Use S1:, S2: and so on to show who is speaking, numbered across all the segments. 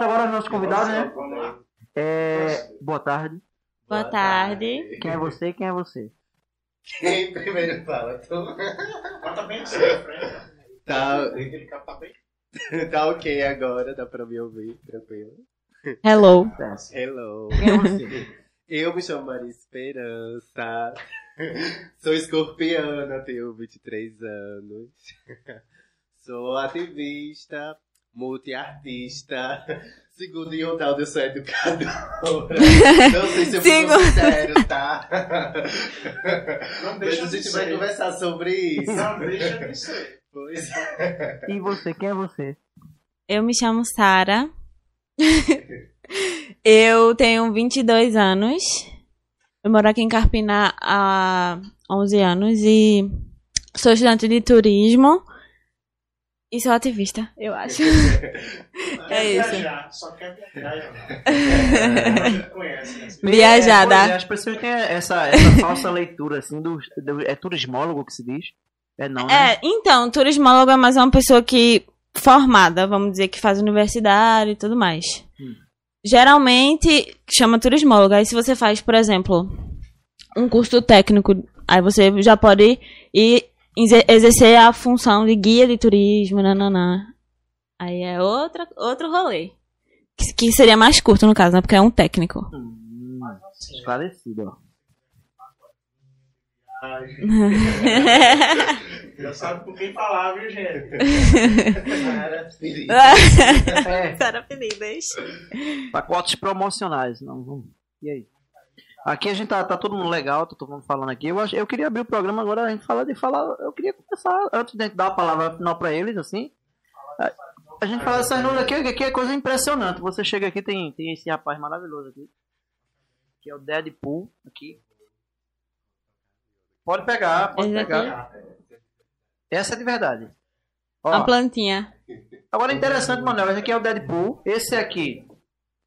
S1: pronto, agora os nossos convidados, né? É, boa tarde.
S2: Boa tarde.
S1: Quem é você e quem é você?
S3: Quem primeiro fala? Tu?
S4: Bota bem assim na frente.
S3: Tá,
S4: bem.
S3: tá ok agora, dá pra me ouvir, tranquilo.
S2: Hello.
S3: Hello.
S1: Quem é você?
S3: Eu me chamo Maria Esperança. Sou escorpiana, tenho 23 anos. Sou ativista, multiartista. Segundo Yondaldo, eu sou educadora. Não sei se eu fui
S2: Sigo-
S3: sincero, tá?
S4: Não
S3: Mas
S4: deixa
S3: a
S4: de
S3: gente vai
S4: ser.
S3: conversar sobre isso.
S4: Não deixa de ser.
S3: Pois
S1: E você, quem é você?
S2: Eu me chamo Sara. Eu tenho 22 anos. Eu moro aqui em Carpina há 11 anos e sou estudante de turismo e sou ativista, eu acho. É isso.
S4: Viajar, só quer viajar. Conhece, né?
S1: É, pois é, as pessoas têm essa, essa falsa leitura, assim, do, do- É turismólogo que se diz? É não, né?
S2: É, então, turismólogo é mais uma pessoa que formada, vamos dizer, que faz universidade e tudo mais.
S1: Hum.
S2: Geralmente chama turismólogo. Aí se você faz, por exemplo, um curso técnico, aí você já pode ir exercer a função de guia de turismo, nananã. Aí é outra, outro rolê. Que, que seria mais curto, no caso, né? Porque é um técnico.
S1: Hum, esclarecido, ó.
S4: Já sabe com quem falar, viu, gente?
S3: Maravilha.
S1: É,
S2: Sara
S1: pacotes promocionais. Não, vamos. E aí? Aqui a gente tá, tá todo mundo legal, tá todo mundo falando aqui. Eu, acho, eu queria abrir o programa agora, a gente fala de falar. Eu queria começar, antes de dar a palavra final pra eles, assim. A, a gente fala dessas números aqui, que aqui é coisa impressionante. Você chega aqui, tem, tem esse rapaz maravilhoso aqui. Que é o Deadpool aqui. Pode pegar, pode
S2: Esse aqui?
S1: pegar. Essa é de verdade. Ó,
S2: A plantinha.
S1: Agora interessante, Manuel, esse aqui é o Deadpool. Esse aqui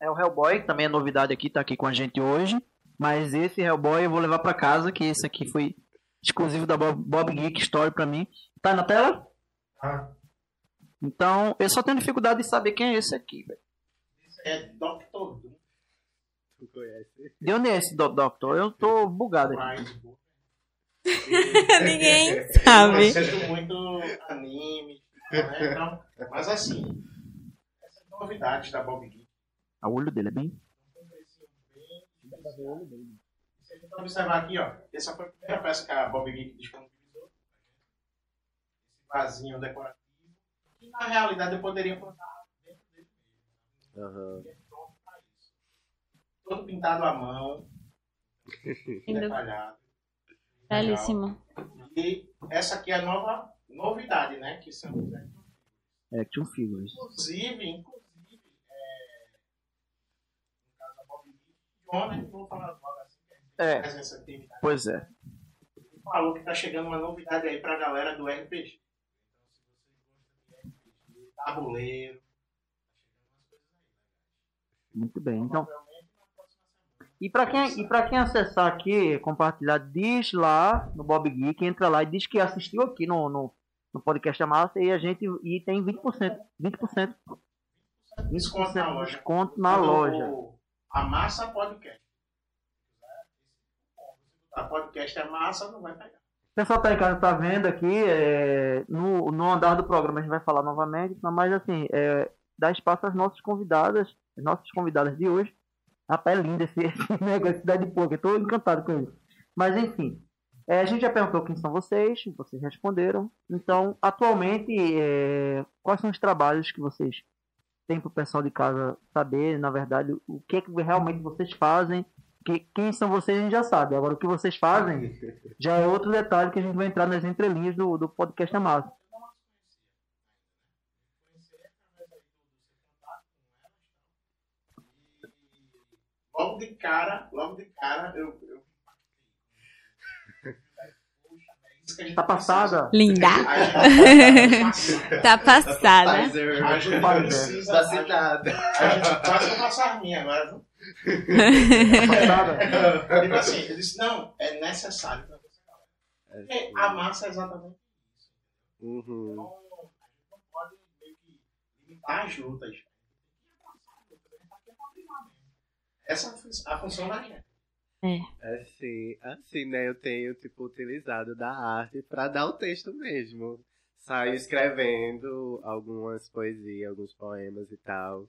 S1: é o Hellboy, que também é novidade aqui, tá aqui com a gente hoje. Mas esse Hellboy eu vou levar pra casa, que esse aqui foi exclusivo da Bob, Bob Geek Story pra mim. Tá na tela?
S4: Ah,
S1: Então, eu só tenho dificuldade de saber quem é esse aqui, velho.
S4: é Dr. Doom.
S3: Tu conhece?
S1: De onde é esse Do- Doctor? Eu tô bugado aqui.
S2: Ninguém
S4: Eu
S2: sabe.
S4: assisto muito anime, né? Então, mas assim, essas novidades da Bob Geek,
S1: Ah, O olho dele é bem.
S4: Se a gente observar aqui, ó, essa foi a primeira peça que a Bob Geek disponibilizou. Esse vasinho decorativo, que na realidade eu poderia plantar dentro dele mesmo. É pronto pra isso. Todo pintado à mão, detalhado.
S2: Belíssimo.
S4: E essa aqui é a nova novidade, né? Que são os
S1: Action Figures.
S4: Inclusive, inclusive, é, no caso da Bob Vou falar logo assim,
S1: É. Pois é.
S4: Ele falou que tá chegando uma novidade aí pra galera do RPG. Então, se você gosta de RPG, tabuleiro, tá chegando umas coisas aí.
S1: Muito bem. Então. E pra quem, e pra quem acessar aqui, compartilhar, diz lá no Bob Geek, entra lá e diz que assistiu aqui no, no, no podcast Massa e a gente e tem 20%. 20%.
S4: Desconto na loja.
S1: Desconto na loja.
S4: A massa podcast. A podcast é massa, não vai pegar.
S1: O pessoal tá em casa tá vendo aqui, é, no, no andar do programa a gente vai falar novamente, mas assim, é, dá espaço às nossas convidadas, as nossas convidadas de hoje. Rapaz, é lindo esse, esse negócio de Deadpool, aqui, eu tô encantado com ele. Mas enfim, é, a gente já perguntou quem são vocês, vocês responderam. Então, atualmente, é, quais são os trabalhos que vocês têm pro pessoal de casa saber, na verdade, o que, é que realmente vocês fazem? Que, quem são vocês a gente já sabe. Agora, o que vocês fazem já é outro detalhe que a gente vai entrar nas entrelinhas do, do podcast Amassa.
S4: Logo de cara, logo de cara, eu. eu... Puxa, é isso que a gente
S1: Tá passada?
S2: Linda.
S4: precisa.
S2: Tá passada.
S4: A gente precisa.
S3: Vacinada.
S4: A gente eu faço a arminha agora. viu?
S1: Passada?
S4: Tipo assim, eu disse, não, é necessário pra você. Porque a massa é exatamente isso.
S3: Uhum.
S4: Então, a gente não pode meio que limitar as lutas.
S5: Essa é a fun- a função da gente.
S3: Assim, assim, né? Eu tenho, tipo, utilizado da arte pra dar o texto mesmo. Saio escrevendo algumas poesias, alguns poemas e tal.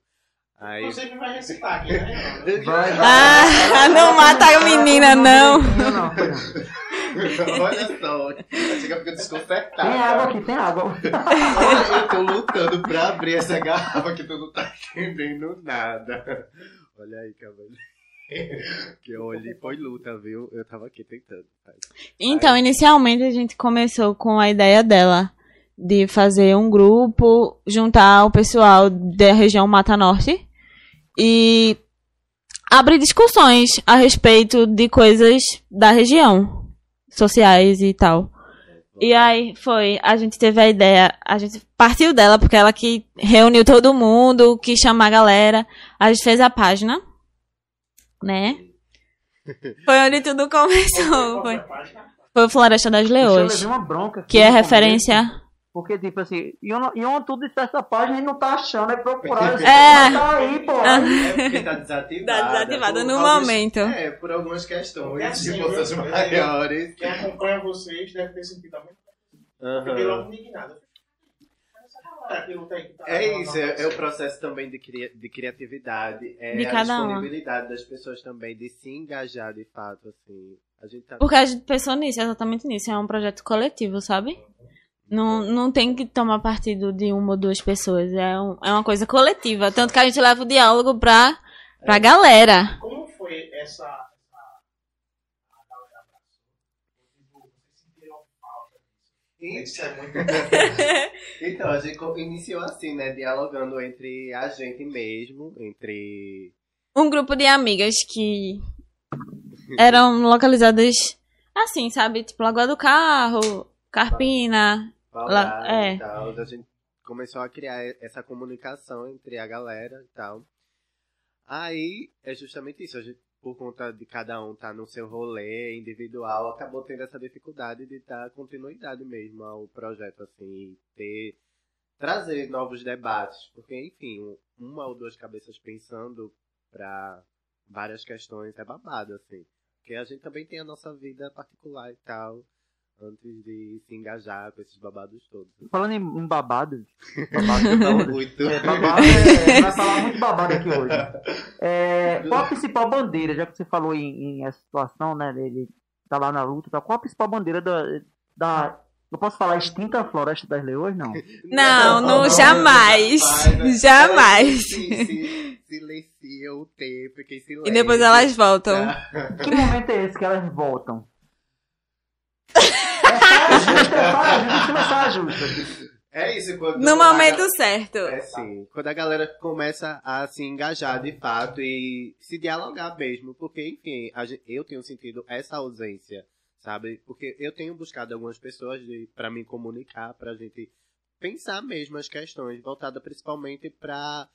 S3: Aí.
S5: Inclusive vai recitar aqui, né?
S6: Vai, vai.
S2: Ah, não mata a menina, não.
S6: Não, não, foi não.
S3: Olha só, chega fica desconcertado.
S6: Tem água aqui, tem água.
S3: Olha, eu tô lutando pra abrir essa garrafa que tu não tá entendendo nada. Olha aí, cavaleiro. Que hoje foi luta, viu? Eu tava aqui tentando.
S2: Então, inicialmente a gente começou com a ideia dela de fazer um grupo, juntar o pessoal da região Mata Norte e abrir discussões a respeito de coisas da região, sociais e tal. E aí foi, a gente teve a ideia, a gente partiu dela porque ela que reuniu todo mundo, que chamar a galera, a gente fez a página, né? Foi onde tudo começou, foi. Foi o Floresta das Leões.
S6: uma bronca.
S2: Que é referência.
S6: Porque, tipo assim, e onde tu disse essa página e não tá achando, é procurar.
S2: É.
S6: Tá aí, pô.
S3: É porque tá desativada.
S2: Tá desativada no
S3: alguns-
S2: momento.
S3: É, por algumas questões
S5: É assim,
S3: de forças
S5: viu?
S3: maiores.
S5: Quem acompanha vocês deve ter sentido a mesma coisa. Fiquei logo indignado. Essa galera que luta aí que tá
S3: É
S5: falando,
S3: isso, é, é o processo também de, cria- de criatividade, é
S2: De
S3: a
S2: cada uma.
S3: disponibilidade das pessoas também de se engajar de fato, assim. A gente tá...
S2: Porque a gente pensou nisso, exatamente nisso. É um projeto coletivo, sabe? Não, não tem que tomar partido de uma ou duas pessoas. É, um- é uma coisa coletiva. Tanto que a gente leva o diálogo pra, pra galera.
S5: Como foi essa. essa a galera abraçou? Tipo, Vocês sentiram falta disso? Isso é muito.
S3: Então, a gente iniciou assim, né? Dialogando entre a gente mesmo, entre.
S2: Um grupo de amigas que eram localizadas assim, sabe? Tipo, Lagoa do Carro, Carpina. Lá-
S3: Lá,
S2: é.
S3: e tal. A gente começou a criar essa comunicação entre a galera e tal. Aí é justamente isso, a gente, por conta de cada um estar no seu rolê individual, acabou tendo essa dificuldade de dar continuidade mesmo ao projeto, assim, ter trazer novos debates, porque enfim, um- uma ou duas cabeças pensando para várias questões é babado, assim. Porque a gente também tem a nossa vida particular e tal, antes de se engajar com esses babados todos.
S6: Falando em, babado. Babado.
S3: Muito.
S6: É, babado é, vai falar muito babado aqui hoje. É, qual a principal bandeira, já que você falou em, em essa situação, né? Ele tá lá na luta, tá? qual a principal bandeira da. da eu posso falar extinta Floresta das Leões? Não.
S2: Não, não, jamais. Jamais.
S3: Se, se, silencia o tempo, silêncio.
S2: E depois elas voltam.
S6: Que momento é esse que elas voltam? É justa, é justa, é saia justa.
S3: É isso, quando
S2: No
S3: a-
S2: momento certo.
S3: É sim, quando a galera começa a se engajar de fato e se dialogar mesmo, porque, enfim, a gen- eu tenho sentido essa ausência, sabe? Porque eu tenho buscado algumas pessoas para me comunicar, pra gente pensar mesmo as questões, voltada principalmente pra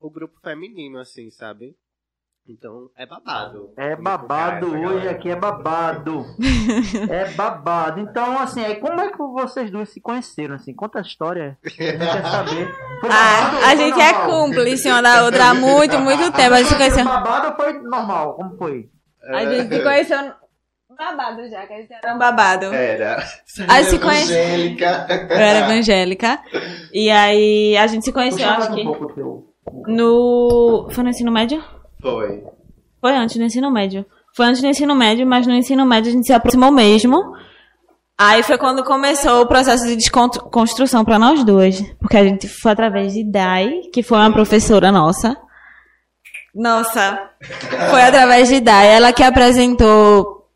S3: o grupo feminino, assim, sabe? Então, é babado.
S6: É babado hoje,
S3: galera.
S6: aqui é babado. É babado. Então, assim, aí como é que vocês duas se conheceram, assim? Conta a história. A gente quer saber. Foi babado ou
S2: Ah, a gente é cúmplice uma da outra há muito, muito tempo. A gente se
S6: Foi
S2: conheceu.
S6: babado ou foi normal? Como foi?
S2: A gente se conheceu no- babado já, que a gente era um babado.
S3: Era.
S2: Aí se conhece-
S3: Evangélica.
S2: Eu era evangélica. E aí a gente se conheceu, acho
S6: um
S2: que
S6: pouco o teu.
S2: no. Foi no ensino médio?
S3: Foi.
S2: Foi antes do ensino médio. Foi antes do ensino médio, mas no ensino médio a gente se aproximou mesmo. Aí foi quando começou o processo de desconstrução pra nós duas. Porque a gente foi através de Dai, que foi uma professora nossa. Nossa, foi através de Dai. Ela que apresentou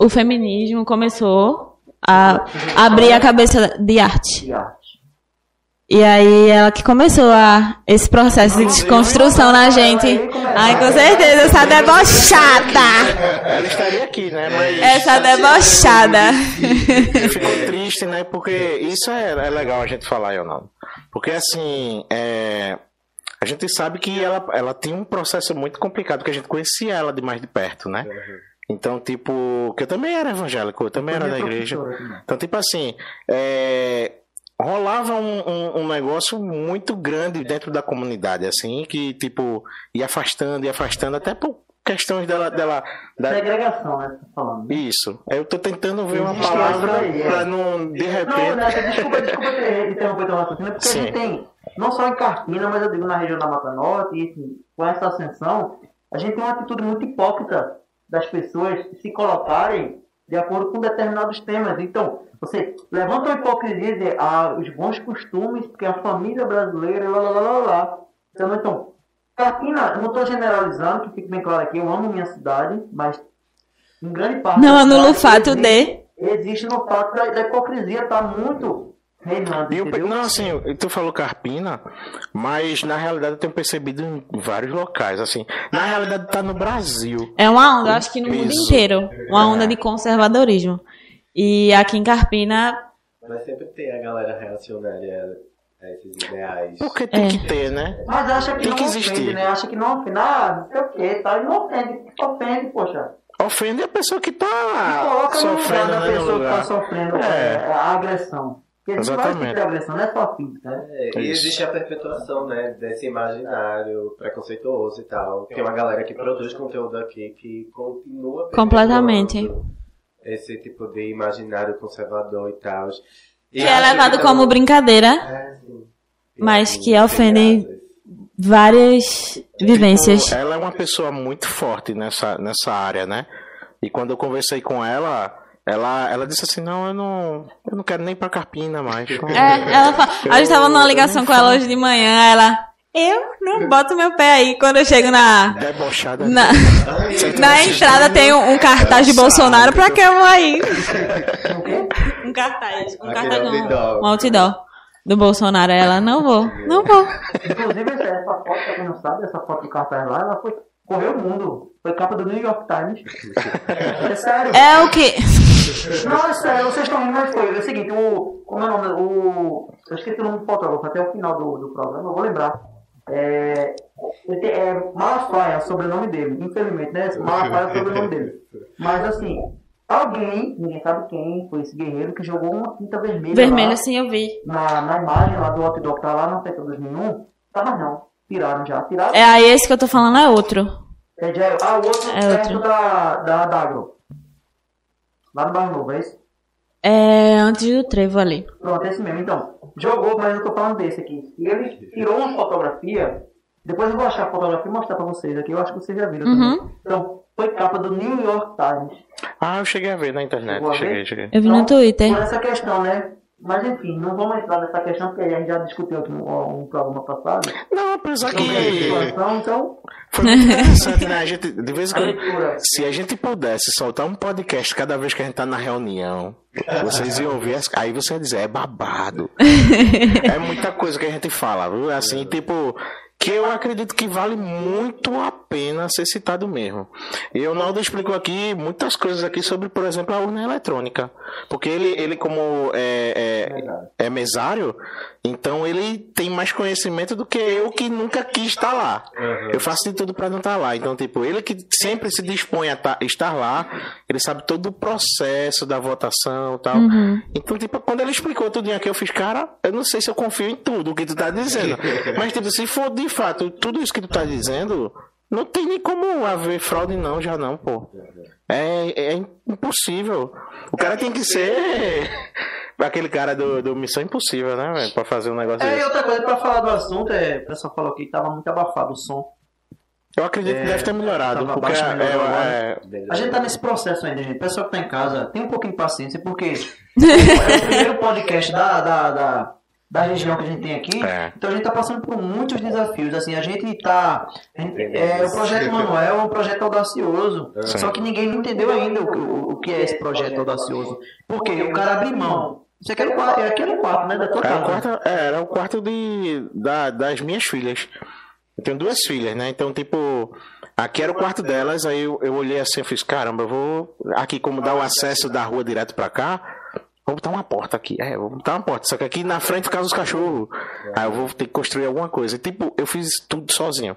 S2: o feminismo, começou a abrir a cabeça de arte. E aí ela que começou a, esse processo de desconstrução na gente. Ai, com certeza, essa debochada!
S4: Ela estaria aqui, né? Mas
S2: Essa debochada.
S4: ficou triste, né? Porque isso é, é legal a gente falar, Leonardo. Porque assim, é, a gente sabe que ela, ela tinha um processo muito complicado, porque a gente conhecia ela de mais de perto, né? Então, tipo, que eu também era evangélico, eu também era da igreja. Então, tipo assim, é, rolava um, um, um negócio muito grande dentro da comunidade, assim, que, tipo, ia afastando, ia afastando, até por questões dela. dela da...
S1: Segregação, né? Tá falando. né?
S4: Isso. Eu tô tentando ver uma palavra
S1: aí, é.
S4: pra não, de
S1: Não,
S4: repente.
S1: né, desculpa, desculpa ter interromper teu raciocínio, porque
S4: Sim.
S1: a gente tem, não só em Carpina, mas eu digo na região da Mata Norte, e assim, com essa ascensão, a gente tem uma atitude muito hipócrita das pessoas se colocarem de acordo com determinados temas. Então, você levanta a hipocrisia de ah, os bons costumes, porque a família brasileira, lá, lá, lá, lá, lá. Então, então, Carpina, eu não estou generalizando, que fique bem claro aqui, eu amo minha cidade, mas em grande parte...
S2: Não anula o fato
S1: existe-
S2: de.
S1: existe no fato da, da hipocrisia tá muito reinando,
S4: E eu, não, assim, tu falou Carpina, mas na realidade eu tenho percebido em vários locais, assim. Na realidade tá no Brasil.
S2: É uma onda, eu acho que no mundo inteiro. Uma onda de conservadorismo. E aqui em Carpina,
S3: Mas sempre tem a galera reacionária a esses ideais.
S4: Porque tem
S2: É.
S4: que ter, né?
S1: Mas acha que
S4: Tem
S1: não
S4: que
S1: ofende,
S4: existir.
S1: né? Acha que não ofende, ah, não sei o que, tá? E não ofende, ofende, poxa.
S4: Ofende a pessoa que tá
S1: coloca no lugar
S4: sofrendo,
S1: da
S4: né?
S1: Pessoa que tá sofrendo
S4: É.
S1: é, a agressão. Porque
S4: Exatamente.
S1: agressão, não é só física. né?
S3: É, e existe a perpetuação, né, desse imaginário preconceituoso e tal. Tem uma galera que produz conteúdo aqui que continua
S2: Completamente.
S3: Esse tipo de imaginário conservador e tal. E
S2: que é levado
S3: que
S2: como
S3: não-
S2: brincadeira,
S3: É, sim.
S2: mas
S3: Tem
S2: que
S3: alguns
S2: ofendem
S3: seriados.
S2: várias vivências.
S4: Ela é uma pessoa muito forte nessa, nessa área, né? E quando eu conversei com ela, ela, ela disse assim, não, eu não, eu não quero nem pra Carpina mais.
S2: É, ela fa... A gente tava numa ligação com ela hoje de manhã, ela. Eu não boto meu pé aí quando eu chego na.
S4: Debochada.
S2: Na, na entrada tem um, um cartaz de Bolsonaro, pra
S4: que
S2: eu vou aí?
S1: O quê?
S2: Um cartaz. Um cartaz
S3: outdoor.
S2: não. Um outdoor do Bolsonaro. Ela, não vou, não vou.
S1: Inclusive, essa, essa foto, pra quem não sabe, essa foto do cartaz lá, ela foi, correu o mundo. Foi capa do New York Times. É sério.
S2: É o que.
S1: Não, é sério, vocês estão rindo, mas foi. É o seguinte, o. Como é o nome? O. Eu esqueci o nome do fotógrafo, até o final do, do programa, eu vou lembrar. É. é Malafaia, é o sobrenome dele. Infelizmente, né? Malafaia é o sobrenome dele. Mas assim, alguém, ninguém sabe quem, foi esse guerreiro que jogou uma tinta vermelha.
S2: Vermelho,
S1: lá,
S2: assim, eu vi.
S1: na, na imagem lá do outdoor que tá lá na festa 2001. Tá, mas não. Tiraram já. Tiraram.
S2: É aí esse que eu tô falando é outro.
S1: É, já, ah, o outro
S2: É
S1: perto
S2: outro.
S1: da, da, da Agro. Lá no Bairro Novo, é isso?
S2: É antes do trevo ali.
S1: Pronto, esse mesmo. Então, jogou, mas eu tô falando desse aqui. E ele tirou uma fotografia. Depois eu vou achar a fotografia e mostrar pra vocês aqui. Eu acho que vocês já viram
S2: Uhum.
S1: também. Então, foi capa do New York Times.
S4: Ah, eu cheguei a ver na internet. Cheguei, cheguei.
S2: Eu vi no
S1: Então,
S2: Twitter.
S1: Por essa questão, né? Mas enfim, não vamos entrar nessa questão, porque a gente já discutiu um, um programa passado.
S4: Não, apesar que
S1: situação, então,
S4: foi muito interessante, né? A gente, de vez em quando, se a gente pudesse soltar um podcast cada vez que a gente tá na reunião, vocês iam ouvir, as- aí você ia dizer, é babado. é muita coisa que a gente fala, viu? Assim, tipo, que eu acredito que vale muito a pena ser citado mesmo. E o Naldo explicou aqui muitas coisas aqui sobre, por exemplo, a urna eletrônica. Porque ele, ele como é, é, é mesário, então ele tem mais conhecimento do que eu que nunca quis estar lá.
S3: Uhum.
S4: Eu faço de tudo pra não estar lá. Então, tipo, ele que sempre se dispõe a ta- estar lá, ele sabe todo o processo da votação e tal.
S2: Uhum.
S4: Então, tipo, quando ele explicou tudo aqui, eu fiz, cara, eu não sei se eu confio em tudo o que tu tá dizendo. Mas, tipo, se for de fato tudo isso que tu tá dizendo, não tem nem como haver fraude, não, já não, pô. É, é impossível. O cara tem que ser aquele cara do, do Missão Impossível, né, velho? Pra fazer um negócio
S1: É, e
S4: desse.
S1: outra coisa, pra falar do assunto, é, o pessoal falou que tava muito abafado o som.
S4: Eu acredito que
S1: É,
S4: deve ter melhorado. Porque
S1: baixo,
S4: é,
S1: melhorou
S4: é,
S1: A gente tá nesse processo ainda, gente. O pessoal que tá em casa, tem um pouquinho de paciência, porque é o primeiro podcast da, da, da, da região que a gente tem aqui.
S4: É.
S1: Então a gente tá passando por muitos desafios. Assim, a gente tá. gente- é, o projeto Manuel é um projeto audacioso.
S4: Sim.
S1: Só que ninguém entendeu ainda o, o, que é esse projeto audacioso. Porque o cara abre mão. Isso aqui era o quarto, é aquele quarto, né? Da tua
S4: Era o quarto, é, era o quarto de, da- das minhas filhas. Eu tenho duas filhas, né? Então, tipo, aqui era o quarto delas, aí eu, eu olhei assim e fiz, caramba, eu vou. Aqui, como dá o acesso da rua direto pra cá, vou botar uma porta aqui. É, vou botar uma porta. Só que aqui na frente fica os cachorros. Aí eu vou ter que construir alguma coisa. E, tipo, eu fiz tudo sozinho.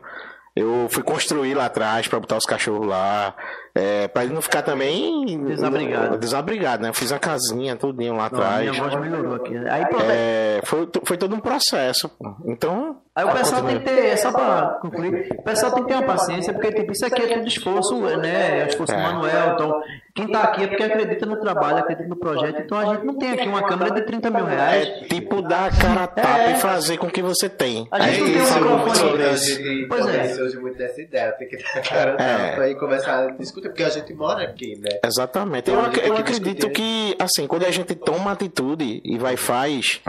S4: Eu fui construir lá atrás pra botar os cachorros lá. É, pra ele não ficar também.
S6: Desabrigado.
S4: Desabrigado, né? Eu fiz a casinha, tudinho lá
S6: a
S4: atrás.
S6: minha voz melhorou aqui. Aí, pronto,
S4: É, foi, foi todo um processo. pô. Então.
S6: Aí o pessoal tem que ter, só pra concluir, o pessoal tem que ter uma paciência, porque tipo, isso aqui é tudo esforço, né? É esforço
S4: É.
S6: manuel. Então, quem tá aqui é porque acredita no trabalho, acredita no projeto. Então a gente não tem aqui uma câmera de 30 mil reais.
S4: É tipo dar a cara a tapa
S6: É.
S4: e fazer com o que você tem.
S6: A gente não tem um
S3: isso,
S6: microfone
S3: isso.
S6: Pois é.
S3: Surge muito dessa ideia, tem que dar a cara
S4: É.
S3: tapa e começar a discutir, porque a gente mora aqui, né?
S4: Exatamente.
S3: Então,
S4: Eu, ac- eu acredito que, assim, quando a gente toma atitude e vai e faz,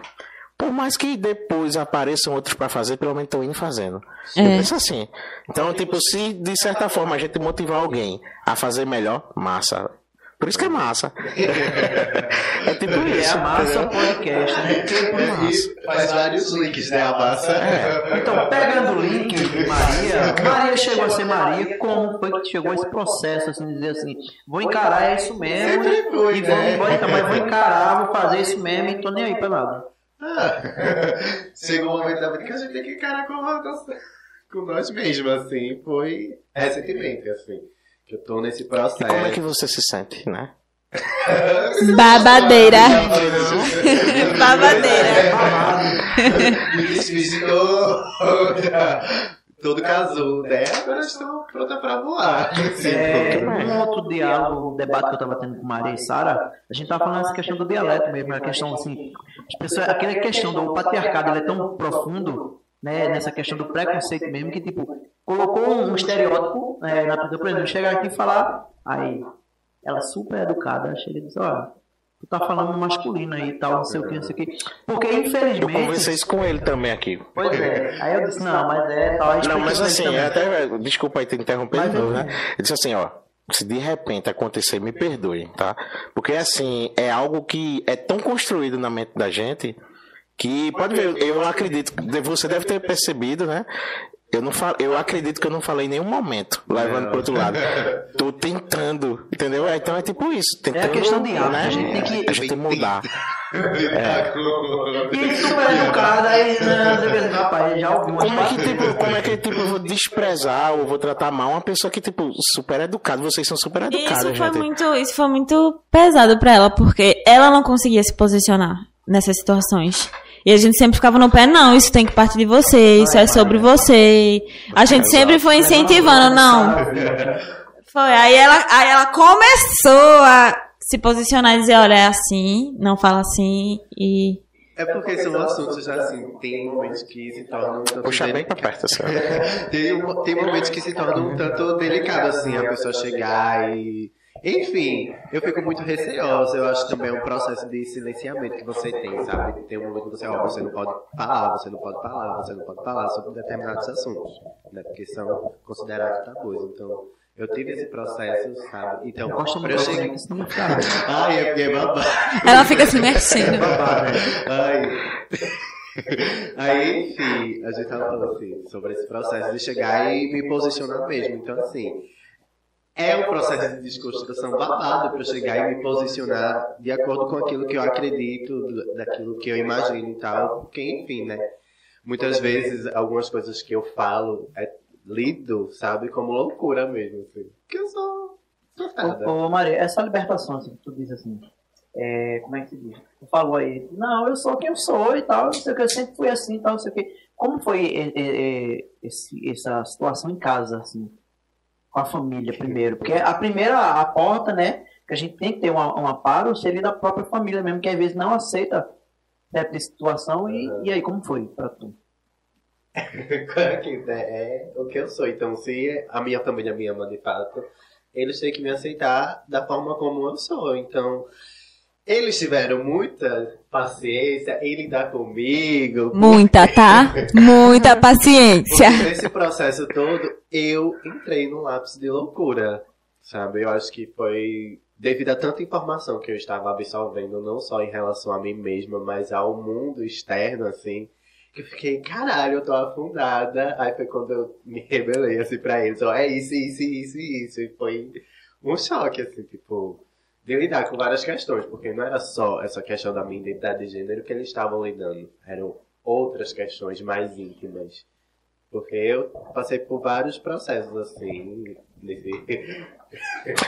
S4: por mais que depois apareçam outros pra fazer, pelo menos estão indo fazendo. Eu
S2: É.
S4: penso assim. Então, tipo, se de certa forma a gente motivar alguém a fazer melhor, massa. Por isso que é massa. é tipo
S6: É
S4: isso.
S6: a massa
S4: entendeu?
S6: podcast, né? Por massa.
S3: Faz vários links, né? A massa.
S6: Então, pegando o link de Maria, Maria chegou a ser Maria, como foi que chegou esse processo, assim, dizer assim, vou encarar, é isso mesmo,
S3: Sempre foi,
S6: e vou,
S3: né?
S6: vou, então, mas vou encarar, vou fazer isso mesmo, e tô nem aí pra nada.
S3: Ah, Chegou um momento da vida que a gente tem que encarar com, nós- com nós mesmos, assim. Foi recentemente, assim. Que eu tô nesse
S4: E
S3: processo.
S4: como é que você se sente, né?
S2: Babadeira. Babadeira.
S3: Me desvisitou todo casulo, né? Agora estou pronta pra voar.
S6: É, um outro diálogo, um debate que eu tava tendo com Maria e Sara, a gente tava falando essa questão do dialeto mesmo, a questão assim, as pessoas, aquela questão do patriarcado, ele é tão profundo, né, nessa questão do preconceito mesmo, que tipo, colocou um estereótipo é, na pessoa, por exemplo, chegar aqui e falar, aí, ela super educada, chega e diz, olha, tu tá falando masculino aí e tal, não sei o que, não sei o que, porque
S4: Eu
S6: infelizmente,
S4: conversei isso com ele também aqui.
S6: pois é, aí eu disse, não, mas é, tal,
S4: Não, mas assim, é até. Desculpa aí te interromper
S6: Mas
S4: de novo,
S6: eu-
S4: né? Eu disse assim, ó. Se de repente acontecer, me perdoe, tá? Porque assim, é algo que é tão construído na mente da gente que pode ver, eu acredito, você deve ter percebido, né? Eu não falo, eu acredito que eu não falei em nenhum momento, levando pro outro lado. Tô tentando, entendeu? Então é tipo isso, tentando,
S6: questão de hábito,
S4: né?
S6: a gente tem que-
S4: a gente mudar.
S6: E super educada, aí, né, rapaz, já ouvi umas
S4: Como é que, tipo, como é que tipo, eu vou desprezar ou vou tratar mal uma pessoa que, tipo, super educada? Vocês são super educadas,
S2: Isso foi
S4: gente.
S2: muito, isso foi muito pesado pra ela, porque ela não conseguia se posicionar nessas situações. E a gente sempre ficava no pé, não, isso tem que partir de você, isso é sobre você. A gente sempre foi incentivando, não. Foi, aí ela, aí ela começou a se posicionar e dizer, olha, é assim, não fala assim, e...
S3: É porque são assuntos assim, tem momentos que se tornam um tanto
S4: Puxa bem pra perto, assim.
S3: tem, tem momentos que se tornam um tanto delicados, assim, a pessoa chegar e. Enfim, eu fico muito receosa. Eu acho também é um processo de silenciamento que você tem, sabe? Tem um momento que você, ó, você não pode falar, você não pode falar, você não pode falar sobre determinados assuntos, né? Porque são considerados tabus. Então, eu tive esse processo, sabe? Então,
S6: Eu gosto
S3: pra
S6: muito
S3: eu chegar.
S6: de senão fica
S3: Ai, é porque é babado.
S2: Ela fica se mexendo.
S6: babado, né?
S3: Aí, aí, enfim, a gente tava falando assim, sobre esse processo de chegar e me posicionar mesmo. Então, assim, é um processo de desconstrução babado para eu chegar e me posicionar de acordo com aquilo que eu acredito, daquilo que eu imagino e tal. Porque, enfim, né? Muitas vezes, algumas coisas que eu falo é lido, sabe, como loucura mesmo, assim. Porque eu sou.
S6: Ô, ô, Maria, essa libertação, assim, tu diz assim, é, como é que se diz? Tu falou aí, não, eu sou quem eu sou e tal, não sei o que, eu sempre fui assim e tal, não sei o que. Como foi é, é, é, esse, essa situação em casa, assim, com a família primeiro? Porque a primeira, a porta, né, que a gente tem que ter um, um amparo seria da própria família mesmo, que às vezes não aceita certa situação, e, e aí, como foi pra tu?
S3: é o que eu sou. Então, se a minha família me ama de fato, eles têm que me aceitar da forma como eu sou. Então, eles tiveram muita paciência em lidar comigo.
S2: Muita, tá? Muita paciência.
S3: Porque nesse processo todo, eu entrei num lápis de loucura, sabe? Eu acho que foi devido a tanta informação que eu estava absorvendo, não só em relação a mim mesma, mas ao mundo externo, assim, que eu fiquei, caralho, eu tô afundada. Aí foi quando eu me rebelei, assim, pra eles, ó, é isso, isso, isso, isso. E foi um choque, assim, tipo, de lidar com várias questões, porque não era só essa questão da minha identidade de gênero que eles estavam lidando, eram outras questões mais íntimas. Porque eu passei por vários processos assim. Nesse...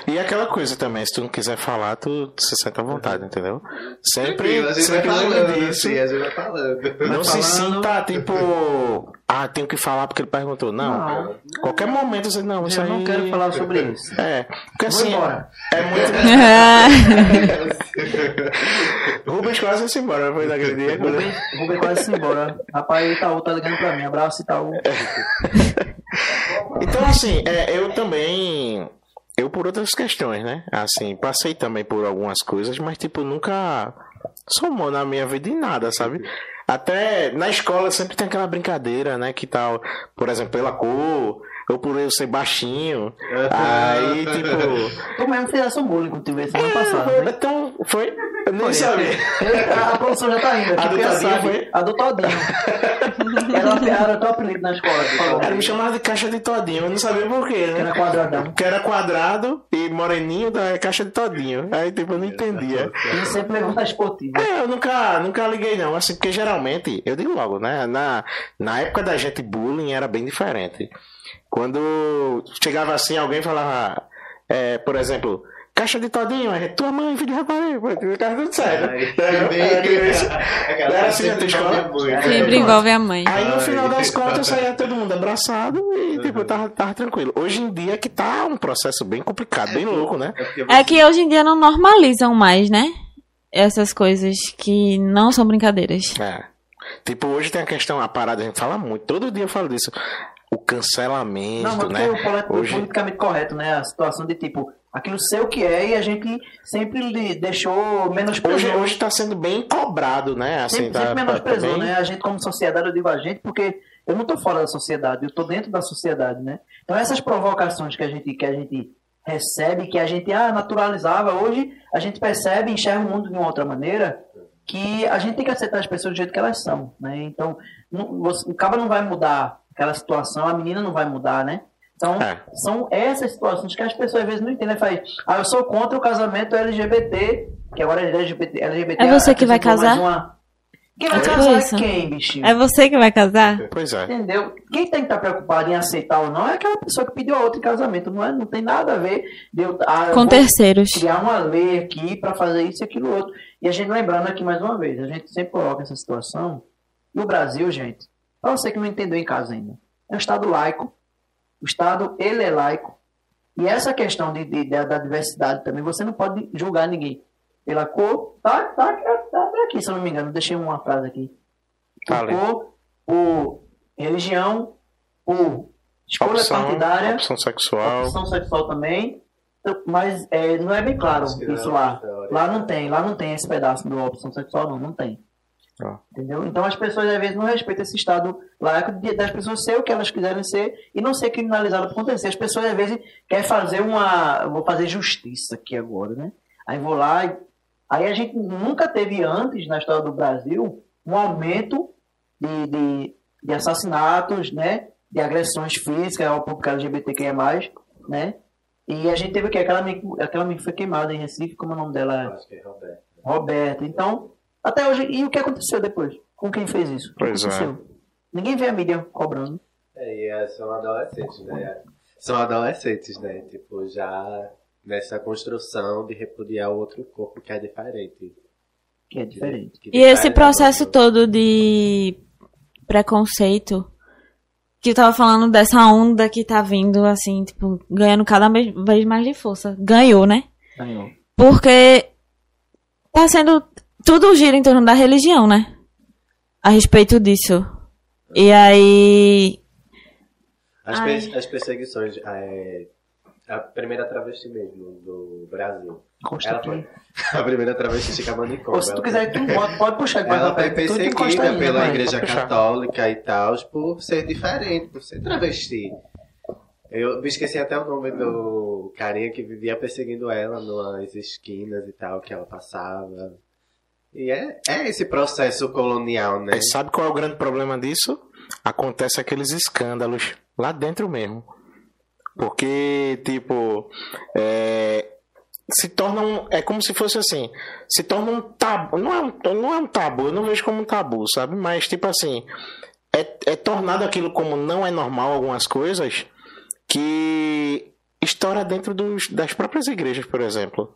S4: E aquela coisa também, se tu não quiser falar, tu se sente à vontade, entendeu? Sempre,
S3: Tranquilo, a gente vai
S4: sempre lembra
S3: falando,
S4: disso.
S3: assim, a gente vai falando.
S4: Não se
S1: falando-
S4: sinta, tipo, ah, tenho que falar porque ele perguntou. Não.
S1: Não.
S4: Qualquer momento você, não, isso
S1: Eu
S4: aí...
S1: não quero falar sobre isso.
S4: É, porque
S1: Vou
S4: assim,
S1: embora.
S4: é muito... Rubens quase foi embora, foi naquele dia. quando-
S1: Rubem, Rubem quase se embora. Rapaz, Itaú tá ligando pra mim. Abraço, Itaú.
S4: Então, assim, é, eu também. Eu por outras questões, né? Assim, passei também por algumas coisas, mas, tipo, nunca somou na minha vida em nada, sabe? Até na escola sempre tem aquela brincadeira, né? Que tal, por exemplo, pela cor, ou por eu ser baixinho. Aí, tipo.
S1: Tu mesmo fizesse um bullying contigo aí semana passada, né?
S4: Então, foi. Eu nem
S1: Foi.
S4: sabia.
S1: Eu- A produção já tá rindo.
S4: A do Todinho
S1: sabe,
S4: foi?
S1: A do Todinho. Ela era teu apelido na escola. tu falou.
S4: Ele me chamava de caixa de todinho, eu não sabia por quê,
S1: Que
S4: né?
S1: era quadradão.
S4: Que era quadrado e moreninho da caixa de todinho. Aí, tipo, eu não entendia.
S1: Ele sempre levou na esportiva.
S4: É, eu nunca, nunca liguei não, assim, porque geralmente, eu digo logo, né, na, na época da gente bullying era bem diferente. Quando chegava assim, alguém falava, é, por exemplo, caixa de todinho, gente, tua mãe, filho de rapariga, pô, ficava tudo certo. Era, assim na tua escola?
S2: Sempre envolve a mãe.
S4: Aí no final das contas saía todo mundo abraçado e tipo, tava, tava tranquilo. Hoje em dia que tá um processo bem complicado, bem louco, né?
S2: É que hoje em dia não normalizam mais, né? Essas coisas que não são brincadeiras.
S4: É. Tipo, hoje tem a questão, a parada, a gente fala muito, todo dia eu falo disso. O cancelamento,
S1: Não, mas
S4: né?
S1: o
S4: Hoje,
S1: politicamente correto, né? A situação de tipo, aquilo ser o que é e a gente sempre lhe deixou menos
S4: hoje, hoje tá sendo bem cobrado, né? Assim,
S1: sempre,
S4: tá,
S1: sempre
S4: tá
S1: menosprezou,
S4: bem-
S1: né? A gente, como sociedade, eu digo a gente, porque eu não tô fora da sociedade, eu tô dentro da sociedade, né? Então, essas provocações que a gente, que a gente recebe, que a gente ah, naturalizava, hoje a gente percebe, enxerga o mundo de uma outra maneira, que a gente tem que aceitar as pessoas do jeito que elas são, né? Então, não, você- o cara não vai mudar aquela situação, a menina não vai mudar, né? Então,
S4: É.
S1: são essas situações que as pessoas às vezes não entendem. Faz, ah, eu sou contra o casamento LGBT, que agora é LGBT. LGBT
S2: É você que vai casar?
S1: uma- Quem vai
S4: É
S1: casar
S2: isso.
S1: é quem, bichinho?
S2: É você que vai casar?
S4: Pois é.
S1: Entendeu? Quem tem que estar preocupado em aceitar ou não é aquela pessoa que pediu a outra em casamento. Não, é, não tem nada a ver de eu, ah, eu
S2: Com terceiros.
S1: criar uma lei aqui para fazer isso e aquilo outro. E a gente lembrando aqui mais uma vez, a gente sempre coloca essa situação. No Brasil, gente, para você que não entendeu em casa ainda, é um Estado laico. O Estado, ele é laico. E essa questão de, de- da, da diversidade também, você não pode julgar ninguém pela cor. Tá, tá, tá, tá aqui, se eu não me engano. Deixei uma frase aqui.
S4: Tá
S1: Por cor, por religião, por escolha
S4: Opção,
S1: partidária,
S4: opção sexual.
S1: opção sexual também. Mas é, não é bem claro isso
S3: não,
S1: lá.
S3: não,
S1: Lá não tem, lá não tem esse pedaço da opção sexual, não, não tem.
S4: Ah.
S1: Entendeu? Então as pessoas às vezes não respeitam esse estado laico de- das pessoas ser o que elas quiserem ser e não ser criminalizadas por acontecer. As pessoas às vezes querem fazer uma. Vou fazer justiça aqui agora, né? Aí vou lá e. Aí a gente nunca teve antes na história do Brasil um aumento de, de, de assassinatos, né? De agressões físicas ao público LGBTQIA, né? E a gente teve o quê? Aquela menina que- aquela menina que foi queimada em Recife, como é o nome dela?
S3: Acho que é Roberto.
S1: Roberta. Então, até hoje, e o que aconteceu depois? Com quem fez isso? O que
S4: Pois é.
S1: aconteceu? Ninguém vê a mídia cobrando.
S3: É, e é, são adolescentes, né? São adolescentes, né? Tipo, já nessa construção de repudiar o outro corpo que é diferente.
S1: Que é diferente.
S3: Que
S2: E esse processo
S3: do-
S2: todo de preconceito, que eu tava falando dessa onda que tá vindo, assim, tipo, ganhando cada vez mais de força. Ganhou, né?
S1: Ganhou.
S2: Porque tá sendo. Tudo gira em torno da religião, né? A respeito disso. E aí.
S3: As, as perseguições. é, a primeira travesti mesmo do Brasil. Ela foi. A primeira travesti manicômio.
S1: Ou se tu quiser, tu pode, pode puxar. vai
S3: Ela foi perseguida
S1: aí,
S3: pela
S1: né,
S3: Igreja
S4: puxar.
S3: Católica e tal por ser diferente, por ser travesti. Eu me esqueci até o nome do carinha que vivia perseguindo ela nas esquinas e tal, que ela passava. E é, é esse processo colonial, né?
S4: Sabe qual é o grande problema disso? Acontece aqueles escândalos lá dentro mesmo. Porque, tipo, é, se torna um. É como se fosse assim. Se torna um tabu. Não é um, não é um tabu, eu não vejo como um tabu, sabe? Mas, tipo assim. é, é tornado aquilo como não é normal algumas coisas que estoura dentro dos, das próprias igrejas, por exemplo.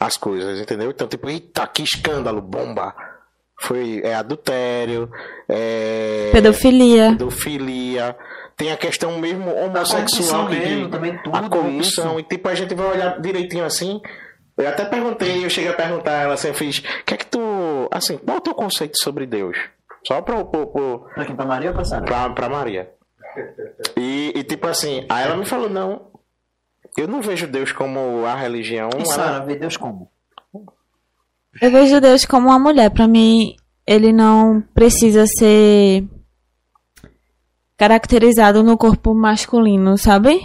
S4: As coisas, entendeu? Então, tipo, eita, que escândalo, bomba. Foi é adultério, é
S2: Pedofilia.
S4: pedofilia, tem a questão mesmo
S1: A
S4: homossexual
S1: corrupção
S4: que
S1: mesmo, também tudo
S4: a corrupção
S1: isso.
S4: e tipo a gente vai olhar direitinho assim. Eu até perguntei, eu cheguei a perguntar a ela assim, eu fiz, o que é que tu, assim, qual é o teu conceito sobre Deus? Só pro, pro, pro,
S1: Pra quem? Pra Maria ou pra Sara?
S4: pra, pra Maria. E, e, tipo assim, aí ela me falou, não, eu não vejo Deus como a religião.
S1: E
S4: ela-
S1: Sara, vê Deus como?
S2: Eu vejo Deus como uma mulher. Pra mim, ele não precisa ser caracterizado no corpo masculino, sabe?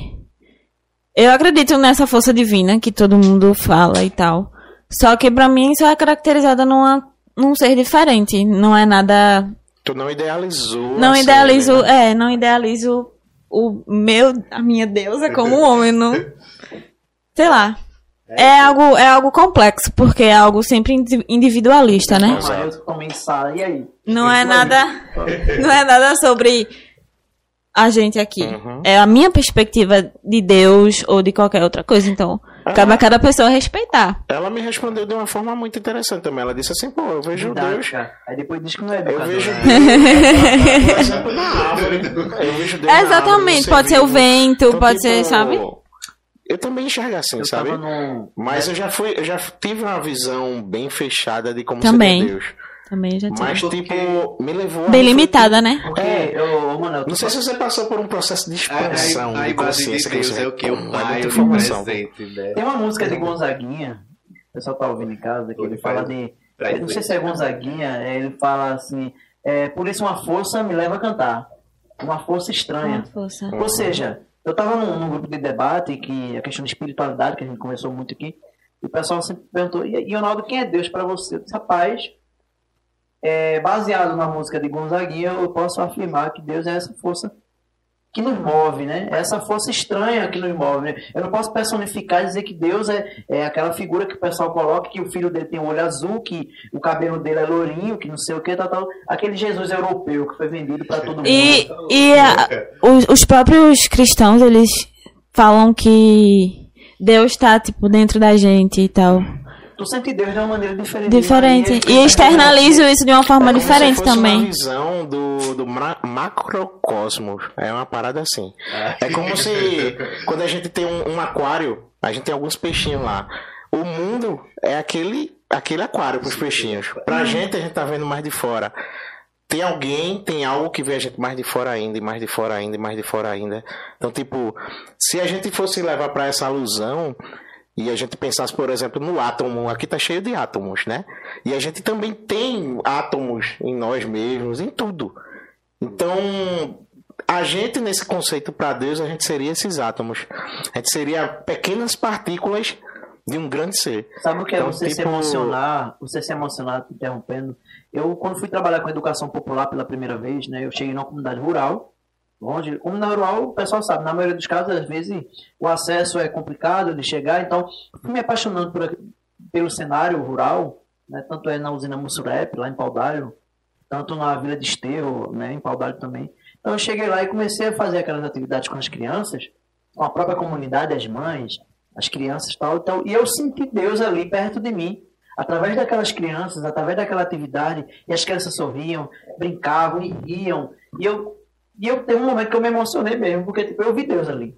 S2: Eu acredito nessa força divina que todo mundo fala e tal. Só que pra mim só é caracterizada numa, num ser diferente. Não é nada.
S4: Tu não idealizou.
S2: Não idealizo.
S4: né?
S2: É, não idealizo o meu. A minha deusa como um homem. Não, sei lá. É algo, é algo complexo, porque é algo sempre indi- individualista, né?
S4: Exato.
S1: Sara, e aí?
S2: Não é nada. Não é nada sobre a gente aqui.
S4: Uhum.
S2: É a minha perspectiva de Deus ou de qualquer outra coisa. Então, cabe a cada pessoa respeitar.
S4: Ela me respondeu de uma forma muito interessante também. Ela disse assim, pô, eu vejo Deus.
S1: Didática. Aí depois diz que não é
S4: Eu
S1: educador.
S4: vejo
S1: né?
S4: Deus. exemplo, na árvore. Eu vejo Deus
S2: Exatamente, pode ser o vento,
S4: Então,
S2: pode
S4: tipo,
S2: ser, sabe?
S4: Eu também enxergo assim,
S1: Eu
S4: sabe? Mas eu já fui, eu já tive uma visão bem fechada de como
S2: Também.
S4: seria Deus.
S2: Também já tive.
S4: Mas, tipo, me levou
S2: Bem limitada, né?
S1: Porque,
S4: É.
S1: eu, ô, mano, eu
S4: Não sei se você passou por um processo de expansão
S3: a, a
S4: de
S3: imagem de
S4: consciência que
S3: Deus
S4: você
S3: é o que? O
S4: é
S3: pai o
S4: informação.
S3: presente, né?
S1: Tem uma música de Gonzaguinha, o pessoal tá ouvindo em casa, que ele fala de. Eu não sei se é Gonzaguinha, é, ele fala assim: é, por isso uma força me leva a cantar. Uma força estranha.
S2: Uma força.
S1: Ou seja, eu estava num, num grupo de debate que a questão de espiritualidade, que a gente conversou muito aqui, e o pessoal sempre perguntou, e, e Ronaldo, quem é Deus para você? Eu disse, rapaz, é, baseado na música de Gonzaguinha, eu posso afirmar que Deus é essa força que nos move, né? É essa força estranha que nos move. Né? Eu não posso personificar e dizer que Deus é, é aquela figura que o pessoal coloca, que o filho dele tem o olho azul, que o cabelo dele é lourinho, que não sei o que, tal, tal. Aquele Jesus europeu que foi vendido para todo mundo.
S2: E, e a- os, os próprios cristãos, eles falam que Deus tá, tipo, dentro da gente e tal.
S1: Tu sente Deus de uma maneira diferente.
S2: Diferente.
S1: Aí,
S2: E externalizo isso de uma forma
S4: É
S2: diferente
S4: se fosse Uma
S2: também.
S4: visão do, do ma- macrocosmos. É uma parada assim. É como se quando a gente tem um, um aquário, a gente tem alguns peixinhos lá. O mundo é aquele, aquele aquário para os peixinhos. Pra gente, a gente tá vendo mais de fora. Tem alguém, tem algo que vê a gente mais de fora ainda, e mais de fora ainda, e mais de fora ainda. Então, tipo, se a gente fosse levar para essa alusão, e a gente pensasse, por exemplo, no átomo, aqui tá cheio de átomos, né? E a gente também tem átomos em nós mesmos, em tudo. Então, a gente nesse conceito para Deus, a gente seria esses átomos. A gente seria pequenas partículas de um grande ser.
S1: Sabe o que é
S4: Então,
S1: você se
S4: tipo-
S1: emocionar? Você se emocionar, te interrompendo. Eu, quando fui trabalhar com educação popular pela primeira vez, né? Eu cheguei numa comunidade rural, onde, como na rural, o pessoal sabe, na maioria dos casos, às vezes, o acesso é complicado de chegar, então, fui me apaixonando por, pelo cenário rural, né? Tanto é na usina Mussurep, lá em Paudalho, tanto na Vila de Esterro, né? Em Paudalho também. Então, eu cheguei lá e comecei a fazer aquelas atividades com as crianças, com a própria comunidade, as mães, as crianças e tal, então, e eu senti Deus ali perto de mim, através daquelas crianças, através daquela atividade, e as crianças sorriam, brincavam riam, e eu, e eu teve um momento que eu me emocionei mesmo, porque tipo, eu vi Deus ali.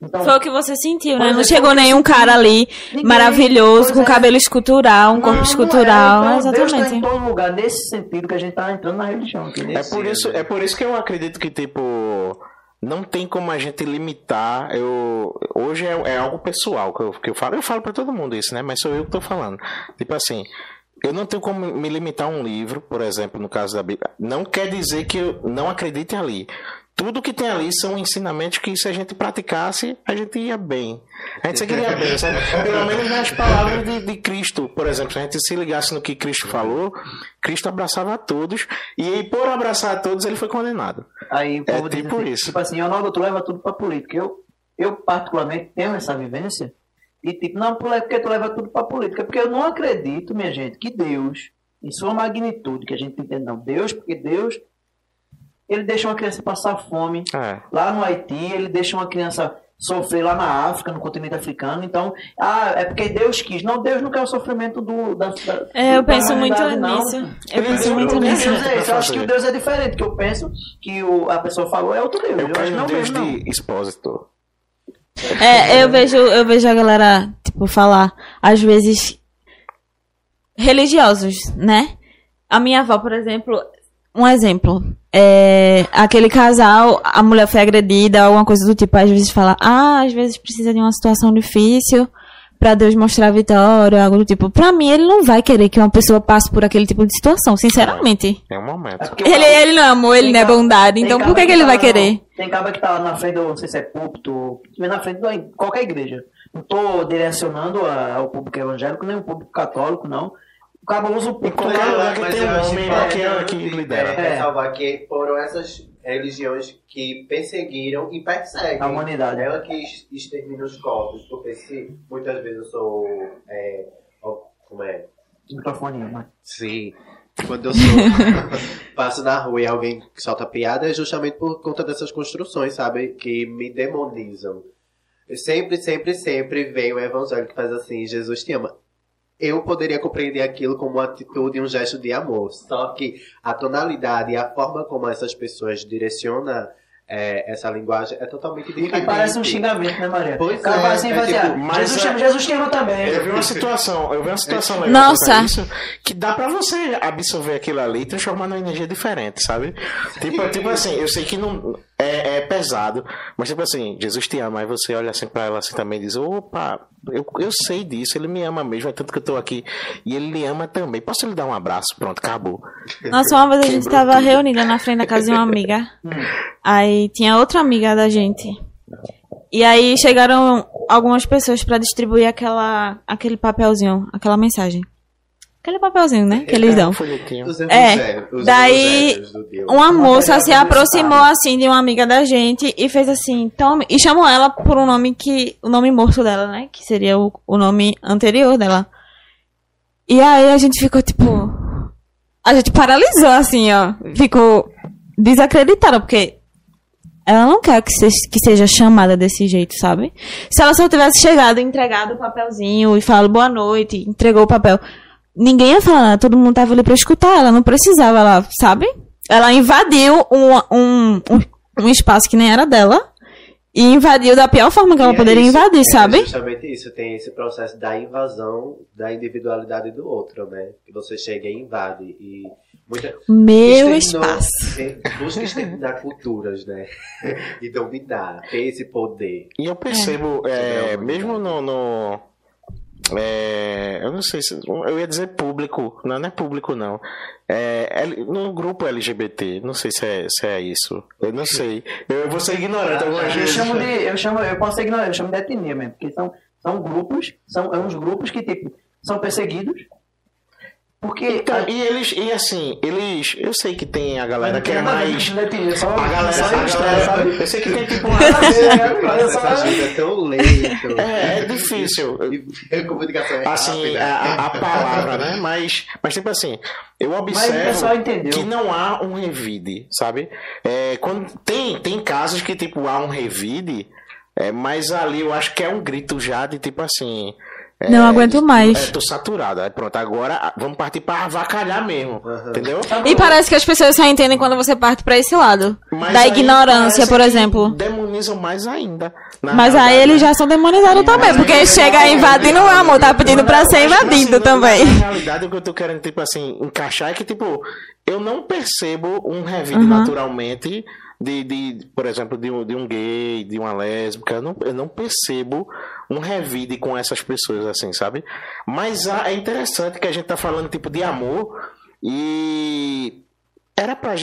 S1: Então,
S2: Foi o que você sentiu, né? Não
S1: é,
S2: chegou nenhum cara ali
S1: Ninguém,
S2: maravilhoso, com
S1: é.
S2: cabelo escultural, um
S1: não,
S2: corpo
S1: não
S2: escultural.
S1: é, então, Deus está em
S2: exatamente.
S1: todo lugar, nesse sentido que a gente está entrando na religião. entendeu?
S4: É por, isso, é por isso que eu acredito que, tipo, não tem como a gente limitar. Eu, hoje é, é algo pessoal que eu, que eu falo. Eu falo pra todo mundo isso, né? Mas sou eu que tô falando. Tipo assim, eu não tenho como me limitar a um livro, por exemplo, no caso da Bíblia. Não quer dizer que eu não acredite ali. Tudo que tem ali são ensinamentos que se a gente praticasse, a gente ia bem. A gente seguiria bem, sabe? Pelo menos nas palavras de, de Cristo. Por exemplo, se a gente se ligasse no que Cristo falou, Cristo abraçava a todos. E por abraçar a todos, ele foi condenado.
S1: Aí
S4: É tipo
S1: assim,
S4: isso.
S1: Tipo assim, Ronaldo, tu leva tudo pra política. Eu, eu particularmente, tenho essa vivência. E tipo, não por- porque tu leva tudo pra política. Porque eu não acredito, minha gente, que Deus, em sua magnitude, que a gente entende, não, Deus, porque Deus
S6: ele deixa uma criança passar fome
S4: É.
S6: lá no Haiti, ele deixa uma criança sofrer lá na África, no continente africano. Então, ah, é porque Deus quis. Não, Deus não quer o sofrimento do da, da
S2: É, eu
S6: da
S2: penso muito
S6: não.
S2: nisso. Eu penso muito nisso.
S6: Eu acho que o Deus é diferente. Que eu penso que o, a pessoa falou é outro Deus.
S4: Eu
S6: Eu, acho que não
S4: Deus
S6: mesmo, não.
S4: de expósito.
S2: É, eu vejo, eu vejo a galera, tipo, falar, às vezes, religiosos, né? A minha avó, por exemplo, um exemplo, é aquele casal, a mulher foi agredida, alguma coisa do tipo, às vezes fala, ah, às vezes precisa de uma situação difícil pra Deus mostrar a vitória, algo do tipo. Pra mim, ele não vai querer que uma pessoa passe por aquele tipo de situação, sinceramente.
S4: É um momento.
S6: É
S2: Ele, ele não é amor, ele não é bondade, então por que, que ele
S6: tá-
S2: vai querer?
S6: Tem cabra que tá lá na frente, do, não sei se é púlpito, na frente de qualquer igreja. Não tô direcionando a- ao público evangélico, nem ao público católico, não. O cabra usa o púlpito.
S4: qualquer
S6: lá,
S4: lugar que
S3: Mas
S4: tem um homem
S3: importante
S4: que é- que lidera.
S3: é, ressalvar que foram essas religiões que perseguiram e perseguem
S6: A humanidade.
S3: Ela que ex- extermina os corpos, porque se muitas vezes eu sou. É, como é?
S6: Microfone, mas...
S3: Sim. Quando eu sou, passo na rua e alguém solta piada, é justamente por conta dessas construções, sabe? Que me demonizam. Eu sempre, sempre, sempre vem o evangelho que faz assim, Jesus te ama. Eu poderia compreender aquilo como uma atitude e um gesto de amor. Só que a tonalidade e a forma como essas pessoas direcionam é, essa linguagem é totalmente
S6: E
S3: diferente.
S6: parece um xingamento, né, Maria?
S3: Pois
S6: cara
S3: é,
S6: assim e
S3: é
S6: vai dizer,
S3: tipo,
S4: mas
S6: Jesus,
S4: é-
S6: Jesus te ama também.
S4: Eu vi uma situação, eu vi uma situação legal
S2: Nossa.
S4: isso, que dá pra você absorver aquilo ali e transformar numa energia diferente, sabe? Tipo, tipo assim, eu sei que não é, é pesado, mas tipo assim, Jesus te ama, aí você olha assim pra ela assim também e diz, opa, eu, eu sei disso, ele me ama mesmo, é tanto que eu tô aqui e ele lhe ama também. Posso lhe dar um abraço? Pronto, acabou.
S2: Nossa, uma vez a gente tava reunida na frente da casa de uma amiga. Aí tinha outra amiga da gente. E aí chegaram algumas pessoas pra distribuir aquela, aquele papelzinho, aquela mensagem. Aquele papelzinho, né? Que eles
S4: É,
S2: dão. É, daí. Uma moça se aproximou assim de uma amiga da gente e fez assim, tome. E chamou ela por um nome que. O nome morto dela, né? Que seria o, o nome anterior dela. E aí a gente ficou tipo. A gente paralisou assim, ó. Ficou desacreditada, porque ela não quer que, se- que seja chamada desse jeito, sabe? Se ela só tivesse chegado, entregado o papelzinho e falado boa noite, entregou o papel, ninguém ia falar nada, todo mundo tava ali pra escutar, ela não precisava, ela, sabe? Ela invadiu um, um, um, espaço que nem era dela e invadiu da pior forma que ela
S3: E é
S2: poderia
S3: isso,
S2: invadir,
S3: é
S2: sabe?
S3: justamente isso, tem esse processo da invasão da individualidade do outro, né? Que você chega e invade e muita
S2: Meu espaço.
S3: tem- busca exterminar culturas, né? e dominar, ter esse poder.
S4: E eu percebo, é,
S3: É.
S4: mesmo no. no- é, eu não sei se. Eu ia dizer público, não, não é público, não. É, no grupo LGBT, não sei se é, se é isso. Eu não sei. Eu vou ser ignorante algumas
S6: Eu
S4: vezes.
S6: chamo de. Eu, chamo, eu posso ignorar, eu chamo de etnia mesmo, porque são, são grupos, são é uns grupos que, tipo, são perseguidos. Porque.
S4: Então, e eles, e assim, eles. Eu sei que tem a galera que é mais.
S6: Etnia, só,
S4: A galera,
S6: só
S4: a galera
S6: sabe?
S4: eu sei que tem tipo uma.
S3: Essa ajuda é tão lento.
S4: É, é difícil.
S3: E a comunicação é
S4: assim,
S3: rápida.
S4: a, a- a palavra, né? Mas, mas tipo assim, eu observo que não há um revide, sabe? É, quando tem, tem casos que tipo há um revide, é, mas ali eu acho que é um grito já de tipo assim. É,
S2: Não aguento mais.
S4: É, tô saturado. Aí pronto, agora ah, vamos partir pra avacalhar mesmo. Entendeu?
S2: E parece que as pessoas só entendem quando você parte pra esse lado.
S4: Mas
S2: da
S4: aí
S2: ignorância, por exemplo.
S4: Demonizam mais ainda.
S2: Mas aí
S4: realidade,
S2: eles
S4: né?
S2: já são demonizados também, porque chega invadindo o amor, tá pedindo pra ser
S4: Eu acho que,
S2: invadido
S4: assim,
S2: também.
S4: Na, na realidade, o que eu tô querendo, tipo assim, encaixar é que, tipo, eu não percebo um revide
S2: Uhum.
S4: naturalmente de, de, por exemplo, de um, de um gay, de uma lésbica. Eu não, eu não percebo um revide com essas pessoas, assim, sabe? Mas ah, é interessante que a gente tá falando, tipo, de amor e. Era pra.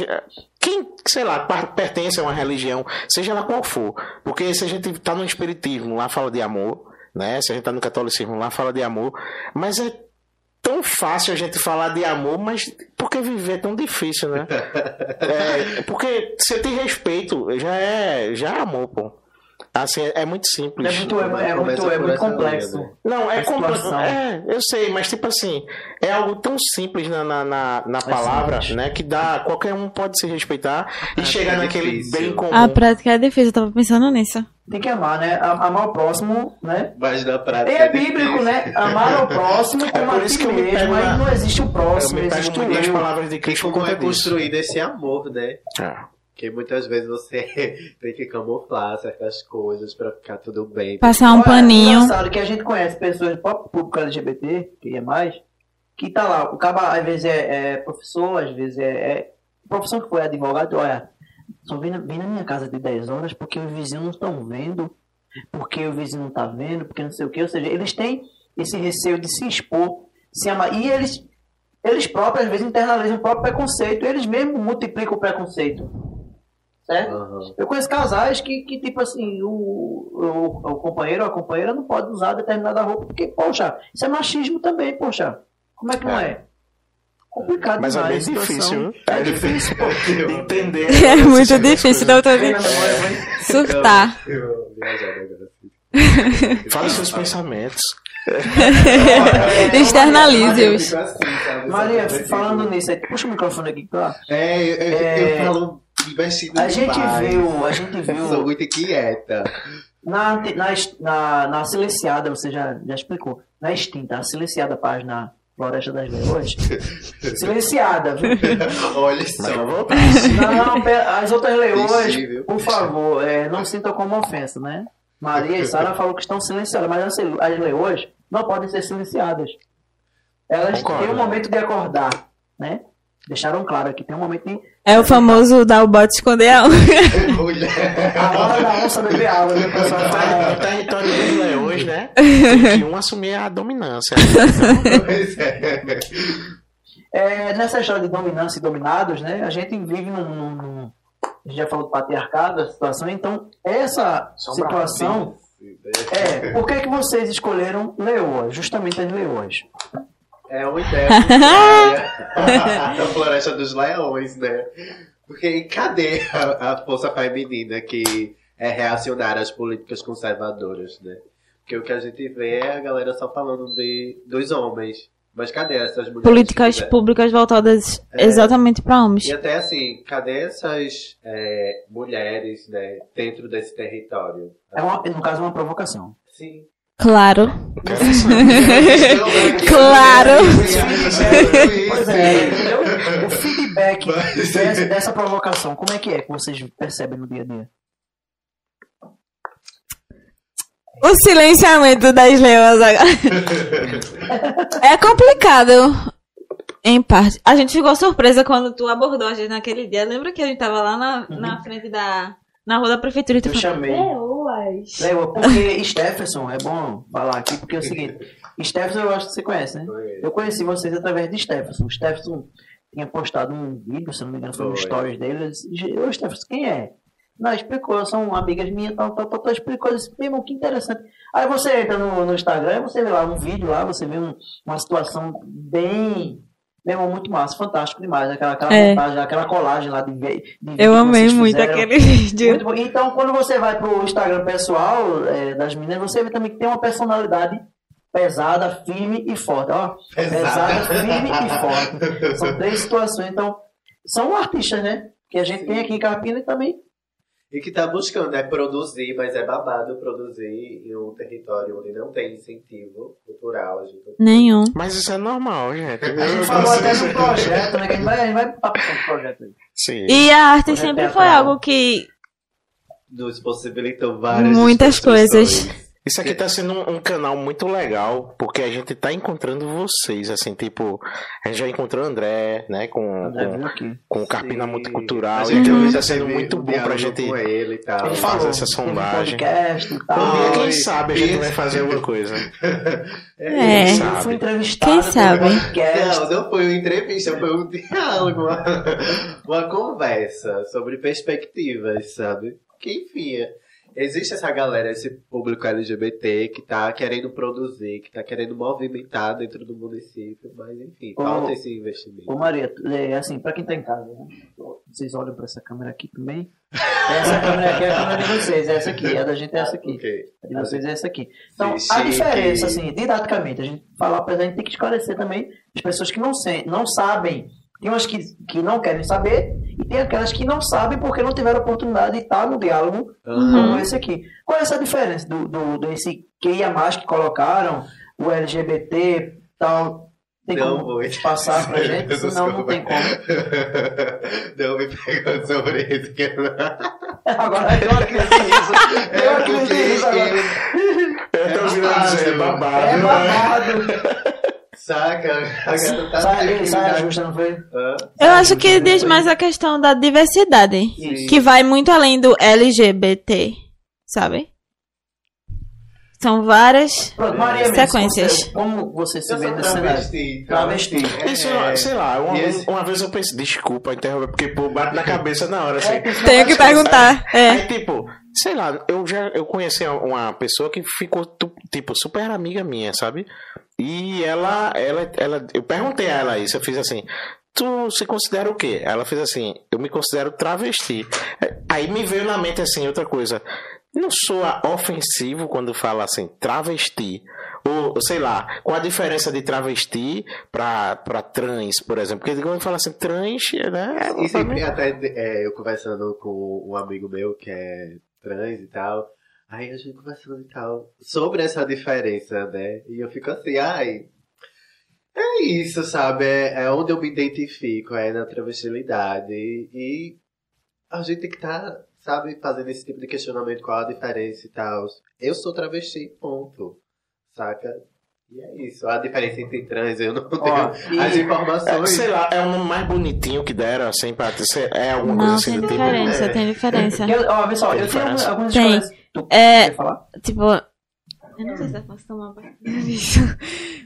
S4: Quem, sei lá, pertence a uma religião, seja lá qual for. Porque se a gente tá no espiritismo, lá fala de amor, né? Se a gente tá no catolicismo, lá fala de amor. Mas é tão fácil a gente falar de amor, mas por que viver é tão difícil, né? É, porque se tem respeito, já é, já é amor, pô. Assim, é, é muito simples.
S1: É muito, é, é muito,
S3: por
S1: é muito complexo.
S4: Não, é complexo. É, eu sei, mas tipo assim, é algo tão simples na, na, na, na palavra,
S1: simples.
S4: né? Que dá, qualquer um pode se respeitar e
S3: Ah,
S4: chegar
S3: é
S4: naquele
S3: difícil.
S4: bem comum.
S2: A prática é difícil, eu tava pensando nisso.
S1: Tem que amar, né? Amar o próximo, né?
S3: Mas na prática.
S1: É bíblico, né? Amar ao próximo como
S4: por
S1: a
S4: isso
S1: ti
S4: que eu me
S1: mesmo,
S4: pego
S1: mas não existe o
S4: Eu
S1: próximo,
S4: me pego
S1: existe o eu.
S4: palavras de
S3: E
S4: Cristo por
S3: como é construído esse amor, né?
S4: É.
S3: Porque muitas vezes você tem que camuflar certas coisas pra ficar tudo bem.
S2: Passar um
S1: Olha,
S2: paninho.
S1: engraçado que a gente conhece pessoas do próprio público LGBT, que é mais, que tá lá, o cara às vezes é, é professor, às vezes é, é profissão que foi advogado, olha, só vim, na- vim na minha casa de 10 horas porque os vizinhos não estão vendo, porque o vizinho não tá vendo, porque não sei o que, ou seja, eles têm esse receio de se expor, se amar, e eles, eles próprios às vezes internalizam o próprio preconceito, eles mesmos multiplicam o preconceito, certo?
S3: Aham.
S1: Eu conheço casais que, que tipo assim, o, o, o companheiro ou a companheira não pode usar determinada roupa, porque, poxa, isso é machismo também, poxa. Como é que não é? Complicado
S4: Mas é
S1: demais
S4: bem difícil, viu?
S1: É difícil, pô.
S4: Entender.
S2: É muito difícil,
S1: na memória, vai.
S2: Surtar.
S4: Fala seus pensamentos.
S2: Externalize-os.
S3: Assim?
S1: Maria, falando nisso puxa o microfone aqui, claro.
S3: É, eu, eu,
S1: É,
S3: eu falo
S1: A gente
S3: demais.
S1: viu, a gente
S3: Eu sou
S1: viu
S3: muito inquieta.
S1: na, na, na, na silenciada, você já, já explicou, na extinta, a silenciada página Floresta das Leões, silenciada, viu?
S3: Olha só.
S1: Não, pe- as outras
S3: Sensível.
S1: por favor, é, não sintam como ofensa, né? Maria e Sara falou que estão silenciadas, mas as, leoas não podem ser silenciadas. Elas
S4: Concordo.
S1: têm um momento de acordar, né? Deixaram claro aqui, tem um momento de.
S2: É o famoso dar o bote e esconder a.
S3: Mulher.
S1: A hora da onça beber água, né? O pessoal
S4: Tá em território dos leões, né? Tem que um assumir a dominância.
S3: Pois é.
S1: É, nessa história de dominância e dominados, né? A gente vive num. num- num- a gente já falou do patriarcado, da situação, então essa
S7: Só
S1: situação. É, por que, que vocês escolheram leoas? Justamente as leoas.
S3: É uma ideia da Floresta dos Leões, né? Porque cadê a, a força feminina que é reacionária às políticas conservadoras, né? Porque o que a gente vê é a galera só falando de, dos homens. Mas cadê essas mulheres?
S2: Políticas públicas voltadas exatamente para homens.
S3: E até assim, cadê essas é, mulheres, né, dentro desse território?
S1: É uma, no caso, é uma provocação.
S3: Sim.
S2: Claro. Claro.
S1: Pois é, entendeu? O feedback dessa, dessa provocação, como é que é que vocês percebem no dia a dia?
S2: O silenciamento das leoas agora. É complicado. Em parte. A gente ficou surpresa quando tu abordou a gente naquele dia. Lembra que a gente tava lá na, na frente da. Na rua da prefeitura tu
S1: Eu chamei.
S2: Leoas.
S1: Leoa, porque Stephenson, é bom falar aqui, porque é o seguinte, Stephenson eu acho que você conhece, né? Eu conheci vocês através de Stephenson. O Stephenson tinha postado um vídeo, se não me engano, foi no stories dele. Eu disse, ô Stephenson, quem é? Não, explicou, são amigas minhas, tal, tal, tal, tal, explicou, eu disse, meu irmão, que interessante. Aí você entra no, no Instagram, você vê lá um vídeo lá, você vê um- uma situação bem, meu irmão, muito massa, fantástico demais, aquela, aquela
S2: É.
S1: montagem, aquela colagem lá de, de
S2: Eu amei muito
S1: fizeram.
S2: aquele vídeo.
S1: Então, quando você vai pro Instagram pessoal é, das meninas, você vê também que tem uma personalidade pesada, firme e forte. Ó, pesada, firme e forte. São três situações. Então, são artistas, né? Que a gente tem aqui em Carpina e também.
S3: E que tá buscando, é produzir, mas é babado produzir em um território onde não tem incentivo cultural. A gente não
S2: Nenhum.
S4: Mas isso é normal, gente.
S1: A gente falou até no projeto, né? Que a gente vai, a gente vai papo com o projeto aí.
S4: Sim.
S2: E a arte sempre foi algo que.
S3: nos possibilitou várias
S2: Muitas coisas.
S4: Isso aqui tá sendo um, um canal muito legal, porque a gente tá encontrando vocês, assim, tipo, a gente já encontrou o André, né, com,
S1: André
S4: com, com o Carpina
S3: Sim.
S4: Multicultural,
S3: A gente
S4: então tá sendo muito bom pra gente
S3: com ele e tal.
S1: Ele
S4: fazer essa sondagem.
S1: podcast e tal.
S4: Um dia, quem sabe, a gente
S3: isso.
S4: vai fazer alguma coisa.
S2: É.
S4: Quem
S1: Eu
S4: sabe?
S1: fui entrevistado
S2: Quem sabe?
S1: podcast.
S3: Não, não foi uma entrevista, foi um diálogo, uma, uma conversa sobre perspectivas, sabe? Que enfim, é- existe essa galera, esse público LGBT que tá querendo produzir, que tá querendo movimentar dentro do município, mas enfim,
S1: Ô,
S3: falta esse investimento.
S1: Ô Maria, é assim, pra quem tá em casa, né? vocês olham pra essa câmera aqui também. Essa câmera aqui é a câmera de vocês, é essa aqui, a da gente é essa aqui.
S3: Ok.
S1: A de vocês é essa aqui. Então,
S3: Sim,
S1: a diferença,
S3: que-
S1: assim, didaticamente, a gente falar a gente tem que esclarecer também as pessoas que não, se, não sabem. Tem umas que, que não querem saber e tem aquelas que não sabem porque não tiveram oportunidade de estar no diálogo
S3: Aham.
S1: como esse aqui. Qual é essa diferença do, do, desse QIA mais que colocaram, o LGBT tal? Tem
S3: Não
S1: como
S3: vou.
S1: passar pra gente? Senão não tem como.
S3: Não me pegou sobre isso. Que...
S1: Agora deu uma crise de riso. Deu uma crise agora.
S4: Eu tô ouvindo dizer, é babado.
S1: É babado.
S3: Saca? A gata tá
S1: justa, não foi?
S3: Hã?
S2: Eu acho que diz mais a questão da diversidade.
S1: Isso.
S2: Que vai muito além do LGBT, sabe? São várias.
S1: Maria,
S2: Sequências.
S1: você- como você se
S3: Eu
S1: vê nesse cenário?
S3: travesti. então,
S1: Travesti.
S3: assim,
S4: Isso,
S3: é-
S4: sei lá, uma, vez,
S3: esse-
S4: uma vez eu pensei, desculpa interromper, porque pô, bate na cabeça na hora, assim.
S1: É,
S2: Tenho que perguntar. É.
S4: Aí, tipo, sei lá, eu já eu conheci uma pessoa que ficou, tipo, super amiga minha, sabe? E ela, ela, ela, eu perguntei a ela isso, eu fiz assim, tu se considera o quê? Ela fez assim, eu me considero travesti. Aí me veio na mente assim, outra coisa, não soa ofensivo quando fala assim, travesti. Ou, sei lá, qual a diferença de travesti pra, pra trans, por exemplo? Porque quando fala assim, trans, né?
S3: E sempre até é, eu conversando com um amigo meu que é trans e tal. Aí a gente conversando e tal. Sobre essa diferença, né? E eu fico assim, ai. É isso, sabe? É, é onde eu me identifico, é na travestilidade. E a gente tem que estar, sabe, fazendo esse tipo de questionamento, qual a diferença e tal. Eu sou travesti, ponto. Saca? E é isso. A diferença entre trans, eu não tenho
S1: Ó, e-
S3: as
S4: É,
S3: informações.
S4: sei lá, é o nome mais bonitinho que deram, assim, pra ser, é alguma
S2: Não,
S4: coisa assim
S2: tem
S4: do tipo.
S2: diferença,
S3: é.
S2: tem diferença.
S1: Eu, ó, só,
S4: Tem
S1: eu tenho
S4: diferença?
S1: algumas
S2: Tem.
S1: escolas. Tu
S2: É.
S1: quer falar?
S2: Tipo, eu não sei se eu posso tomar banho disso.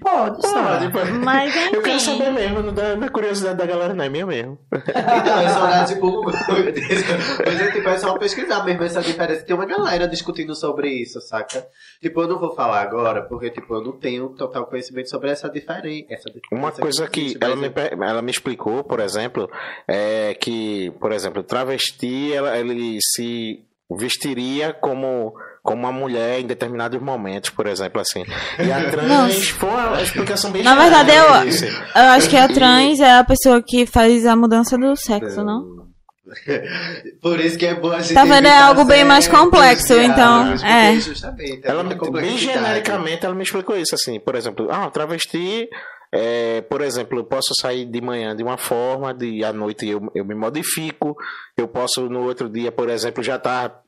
S1: Pode, sabe.
S4: tipo,
S2: Mas
S4: eu quero
S2: enfim.
S4: saber mesmo, não dá, é curiosidade da galera, não é minha mesmo.
S3: Então, é só olhar, tipo, mas é tipo, é só pesquisar mesmo essa diferença. Tem uma galera discutindo sobre isso, saca? Tipo, eu não vou falar agora, porque, tipo, eu não tenho total conhecimento sobre essa diferença. Essa diferença
S4: Uma coisa que
S3: existe,
S4: ela me, ela me explicou, por exemplo, é que, por exemplo, travesti, ela, ele se vestiria como, como uma mulher em determinados momentos, por exemplo, assim. E a trans
S2: Nossa.
S4: foi uma explicação bem
S2: Na verdade,
S4: genérica
S2: eu-. Eu acho que a trans é a pessoa que faz a mudança do sexo, não?
S3: Por isso que é bom a gente
S2: Tá vendo? É algo bem mais complexo, então, é.
S3: Justamente, é
S4: Ela, bem genericamente, ela me explicou isso, assim, por exemplo, ah, travesti, é, por exemplo, eu posso sair de manhã de uma forma, de à noite eu, eu me modifico, eu posso no outro dia, por exemplo, já tá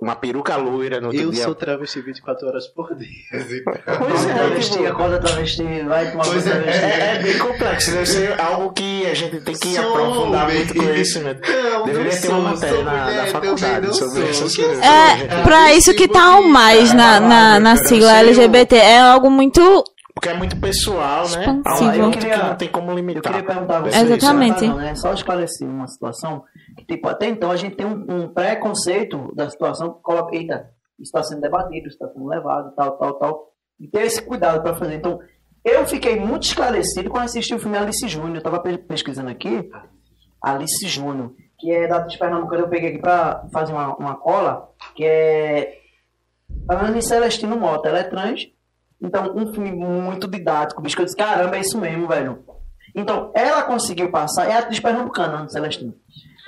S4: uma peruca loira, no outro
S3: Eu
S4: dia...
S3: sou travesti 24 horas por dia. então.
S4: Pois é,
S1: travesti,
S4: tipo-
S1: acorda travesti, vai tomar
S3: Pois é.
S1: travesti.
S4: É, é bem complexo, deve ser algo que a gente tem que
S3: Sou,
S4: aprofundar
S3: bem.
S4: muito conhecimento.
S3: Não,
S4: Deveria
S3: não
S4: ter uma matéria na, na faculdade sobre essas
S3: Que
S4: coisas.
S2: É, pra isso que tá o mais na, na, na sigla LGBT. É algo muito.
S4: Porque é muito pessoal, né?
S2: Expansivo.
S4: Há um
S1: Eu queria-
S4: que não tem como
S1: Eu
S4: limitar.
S1: queria perguntar a você.
S2: Exatamente.
S1: Não, né? Só esclarecer uma situação. Que, tipo, até então a gente tem um, um preconceito da situação que coloca, eita, isso está sendo debatido, isso está sendo levado, tal, tal, tal. E ter esse cuidado para fazer. Então, eu fiquei muito esclarecido quando assisti o filme Alice Júnior. Eu estava pesquisando aqui. Alice Júnior, que é da de Pernambuco, eu peguei aqui para fazer uma, uma cola, que é a Anne Celestino Mota, ela é trans, então um filme muito didático, bicho, eu disse, caramba, é isso mesmo, velho. Então, ela conseguiu passar, é a atriz pernambucana, Celestino,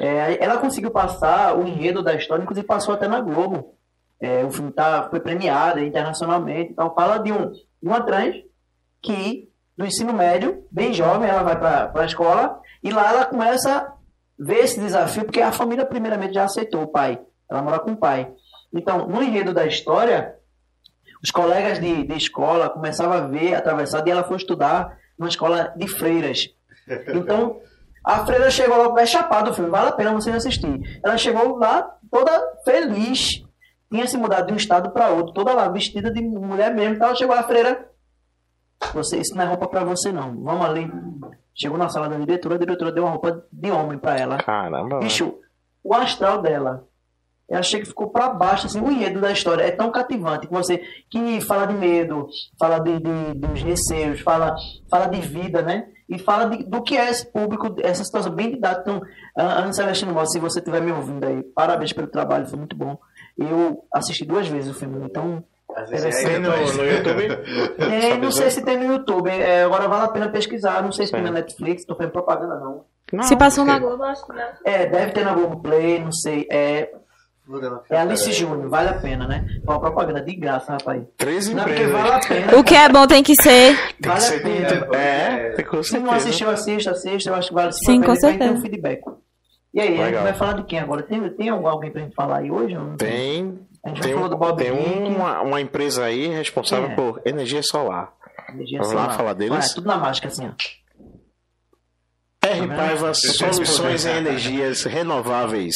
S1: é, ela conseguiu passar o enredo da história, inclusive passou até na Globo. É, o filme tá, foi premiado internacionalmente, então fala de, um, uma trans que, no ensino médio, bem jovem, ela vai para a escola, e lá ela começa a ver esse desafio, porque a família primeiramente já aceitou o pai, ela mora com o pai. Então, no enredo da história, os colegas de, de escola começavam a ver atravessado e ela foi estudar numa escola de freiras. Então, a freira chegou lá, é chapado o filme, vale a pena você assistir. Ela chegou lá toda feliz, tinha se mudado de um estado para outro, toda lá vestida de mulher mesmo. Então, ela chegou a freira, você, isso não é roupa para você não, vamos ali. Chegou na sala da diretora, a diretora deu uma roupa de homem para ela.
S4: Caramba.
S1: Bicho, o astral dela eu achei que ficou para baixo, assim, o enredo da história é tão cativante que você que fala de medo, fala de, de dos receios, fala, fala de vida, né? E fala de, do que é esse público, essa situação bem didática. Então, Ana Celestino Mota, se você estiver me ouvindo aí, parabéns pelo trabalho, foi muito bom. Eu assisti duas vezes o filme, então
S4: tem no, no YouTube?
S1: É, não sei se tem no YouTube. É, agora vale a pena pesquisar. Não sei se tem na Netflix, estou fazendo propaganda não.
S2: não se passou na Globo, acho que não.
S1: É, deve ter na Globo Play, não sei. É, é Alice Júnior, vale a pena, né? Uma propaganda de graça, rapaz.
S4: Três
S1: Não, porque
S4: empresas.
S1: vale a pena.
S2: O que é bom tem que ser.
S4: Tem que
S1: Vale a
S4: ser
S1: pena.
S4: dito. É, tem com
S1: Se não assistiu, assista, assista. Eu acho que vale
S2: Sim,
S1: a
S2: com
S1: pena, vai ter
S2: certeza.
S1: um feedback. E aí, a gente
S4: Legal.
S1: vai falar de quem agora? Tem, tem algum- alguém pra gente falar aí hoje? não
S4: Tem,
S1: A gente
S4: tem,
S1: já falou do Bob
S4: tem uma, uma empresa aí responsável
S1: É.
S4: por energia solar.
S1: energia
S4: Vamos lá
S1: solar.
S4: falar deles?
S1: Olha, tudo na mágica, assim, ó.
S4: R
S1: Tá
S4: Paiva Soluções em Energias Renováveis.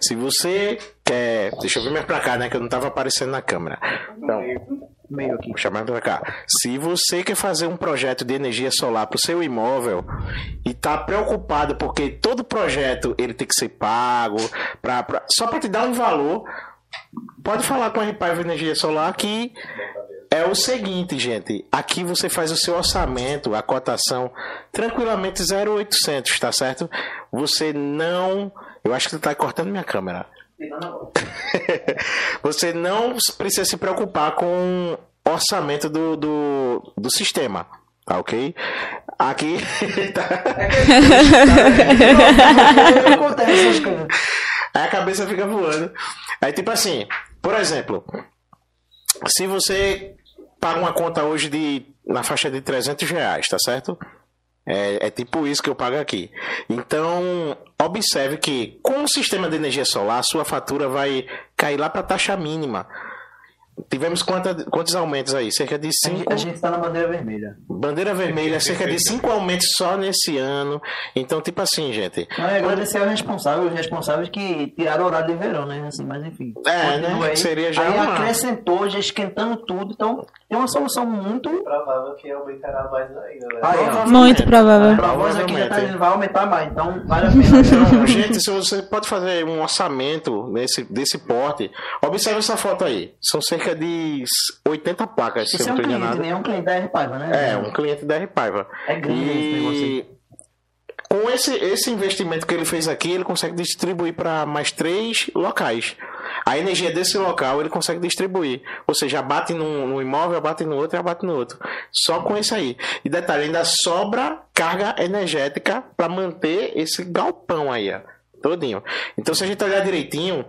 S4: Se você quer. Deixa eu ver mais pra cá, né? Que eu não tava aparecendo na câmera. Então,
S1: Meio aqui.
S4: vou chamar pra cá. Se você quer fazer um projeto de energia solar pro seu imóvel e tá preocupado porque todo projeto ele tem que ser pago, pra, pra- só para te dar um valor, pode falar com a R Paiva Energia Solar que é o seguinte, gente. Aqui você faz o seu orçamento, a cotação, tranquilamente 0,800, tá certo? Você não. Eu acho que você tá cortando minha câmera. você não precisa se preocupar com o orçamento do, do, do sistema. Tá ok? Aqui. tá-. Aí a cabeça fica voando. Aí, tipo assim, por exemplo, se você paga uma conta hoje de na faixa de 300 reais, tá certo? É, é tipo isso que eu pago aqui. Então, observe que com o sistema de energia solar, a sua fatura vai cair lá para taxa mínima. Tivemos quanta, quantos aumentos aí? Cerca de
S1: A gente-
S4: 5.
S1: A gente tá na bandeira vermelha.
S4: Bandeira vermelha, cerca de 5 aumentos só nesse ano. Então, tipo assim, gente.
S1: Não, é agradecer ao responsável, os responsáveis que tiraram o horário de verão, né? Assim, mas enfim.
S4: É, né?
S1: Aí,
S4: Seria já
S1: aí
S4: uma-
S1: acrescentou, já esquentando tudo. Então, tem uma solução muito.
S3: provável que aumentará mais ainda, né?
S1: Aí.
S2: Muito provável.
S1: Pra voz aqui já tá vai aumentar mais, então vale a pena.
S4: Então, gente, se você pode fazer um orçamento nesse, desse porte, observe essa foto aí. São cerca de 80 placas, se
S1: Isso
S4: eu
S1: é um
S4: não estou
S1: cliente,
S4: enganado.
S1: né? É um cliente da R-Paiva, né?
S4: É, um cliente da R-Paiva.
S1: É grande esse negócio aí.
S4: E com esse, esse investimento que ele fez aqui, ele consegue distribuir para mais três locais. A energia desse local ele consegue distribuir. Ou seja, bate num, num imóvel, bate no outro e abate no outro. Só com isso aí. E detalhe, ainda sobra carga energética para manter esse galpão aí, ó. Todinho. Então, se a gente olhar direitinho,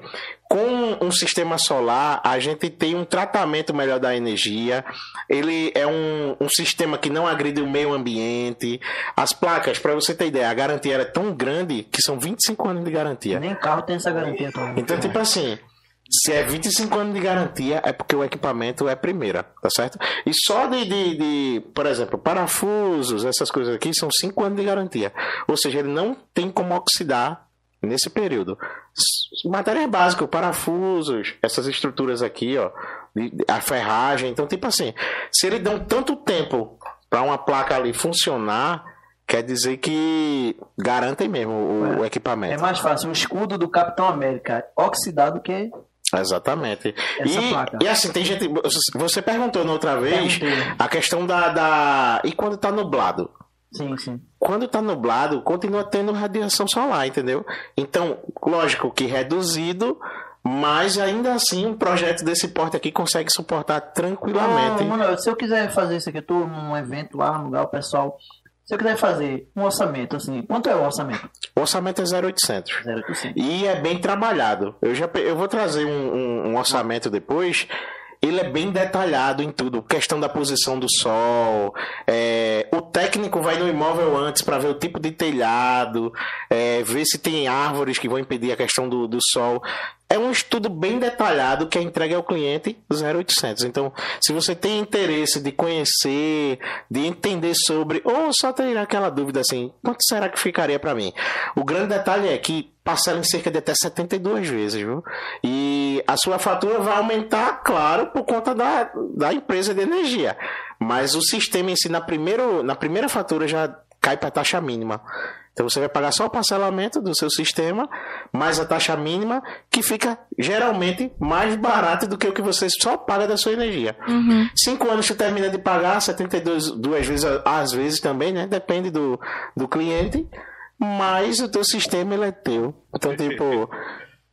S4: com um sistema solar, a gente tem um tratamento melhor da energia. Ele é um, um sistema que não agride o meio ambiente. As placas, para você ter ideia, a garantia era tão grande que são 25 anos de garantia.
S1: Nem carro tem essa garantia toda.
S4: Então, tipo assim, se é 25 anos de garantia, é porque o equipamento é primeira, tá certo? E só de, de, de, por exemplo, parafusos, essas coisas aqui, são 5 anos de garantia. Ou seja, ele não tem como oxidar nesse período. Matéria básica, parafusos, essas estruturas aqui, ó, a ferragem. Então, tipo assim, se ele dão tanto tempo para uma placa ali funcionar, quer dizer que garantem mesmo o, o equipamento.
S1: É mais fácil o escudo do Capitão América oxidado que
S4: Exatamente. E, e assim, tem gente. Você perguntou na outra vez
S1: Perguntei.
S4: a questão da, da. E quando tá nublado?
S1: Sim, sim.
S4: Quando tá nublado, continua tendo radiação solar, entendeu? Então, lógico que reduzido, mas ainda assim um projeto desse porte aqui consegue suportar tranquilamente.
S1: Não, mano, se eu quiser fazer isso aqui, eu tô num evento lá, num lugar, o pessoal. Se eu quiser fazer um orçamento, assim, quanto é o orçamento?
S4: O orçamento é 0,800.
S1: 0%.
S4: E é bem trabalhado. Eu já eu vou trazer um, um- um orçamento depois. Ele é bem detalhado em tudo. Questão da posição do sol. é, o técnico vai no imóvel antes para ver o tipo de telhado, é, ver se tem árvores que vão impedir a questão do, do sol. É um estudo bem detalhado que é entregue ao cliente 0800. Então, se você tem interesse de conhecer, de entender sobre, ou só ter aquela dúvida assim, quanto será que ficaria para mim? O grande detalhe é que parcela em cerca de até 72 vezes, viu? E a sua fatura vai aumentar, claro, por conta da, da empresa de energia. Mas o sistema em si, na, primeiro, na primeira fatura, já cai para taxa mínima. Então você vai pagar só o parcelamento do seu sistema, mais a taxa mínima, que fica geralmente mais barato do que o que você só paga da sua energia.
S2: Uhum.
S4: Cinco anos você termina de pagar, 72 duas vezes, às vezes também, né? Depende do, do cliente. Mas o teu sistema ele é teu. Então, tipo,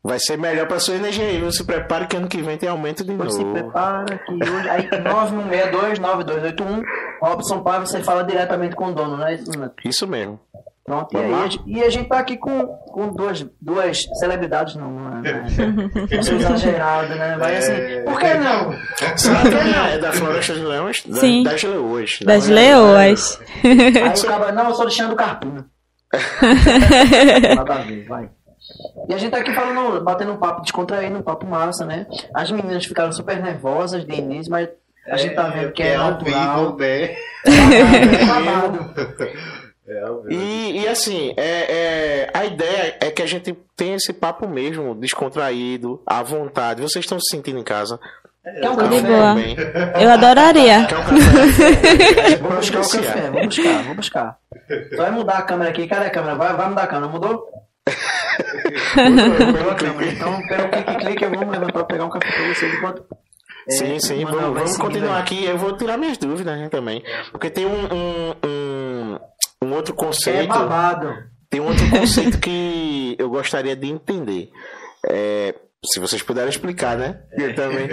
S4: vai ser melhor pra sua energia aí. Você se prepare que ano que vem tem aumento de
S6: Pois se
S4: novo.
S6: prepara que hoje. Aí 9162-9281. Robson Paiva, você fala diretamente com o dono, né? Isso
S4: mesmo.
S6: Pronto, e, aí, a gente- e a gente tá aqui com, com duas, duas celebridades, não, não é? Não é sou exagerado, né? Mas assim, por que não?
S4: Sabe quem é? É da Floresta dos Leões? Da-
S2: Sim.
S4: Das Leoas.
S2: Das
S4: Não é?
S2: leoas.
S6: Aí o cara, não, eu sou Alexandre Carpina. Nada a ver, vai. E a gente tá aqui falando, batendo um papo descontraído, um papo massa, né? As meninas ficaram super nervosas de início, mas a gente tá vendo que é
S3: ao
S6: natural.
S3: vivo, né?
S6: É babado.
S3: É.
S4: E, e assim, é, é, a ideia é que a gente tenha esse papo mesmo, descontraído, à vontade. Vocês estão se sentindo em casa?
S6: Quer um café?
S2: boa.
S4: Bem.
S2: Eu adoraria.
S4: Quer um café?
S6: Vou buscar o café, vou buscar, vou buscar. Só vai mudar a câmera aqui. Cadê a câmera? Vai, vai mudar a câmera, mudou? Mudou a câmera. Então, pelo clique-clique, eu vou levar pra pegar um café pra vocês enquanto. é,
S4: Sim, sim, vamos, vamos continuar aqui. Eu vou tirar minhas dúvidas né, também. Porque tem um, um, um, um outro
S6: É
S4: conceito.
S6: babado.
S4: Tem um outro conceito que eu gostaria de entender. É, se vocês puderem explicar, né? Eu também.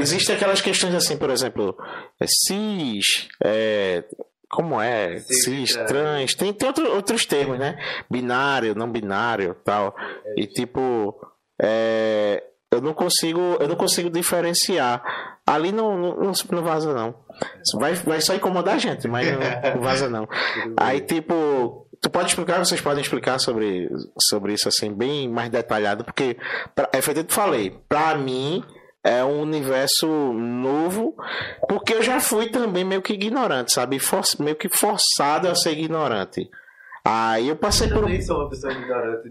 S4: Existem aquelas questões assim, por exemplo, é, cis, é, como é?
S3: Cis,
S4: Cis,
S3: trans.
S4: trans, tem, tem outro- outros termos, né? Binário, não binário, tal. E tipo, é, eu não consigo, eu não consigo diferenciar. Ali não, não, não, vaza não. Vai, vai só incomodar a gente, mas não, não vaza não. Aí, tipo, tu pode explicar, vocês podem explicar sobre, sobre isso assim, bem mais detalhado, porque pra, é feito que eu falei, pra mim é um universo novo, porque eu já fui também meio que ignorante, sabe? For, meio que forçado a ser ignorante. Aí eu passei
S3: Eu
S4: por
S3: também sou uma pessoa ignorante.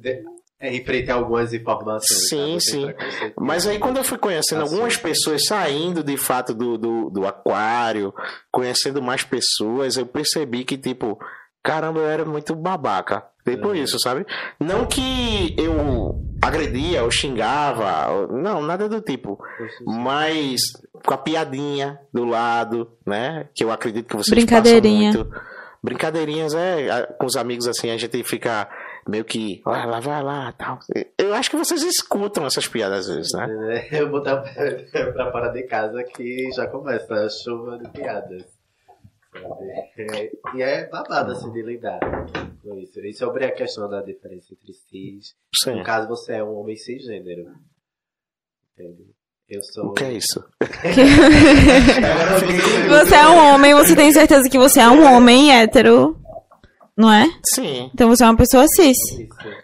S3: É, a algumas informações.
S4: Sim,
S3: tá? Não tem
S4: sim. Mas aí quando eu fui conhecendo
S3: Assim.
S4: algumas pessoas saindo de fato do, do, do aquário, conhecendo mais pessoas, eu percebi que, tipo, caramba, eu era muito babaca. Tipo
S3: Uhum.
S4: isso, sabe? Não que eu agredia ou xingava, não, nada do tipo. Mas com a piadinha do lado, né? Que eu acredito que vocês
S2: Brincadeirinha.
S4: passam muito. Brincadeirinhas, é, com os amigos assim, a gente fica meio que, vai lá, vai lá, tal. Eu acho que vocês escutam essas piadas às vezes, né?
S3: É, Eu vou botar pra fora de casa que já começa a chuva de piadas. É, E é babado assim de lidar com isso. E sobre a questão da diferença entre cis,
S4: Sim.
S3: no caso você é um homem cisgênero. Entende? Eu sou.
S4: O que é isso?
S3: Você
S2: é um homem, você tem certeza que você é um homem hétero, não é?
S4: Sim.
S2: Então você é uma pessoa cis.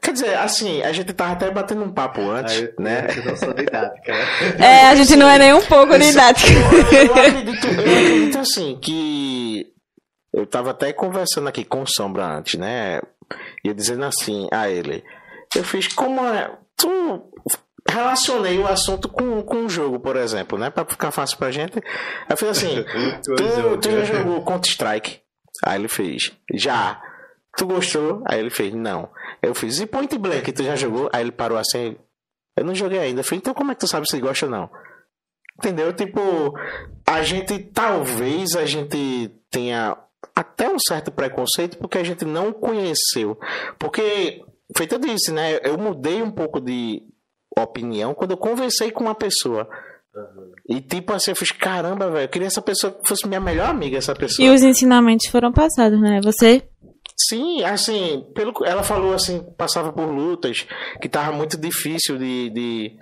S4: Quer dizer, assim, a gente tava até batendo um papo antes,
S3: eu,
S4: né?
S3: eu não sou didática.
S2: É, a gente não é nem um pouco didático.
S4: Eu, eu acredito, eu acredito assim que eu tava até conversando aqui com o Sombra antes, né? E eu dizendo assim a ele, eu fiz como é, tu relacionei o assunto com, com o jogo, por exemplo, né? Pra ficar fácil pra gente. Aí eu fiz assim, tu, tu já jogou Counter Strike? Aí ele fez, já. Tu gostou? Aí ele fez, não. Eu fiz, e Point Blank, tu já jogou? Aí ele parou assim, eu não joguei ainda. Eu falei, então como é que tu sabe se gosta ou não? Entendeu? Tipo, a gente talvez a gente tenha até um certo preconceito porque a gente não conheceu. Porque, feito eu disse, né? Eu mudei um pouco de opinião quando eu conversei com uma pessoa. E tipo assim, eu fiz, caramba, velho, eu queria essa pessoa que fosse minha melhor amiga, essa pessoa.
S2: E os ensinamentos foram passados, né? Você
S4: Sim, assim, pelo ela falou assim, passava por lutas, que tava muito difícil de, de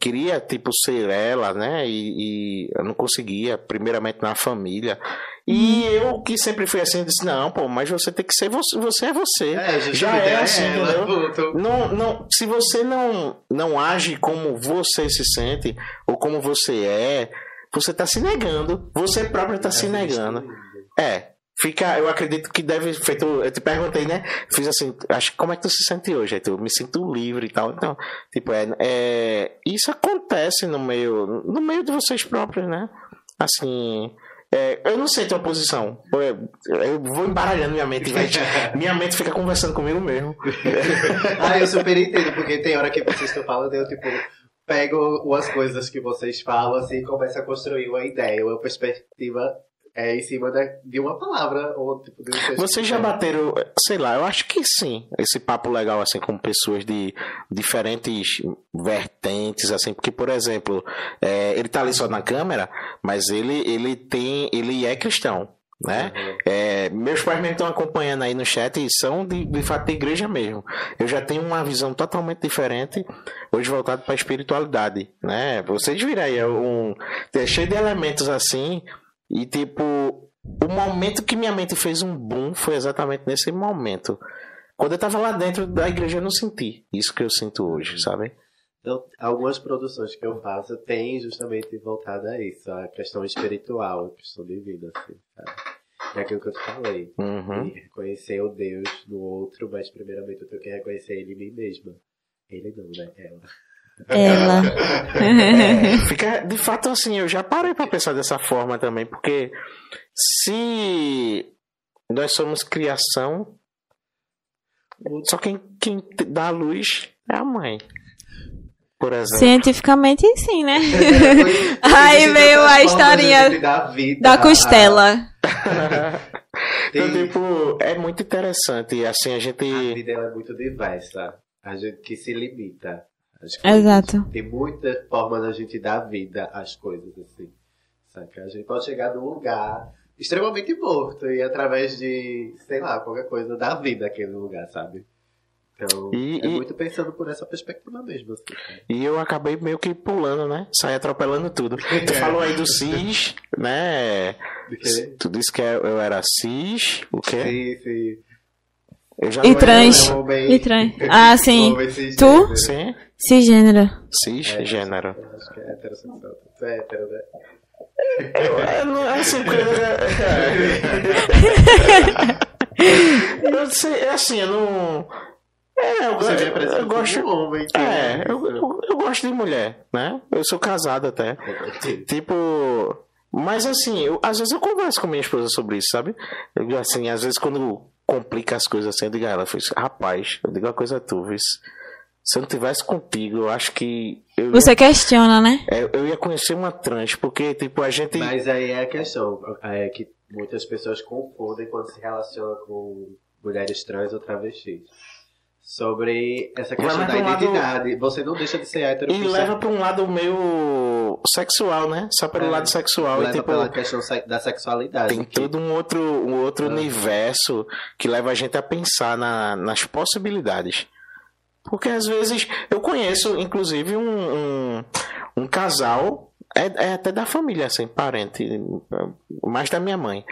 S4: queria tipo ser ela, né? E, e eu não conseguia, primeiramente na família. E eu que sempre fui assim, disse não, pô, mas você tem que ser você, você é você.
S3: É,
S4: Já
S3: justamente
S4: é assim,
S3: ela,
S4: entendeu? Não, não, se você não não age como você se sente ou como você é, você tá se negando. Você próprio tá se negando. É. Fica, eu acredito que deve feito. Eu te perguntei, né? Fiz assim, acho como é que tu se sente hoje? Aí tu, me sinto livre e tal. Então, tipo, é, é, isso acontece no meio, no meio de vocês próprios, né? Assim, É, eu não sei tua posição. Eu, eu vou embaralhando minha mente. minha mente fica conversando comigo mesmo.
S3: ah, eu super entendo, porque tem hora que vocês estão falando, eu tipo, pego as coisas que vocês falam assim e começo a construir uma ideia, uma perspectiva é, em cima de uma palavra. Ou, tipo, de um.
S4: Vocês já bateram, sei lá, eu acho que sim. Esse papo legal, assim, com pessoas de diferentes vertentes, assim, porque, por exemplo, é, ele tá ali só na câmera, mas ele, ele tem, ele é cristão, né?
S3: Uhum.
S4: É, meus pais mesmo estão acompanhando aí no chat e são de, de fato da igreja mesmo. Eu já tenho uma visão totalmente diferente, hoje voltado para a espiritualidade, né? Vocês viram aí, é um, é cheio de elementos assim, e tipo, o momento que minha mente fez um boom foi exatamente nesse momento. Quando eu tava lá dentro da igreja, eu não senti isso que eu sinto hoje, sabe?
S3: Então, algumas produções que eu faço têm justamente voltado a isso, a questão espiritual, a questão de vida, assim, sabe? É aquilo que eu te falei.
S4: Uhum.
S3: Reconhecer o Deus no outro, mas primeiramente eu tenho que reconhecer ele em mim mesma. Ele não, né? Ela.
S2: Ela.
S4: É, fica, de fato, assim, eu já parei pra pensar dessa forma também, porque se nós somos criação, só quem, quem dá a luz é a mãe. Por exemplo.
S2: Cientificamente, sim, né? Aí veio a historinha Da
S3: a-
S2: costela.
S4: então, tipo, é muito interessante. Assim, a gente.
S3: A vida é muito diversa. A gente que se limita. Às coisas.
S2: Exato.
S3: Tem muitas formas da gente dar vida às coisas, assim. Saca? A gente pode chegar num lugar extremamente morto e através de, sei lá, qualquer coisa, dar vida àquele lugar, sabe? Então,
S4: E-
S3: é
S4: e-
S3: muito pensando por essa perspectiva mesmo. Assim.
S4: E eu acabei meio que pulando, né? Saí atropelando tudo. Tu falou aí do cis, né?
S3: Porque-
S4: Tu disse que eu era cis, o quê?
S3: Sim, sim.
S2: E trans. E trans. Ah, sim. Tu?
S4: Sim,
S2: Cisgênero.
S4: cisgênero.
S3: Eu Acho que é heterossexual. Tu é hétero, né?
S4: Eu não, assim, porque... eu sei, é assim, eu não... É, eu,
S3: Você
S4: eu, gosto...
S3: um homem.
S4: É, eu, eu, eu gosto de mulher, né? Eu sou casado até. Tipo. Mas assim, eu- às vezes eu converso com minha esposa sobre isso, sabe? Eu, assim, às vezes quando complica as coisas assim, eu digo a ela, fez, rapaz, eu digo uma coisa a tu, vis, se eu não tivesse contigo, eu acho que eu, ia-
S2: Você questiona, né?
S4: é, eu ia conhecer uma trans, porque, tipo, a gente.
S3: Mas aí é a questão, é que muitas pessoas confundem quando se relacionam com mulheres trans ou travestis. Sobre essa questão da
S4: um lado-
S3: identidade. Você não deixa de ser hétero
S4: E leva pra um lado meio sexual, né? Só pelo
S3: É,
S4: lado sexual.
S3: leva
S4: e, tipo,
S3: pela questão da sexualidade.
S4: Tem
S3: que-
S4: todo um outro, um outro
S3: Aham.
S4: universo que leva a gente a pensar na- nas possibilidades. Porque às vezes eu conheço, inclusive, um, um, um casal, é, é até da família, assim, parente, mais da minha mãe.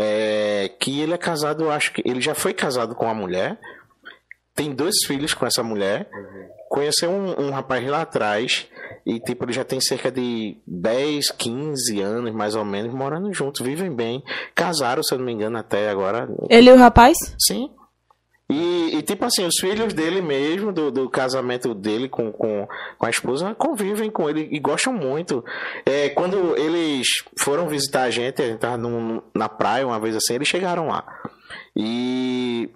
S4: é, que ele é casado, acho que ele já foi casado com uma mulher, tem dois filhos com essa mulher, conheceu um, um rapaz lá atrás e tipo ele já tem cerca de 10, 15 anos mais ou menos morando juntos, vivem bem, casaram se eu não me engano até agora,
S2: Ele e o rapaz?
S4: sim. E, e, tipo assim, os filhos dele mesmo, do, do casamento dele com, com, com a esposa, convivem com ele e gostam muito. É, quando eles foram visitar a gente, a gente tava num- na praia uma vez assim, eles chegaram lá. E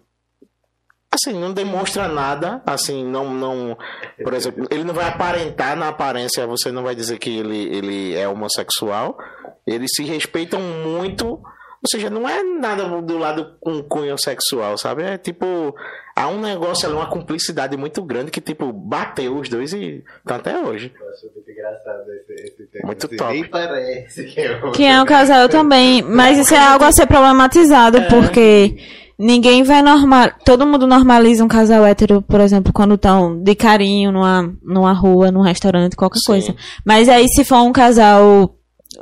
S4: assim, não demonstra nada, assim, não, não, por exemplo, ele não vai aparentar na aparência, você não vai dizer que ele, ele é homossexual, eles se respeitam muito, ou seja, não é nada do lado com cunho sexual, sabe? É tipo, há um negócio ali, uma cumplicidade muito grande que, tipo, bateu os dois e tá até hoje.
S3: Eu acho muito engraçado esse, esse termo.
S4: Muito
S3: assim,
S4: top.
S3: Nem parece que é
S2: Que é um casal também. Mas isso é algo a ser problematizado, porque ninguém vai normal. Todo mundo normaliza um casal hétero, por exemplo, quando estão de carinho numa, numa rua, num restaurante, qualquer
S4: Sim.
S2: coisa. Mas aí se for um casal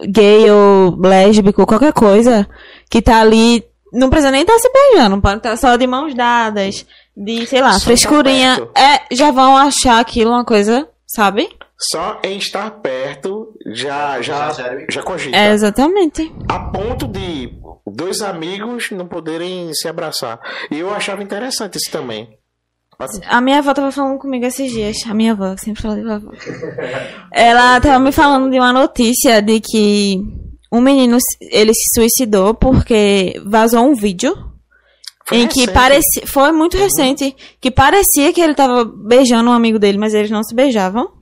S2: gay ou lésbico, qualquer coisa, que tá ali. Não precisa nem estar se beijando, pode estar só de mãos dadas, de, sei lá,
S4: Só tá
S2: frescurinha.
S4: perto.
S2: É, já vão achar aquilo uma coisa, sabe?
S4: Só em estar perto já, já,
S3: Já
S4: cogita.
S2: É, exatamente.
S4: a ponto de dois amigos não poderem se abraçar. E eu achava interessante isso também.
S2: A minha avó tava falando comigo esses dias. A minha avó, que sempre fala de vovó. Ela tava me falando de uma notícia de que um menino ele se suicidou porque vazou um vídeo
S4: Foi
S2: em que parecia. Foi muito recente. Que parecia que ele tava beijando um amigo dele, mas eles não se beijavam.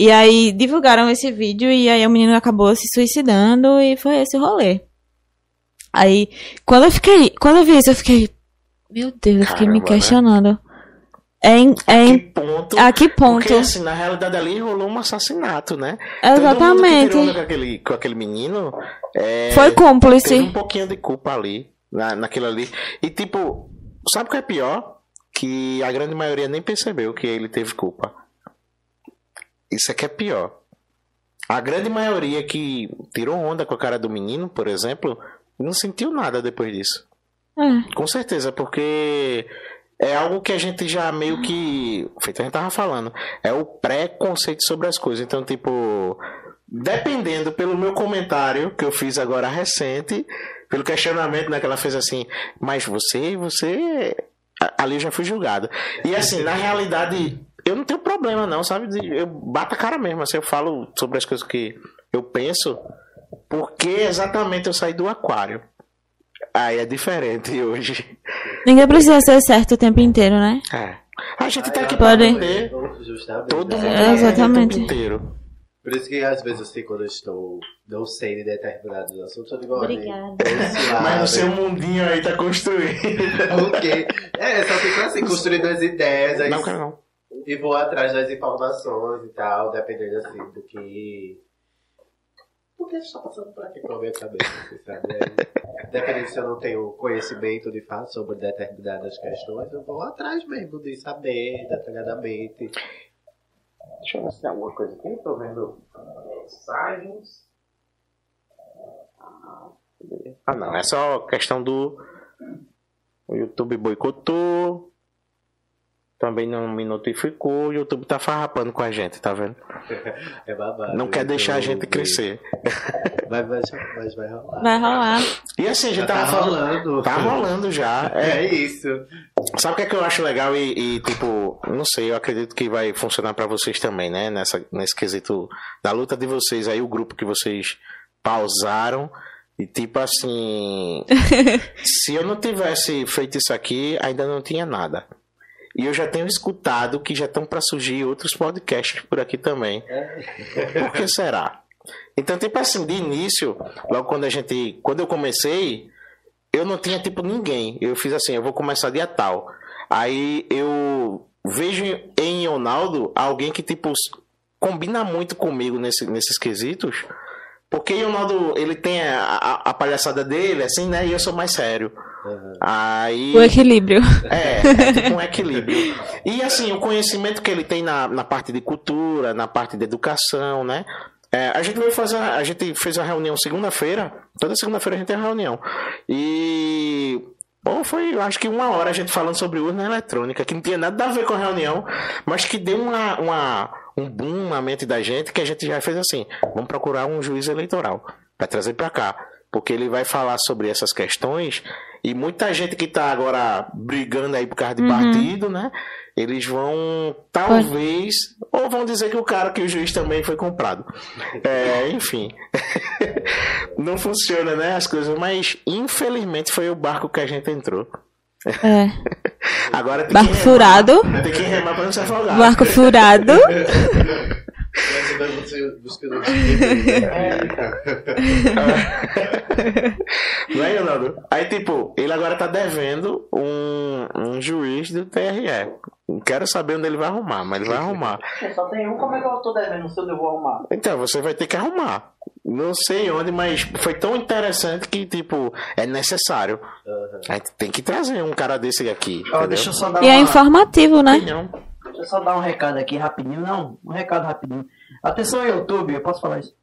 S2: E aí divulgaram esse vídeo e aí o menino acabou se suicidando e foi esse o rolê. Aí, quando eu fiquei. Quando eu vi isso, eu fiquei. Meu Deus, eu fiquei me
S4: Caramba, né?
S2: questionando. É em, é
S4: Que
S2: em,
S4: ponto.
S2: a que ponto?
S4: Porque, assim, na realidade ali rolou um assassinato, né? Todo mundo que
S2: Exatamente.
S4: tirou onda com aquele, com aquele menino. é,
S2: Foi
S4: Teve
S2: cúmplice.
S4: um pouquinho de culpa ali, na, naquilo ali. E tipo, sabe o que é pior? Que a grande maioria nem percebeu que ele teve culpa. Isso é que é pior. A grande maioria que tirou onda com a cara do menino, por exemplo, não sentiu nada depois disso.
S2: É.
S4: Com certeza, porque é algo que a gente já meio que. Feito a gente tava falando. É o preconceito sobre as coisas. Então, tipo. Dependendo pelo meu comentário que eu fiz agora recente, pelo questionamento né, que ela fez assim, mas você, você. Ali eu já fui julgado. E assim, na realidade, eu não tenho problema, não, sabe? Eu bato a cara mesmo, assim, eu falo sobre as coisas que eu penso, porque exatamente eu saí do aquário. Aí é diferente hoje.
S2: Ninguém precisa ser certo o tempo inteiro, né?
S4: É. A gente tá aqui pra aprender.
S3: Justamente.
S4: Todo mundo
S2: É, exatamente.
S4: o tempo inteiro.
S3: Por isso que às vezes assim, quando eu estou não sei de determinados assuntos, eu digo, olha,
S2: Obrigada.
S4: Mas o seu mundinho aí tá construído.
S3: Ok. É, só fico assim, construindo as ideias aí,
S4: Não, cara, não.
S3: E vou atrás das informações e tal, dependendo assim do que. O que está passando por aqui pela minha cabeça, assim, sabe? Aí, dependendo se eu não tenho conhecimento de fato sobre determinadas questões, eu vou atrás mesmo de saber detalhadamente.
S4: Deixa eu ver se tem alguma coisa aqui. Tô vendo mensagens. Ah, não. É só questão do. O YouTube boicotou. Também não me notificou. O YouTube tá farrapando com a gente, tá vendo?
S3: É babado.
S4: Não quer deixar a gente crescer.
S3: Mas, mas vai rolar.
S2: Vai rolar.
S4: E assim, a gente
S3: Já tá
S4: tava falando.
S3: rolando.
S4: Tá rolando já. É,
S3: É isso.
S4: Sabe o que é que eu acho legal e, e, tipo, não sei, eu acredito que vai funcionar pra vocês também, né? Nessa, nesse quesito da luta de vocês aí, o grupo que vocês pausaram. E tipo assim, se eu não tivesse feito isso aqui, ainda não tinha nada. E eu já tenho escutado que já estão pra surgir outros podcasts por aqui também. Por que será? Então, tipo assim, de início, logo quando a gente. Quando eu comecei, eu não tinha tipo ninguém. Eu fiz assim, eu vou começar dia tal. Aí eu vejo em Ronaldo alguém que tipo combina muito comigo nesse, nesses quesitos. Porque o Ronaldo, ele tem a, a- a palhaçada dele, assim, né? E eu sou mais sério. Aí.
S2: O equilíbrio.
S4: É, é tipo um equilíbrio. E assim, o conhecimento que ele tem na, na parte de cultura, na parte de educação, né? É, a gente veio fazer, a gente fez uma reunião segunda-feira, toda segunda-feira a gente tem uma reunião. E bom, foi, eu acho que uma hora a gente falando sobre urna eletrônica, que não tinha nada a ver com a reunião, mas que deu uma, uma, um boom na mente da gente que a gente já fez assim, vamos procurar um juiz eleitoral para trazer para cá, porque ele vai falar sobre essas questões e muita gente que tá agora brigando aí por causa de partido, né? Eles vão, talvez, ou vão dizer que o cara, que o juiz também foi comprado. É, enfim. Não funciona, né? As coisas, mas infelizmente foi o barco que a gente entrou.
S2: É.
S4: Agora tem
S2: Barco
S4: que remar,
S2: furado.
S4: Tem que remar pra não se afogar.
S2: Barco furado.
S3: Buscando
S4: Não é, Leonardo? Aí, tipo, ele agora tá devendo um, um juiz do TRE. Não quero saber onde ele vai arrumar, mas ele vai arrumar.
S6: Só tem um, como é que eu tô devendo? Não sei onde eu vou arrumar.
S4: Então, você vai ter que arrumar. Não sei onde, mas foi tão interessante que, tipo, é necessário. A gente tem que trazer um cara desse aqui. Entendeu?
S6: deixa eu só dar
S2: E é
S6: uma...
S2: informativo, né?
S4: Não.
S6: Deixa eu só dar um recado aqui rapidinho. Não, um recado rapidinho. Atenção, YouTube, eu posso falar isso?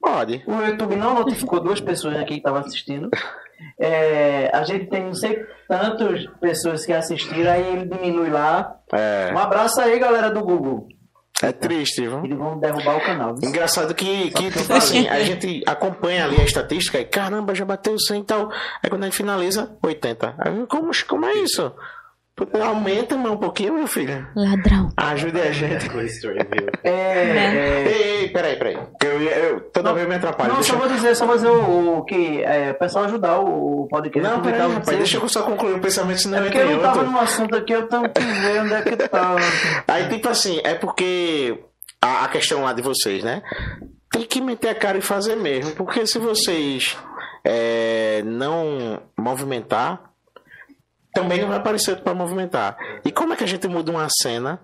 S4: Pode.
S6: O YouTube não notificou duas pessoas aqui que estavam assistindo. É, a gente tem não sei tantas pessoas que assistiram, aí ele diminui lá.
S4: É,
S6: Um abraço aí, galera do Google.
S4: é triste, viu?
S6: Eles vão derrubar o canal. viu?
S4: Engraçado que, que tipo assim, a gente acompanha ali a estatística e caramba, já bateu 100 e tal. Aí quando a gente finaliza, 80. Aí, como, como é isso? Aumenta mais um pouquinho, meu filho.
S2: Ladrão.
S4: Ajude a gente.
S3: Viu?
S1: É, é,
S4: Ei, ei, peraí, peraí. Eu, eu, toda vez eu me atrapalho.
S1: Não,
S4: Deixa
S1: só
S4: eu-
S1: vou dizer, só vou dizer o, o que é, o pessoal ajudar o, o podcast.
S4: Não,
S1: publicar
S4: peraí, rapaz,
S1: seu.
S4: deixa eu só concluir o pensamento, senão
S1: É
S4: eu
S1: porque eu não tava
S4: outro.
S1: num assunto aqui, eu tenho que ver onde é que tá.
S4: Aí, tipo assim, é porque a, a questão lá de vocês, né? Tem que meter a cara e fazer mesmo, porque se vocês é, não movimentar, também não vai aparecer pra movimentar. E como é que a gente muda uma cena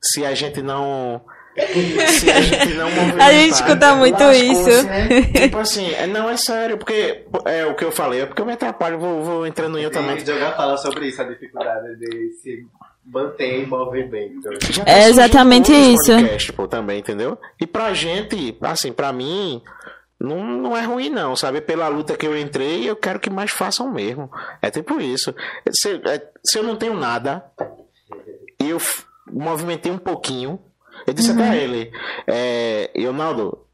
S4: se a gente não. Se a gente não movimentar?
S2: A gente escuta muito isso.
S1: né?
S4: Tipo assim, é, não é sério, porque é o que eu falei, é porque eu me atrapalho, vou, vou entrando em outra mente.
S3: jogar fala sobre isso, a dificuldade de se manter em movimento.
S4: Já tá
S2: É exatamente isso.
S4: podcasts, pô, também, entendeu? E pra gente, assim, pra mim, não, não é ruim não, sabe? Pela luta que eu entrei, eu quero que mais façam mesmo. É tipo isso. Se, é, se eu não tenho nada, e eu movimentei um pouquinho, eu disse até a ele, é, Leonardo,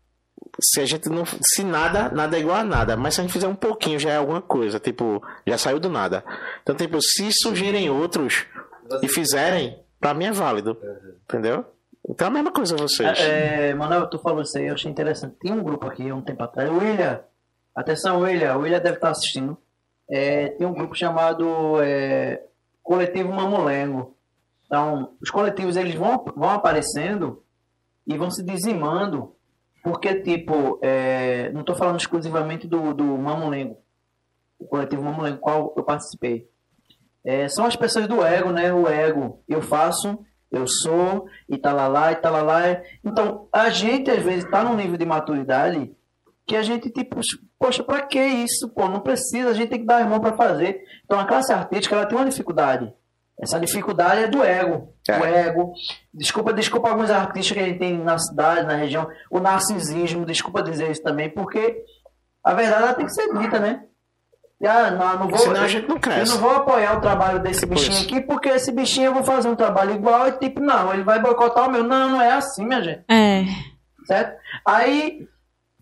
S4: se a gente não. Se nada, nada é igual a nada. Mas se a gente fizer um pouquinho, já é alguma coisa. Tipo, já saiu do nada. Então, tipo, se surgirem outros e fizerem, pra mim é válido. Entendeu? Então é a mesma coisa vocês.
S1: É, Manuel, tu falou isso aí, eu achei interessante. Tem um grupo aqui, há um tempo atrás. William, atenção, William. William deve estar assistindo. É, tem um grupo chamado é, Coletivo Mamulengo. Então, os coletivos eles vão, vão aparecendo e vão se dizimando, porque, tipo, é, não estou falando exclusivamente do, do Mamulengo, o coletivo Mamulengo, qual eu participei. É, são as pessoas do ego, né? O ego. Eu faço, eu sou, e talalá, e talalá. Então, a gente, às vezes, está num nível de maturidade que a gente, tipo, poxa, pra que isso? Pô, não precisa, a gente tem que dar a mão para fazer. Então, a classe artística, ela tem uma dificuldade. Essa dificuldade é do ego.
S4: É.
S1: O ego. Desculpa, desculpa alguns artistas que a gente tem na cidade, na região. O narcisismo, desculpa dizer isso também, porque a verdade ela tem que ser dita, né? Ah, não, não vou,
S4: Senão a gente não
S1: eu
S4: cresce.
S1: não vou apoiar o trabalho desse bichinho
S4: Pois.
S1: aqui, porque esse bichinho eu vou fazer um trabalho igual e tipo, não, ele vai boicotar o meu. Não, não é assim, minha gente.
S2: É.
S1: Certo? Aí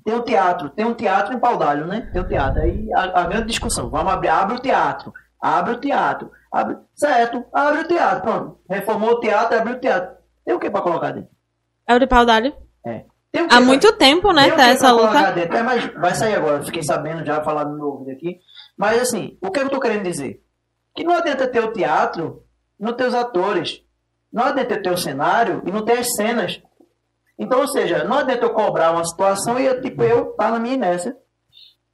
S1: tem o teatro, tem um teatro em Paudalho, né? Tem o teatro. Aí a, a grande discussão, vamos abrir, abre o teatro, abre o teatro, abre, certo, abre o teatro, pronto. Reformou o teatro, abriu o teatro. Tem o que pra colocar dentro?
S2: É o de paudalho.
S1: Que
S2: Há
S1: pra-
S2: muito tempo, né?
S1: tem
S2: Tá essa luta.
S1: dentro? É, mas vai sair agora, fiquei sabendo já, falar no meu ouvido aqui. Mas assim, o que eu tô querendo dizer? Que não adianta ter o teatro, não ter os atores. Não adianta ter o cenário e não ter as cenas. Então, ou seja, não adianta eu cobrar uma situação e eu, tipo, eu tá na minha inércia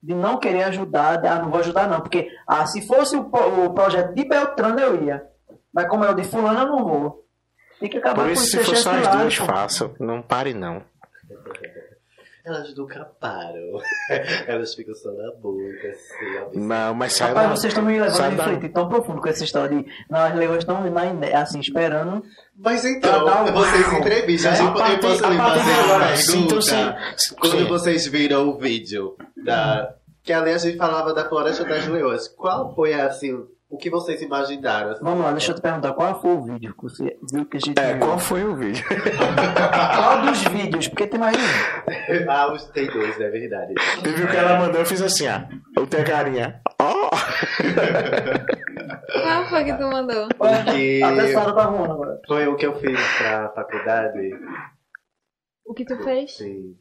S1: de não querer ajudar, de, ah, não vou ajudar não, porque ah, se fosse o, o projeto de Beltrano eu ia, mas como é o de fulano eu não vou. Tem que acabar
S4: Por
S1: com
S4: isso,
S1: esse
S4: se for só as duas,
S1: pô.
S4: façam. Não pare, não.
S3: Elas nunca param. Elas ficam só na boca, assim.
S4: Não, mas sai
S1: Rapaz,
S4: da-
S1: vocês estão me levando
S4: da-
S1: refletir tão profundo com essa história de. Não, as leões estão assim, esperando.
S3: Mas então,
S1: um
S3: vocês entrevistam.
S4: É,
S3: eu posso lhe fazer uma
S4: sim, então,
S3: pergunta?
S4: sim,
S3: Quando
S4: sim.
S3: vocês viram o vídeo da... Que ali a gente falava da Floresta das Leões. Qual foi, assim, o que vocês imaginaram? assim?
S1: Vamos lá, deixa eu te perguntar, qual foi o vídeo que você viu que a gente
S4: É,
S1: viu?
S4: qual foi o vídeo?
S1: Qual dos vídeos? Porque tem mais um.
S3: Ah, os- tem dois, é verdade.
S4: Teve o que ela mandou, eu fiz assim, ó. Eu tenho a carinha. Ó!
S2: Qual foi que tu mandou?
S3: Porque
S1: A pessoa tá voando agora.
S3: foi o que eu fiz pra faculdade.
S2: O que tu fez?
S3: Sim.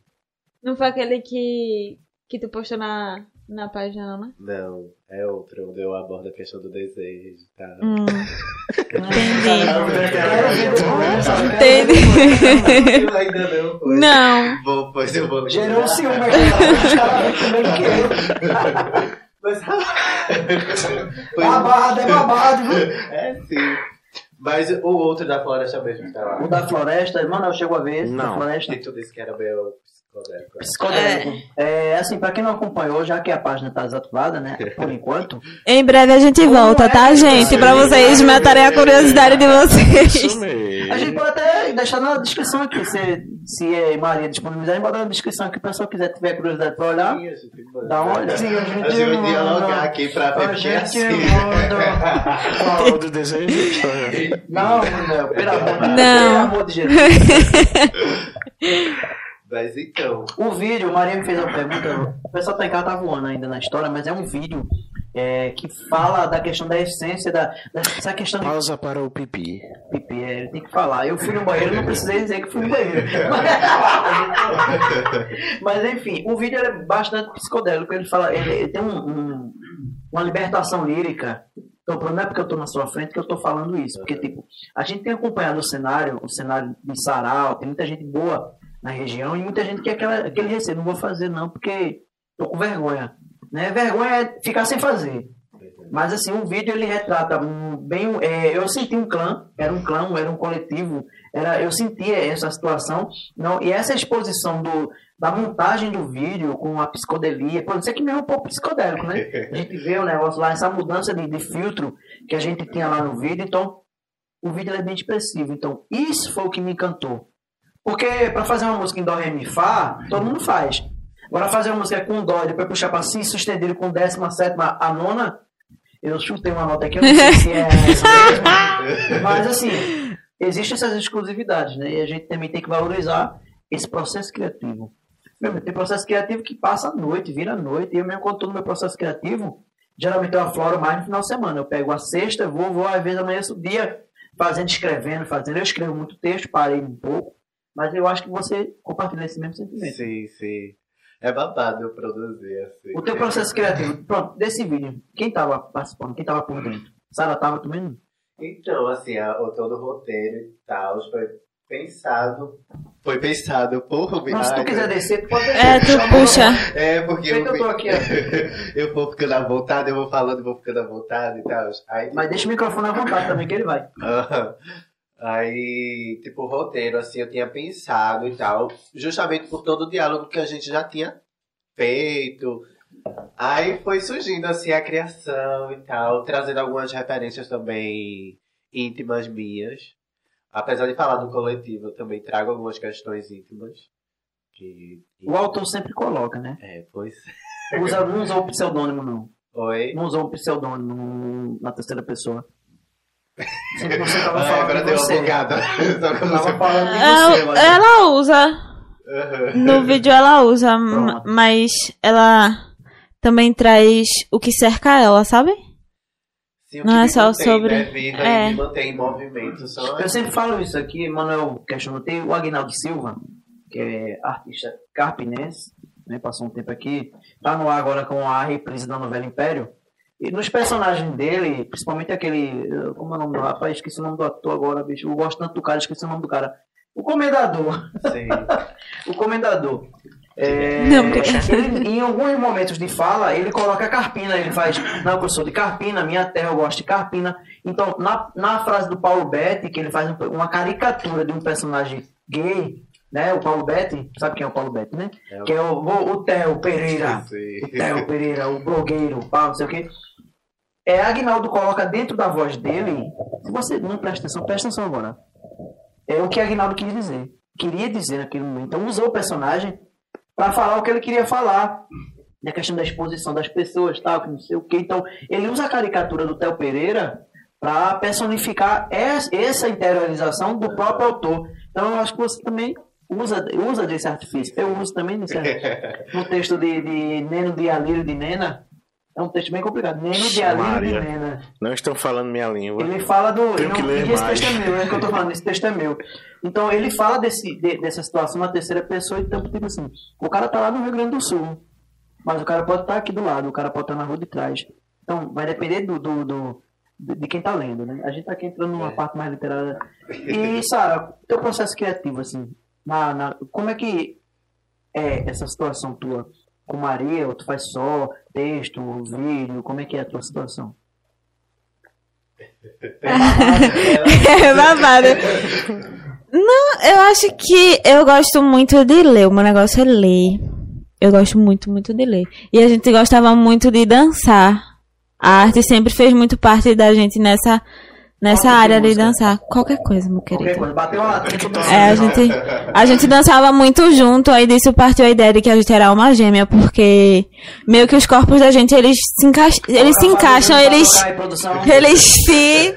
S2: Não foi aquele que, que tu postou na, na página, não, né?
S3: Não, é outro, onde eu abordo a questão do desejo e tal.
S2: Hum.
S4: Entendi.
S2: Entendi.
S3: Não.
S2: Não.
S3: Vou, pois eu vou.
S1: Gerou um ciúme aqui. Que.
S3: Mas...
S1: Babado, é babado, viu?
S3: É, sim. Mas o outro da floresta mesmo tá lá.
S1: O da floresta, mano, eu chego a ver esse da
S4: Não.
S1: floresta.
S3: Que tu disse que era meu psicodélico.
S1: Psicodélico. É, assim, pra quem não acompanhou, já que a página tá desativada, né? Por enquanto.
S2: Em breve a gente volta, tá, gente? Pra vocês matarem a curiosidade de vocês.
S4: Isso mesmo.
S1: A gente pode até deixar na descrição aqui, se, se é Maria disponibilizar, botar na descrição aqui, o pessoal quiser tiver curiosidade pra olhar,
S3: Sim,
S1: dá uma olhadinha, a gente
S3: A gente vai dialogar aqui pra ver
S1: A
S3: porque é
S1: gente
S3: assim.
S1: manda.
S4: Qual do desejo?
S1: Não, não, pelo amor de
S2: Não.
S1: Pelo amor de Jesus.
S3: Mas então,
S1: O vídeo, Maria me fez uma pergunta. O pessoal tá em casa tá voando ainda na história, mas é um vídeo é, que fala da questão da essência, da, dessa questão de
S4: Pausa para o pipi.
S1: pipi, é, ele tem que falar. Eu fui no banheiro, não precisei dizer que fui no banheiro. Mas, mas, enfim, o vídeo é bastante psicodélico. Ele fala, ele, ele tem um- um- uma libertação lírica. Então, não é porque eu estou na sua frente que eu estou falando isso. Porque, tipo, a gente tem acompanhado o cenário, o cenário de sarau, tem muita gente boa na região e muita gente que é aquela, aquele receio, não vou fazer não, porque tô com vergonha. Né? Vergonha é ficar sem fazer. Mas assim, o vídeo ele retrata bem. é, eu senti um clã, era um clã, era um coletivo, era, eu sentia essa situação. Não, e essa exposição do, da montagem do vídeo com a psicodelia, pode ser que mesmo um pouco psicodélico, né? A gente vê o negócio lá, essa mudança de, de filtro que a gente tinha lá no vídeo, então o vídeo é bem expressivo. Então, isso foi o que me encantou. Porque para fazer uma música em Dó, Ré, Mi, Fá, todo mundo faz. Agora fazer uma música com Dó depois puxar para Si sustenido com décima, sétima, a nona, eu chutei uma nota aqui, eu não sei se é essa mesmo. Mas assim, existem essas exclusividades, né? E a gente também tem que valorizar esse processo criativo. Tem processo criativo que passa a noite, vira a noite. E eu mesmo quando estou no meu processo criativo, geralmente eu afloro mais no final de semana. Eu pego a sexta, vou, vou, às vezes amanhã o dia fazendo, escrevendo, fazendo. Eu escrevo muito texto, parei um pouco. Mas eu acho que você compartilha esse mesmo sentimento.
S3: Sim, sim. É babado eu produzir assim.
S1: O teu processo criativo, pronto, desse vídeo, quem tava participando, quem tava por dentro? Sara tava também?
S3: Então, assim, a, o todo o roteiro e tal foi pensado. Foi pensado por mim.
S1: Mas se tu quiser descer, tu pode
S2: É,
S1: descer.
S2: tu
S1: Chama-
S2: puxa.
S3: É, porque
S1: que eu tô aqui, ó.
S3: eu vou ficando à vontade, eu vou falando, vou ficando à vontade e tal. Aí,
S1: Mas deixa o microfone à vontade também, que ele vai.
S3: Aí, tipo, o roteiro, assim, eu tinha pensado e tal, justamente por todo o diálogo que a gente já tinha feito. Aí foi surgindo, assim, a criação e tal, trazendo algumas referências também íntimas minhas. Apesar de falar do coletivo, eu também trago algumas questões íntimas. Que,
S1: O autor sempre coloca, né?
S3: É, pois.
S1: Usa, não usou o pseudônimo, não.
S3: Oi?
S1: Não usou o pseudônimo na terceira pessoa. Sempre você tava
S3: Ah,
S1: falando
S3: agora
S1: de
S3: deu uma bugada. Só que eu não
S1: Tava falando de você,
S2: Ela, usa.
S3: Aham.
S2: No vídeo ela usa, mas ela também traz o que cerca ela, sabe?
S3: Sim, o
S2: Não é só
S3: mantém,
S2: sobre-
S3: Né, viva
S2: é.
S3: e mantém em movimento. Só
S1: Eu sempre falo isso aqui, Manuel questionou. Tem o Agnaldo Silva, que é artista carpinense, né, passou um tempo aqui, tá no ar agora com a reprise da novela Império. E nos personagens dele, principalmente aquele. eh, Como é o nome do rapaz? Esqueci o nome do ator agora, bicho. Eu gosto tanto do cara, esqueci o nome do cara. O Comendador.
S3: Sim.
S1: O Comendador. É,
S2: Não,
S1: ele, em alguns momentos de fala, ele coloca Carpina, ele faz, não, eu sou de Carpina, minha terra eu gosto de Carpina. Então, na, na frase do Paulo Betti, que ele faz um- uma caricatura de um personagem gay, né? O Paulo Betti, sabe quem é o Paulo Betti, né?
S3: É o-
S1: Que é o, o, o Theo Pereira.
S3: Sim.
S1: O Theo Pereira, o blogueiro, o pau, não sei o quê. É, Agnaldo coloca dentro da voz dele. Se você não presta atenção, presta atenção agora. É o que Agnaldo queria dizer. Queria dizer naquele momento. Então usou o personagem para falar o que ele queria falar. Na questão da exposição das pessoas, tal, que não sei o quê. Então, ele usa a caricatura do Theo Pereira para personificar es- essa interiorização do próprio autor. Então, eu acho que você também usa, usa desse artifício. Eu uso também nesse artifício. No texto de, de Neno de Alírio de Nena, é um texto bem complicado. Neno de
S4: Maria.
S1: Nena.
S4: Não estão falando minha língua.
S1: Ele fala do.
S4: Tenho
S1: não,
S4: que ler
S1: esse
S4: mais.
S1: texto é meu, é o que eu tô falando, esse texto é meu. Então ele fala desse, de- dessa situação na terceira pessoa, então, tipo assim, o cara tá lá no Rio Grande do Sul. Mas o cara pode estar aqui do lado, o cara pode estar na rua de trás. Então, vai depender do, do, do- de quem tá lendo, né? A gente tá aqui entrando numa parte mais literária. E, Sara, teu processo criativo, assim, na, na- como é que é essa situação tua com Maria? Ou tu faz só texto, vídeo? Como é que é a tua situação?
S2: É babado. Não, eu acho que eu gosto muito de ler. O meu negócio é ler. Eu gosto muito, muito de ler. E a gente gostava muito de dançar. A arte sempre fez muito parte da gente nessa, nessa área de
S1: música?
S2: dançar. Qualquer coisa, meu
S1: Qualquer
S2: querido.
S1: coisa, bateu uma.
S2: É, a gente, a gente dançava muito junto, aí disso partiu a ideia de que a gente era uma gêmea, porque meio que os corpos da gente, eles se, encaixa, eles se encaixam, eles, eles se,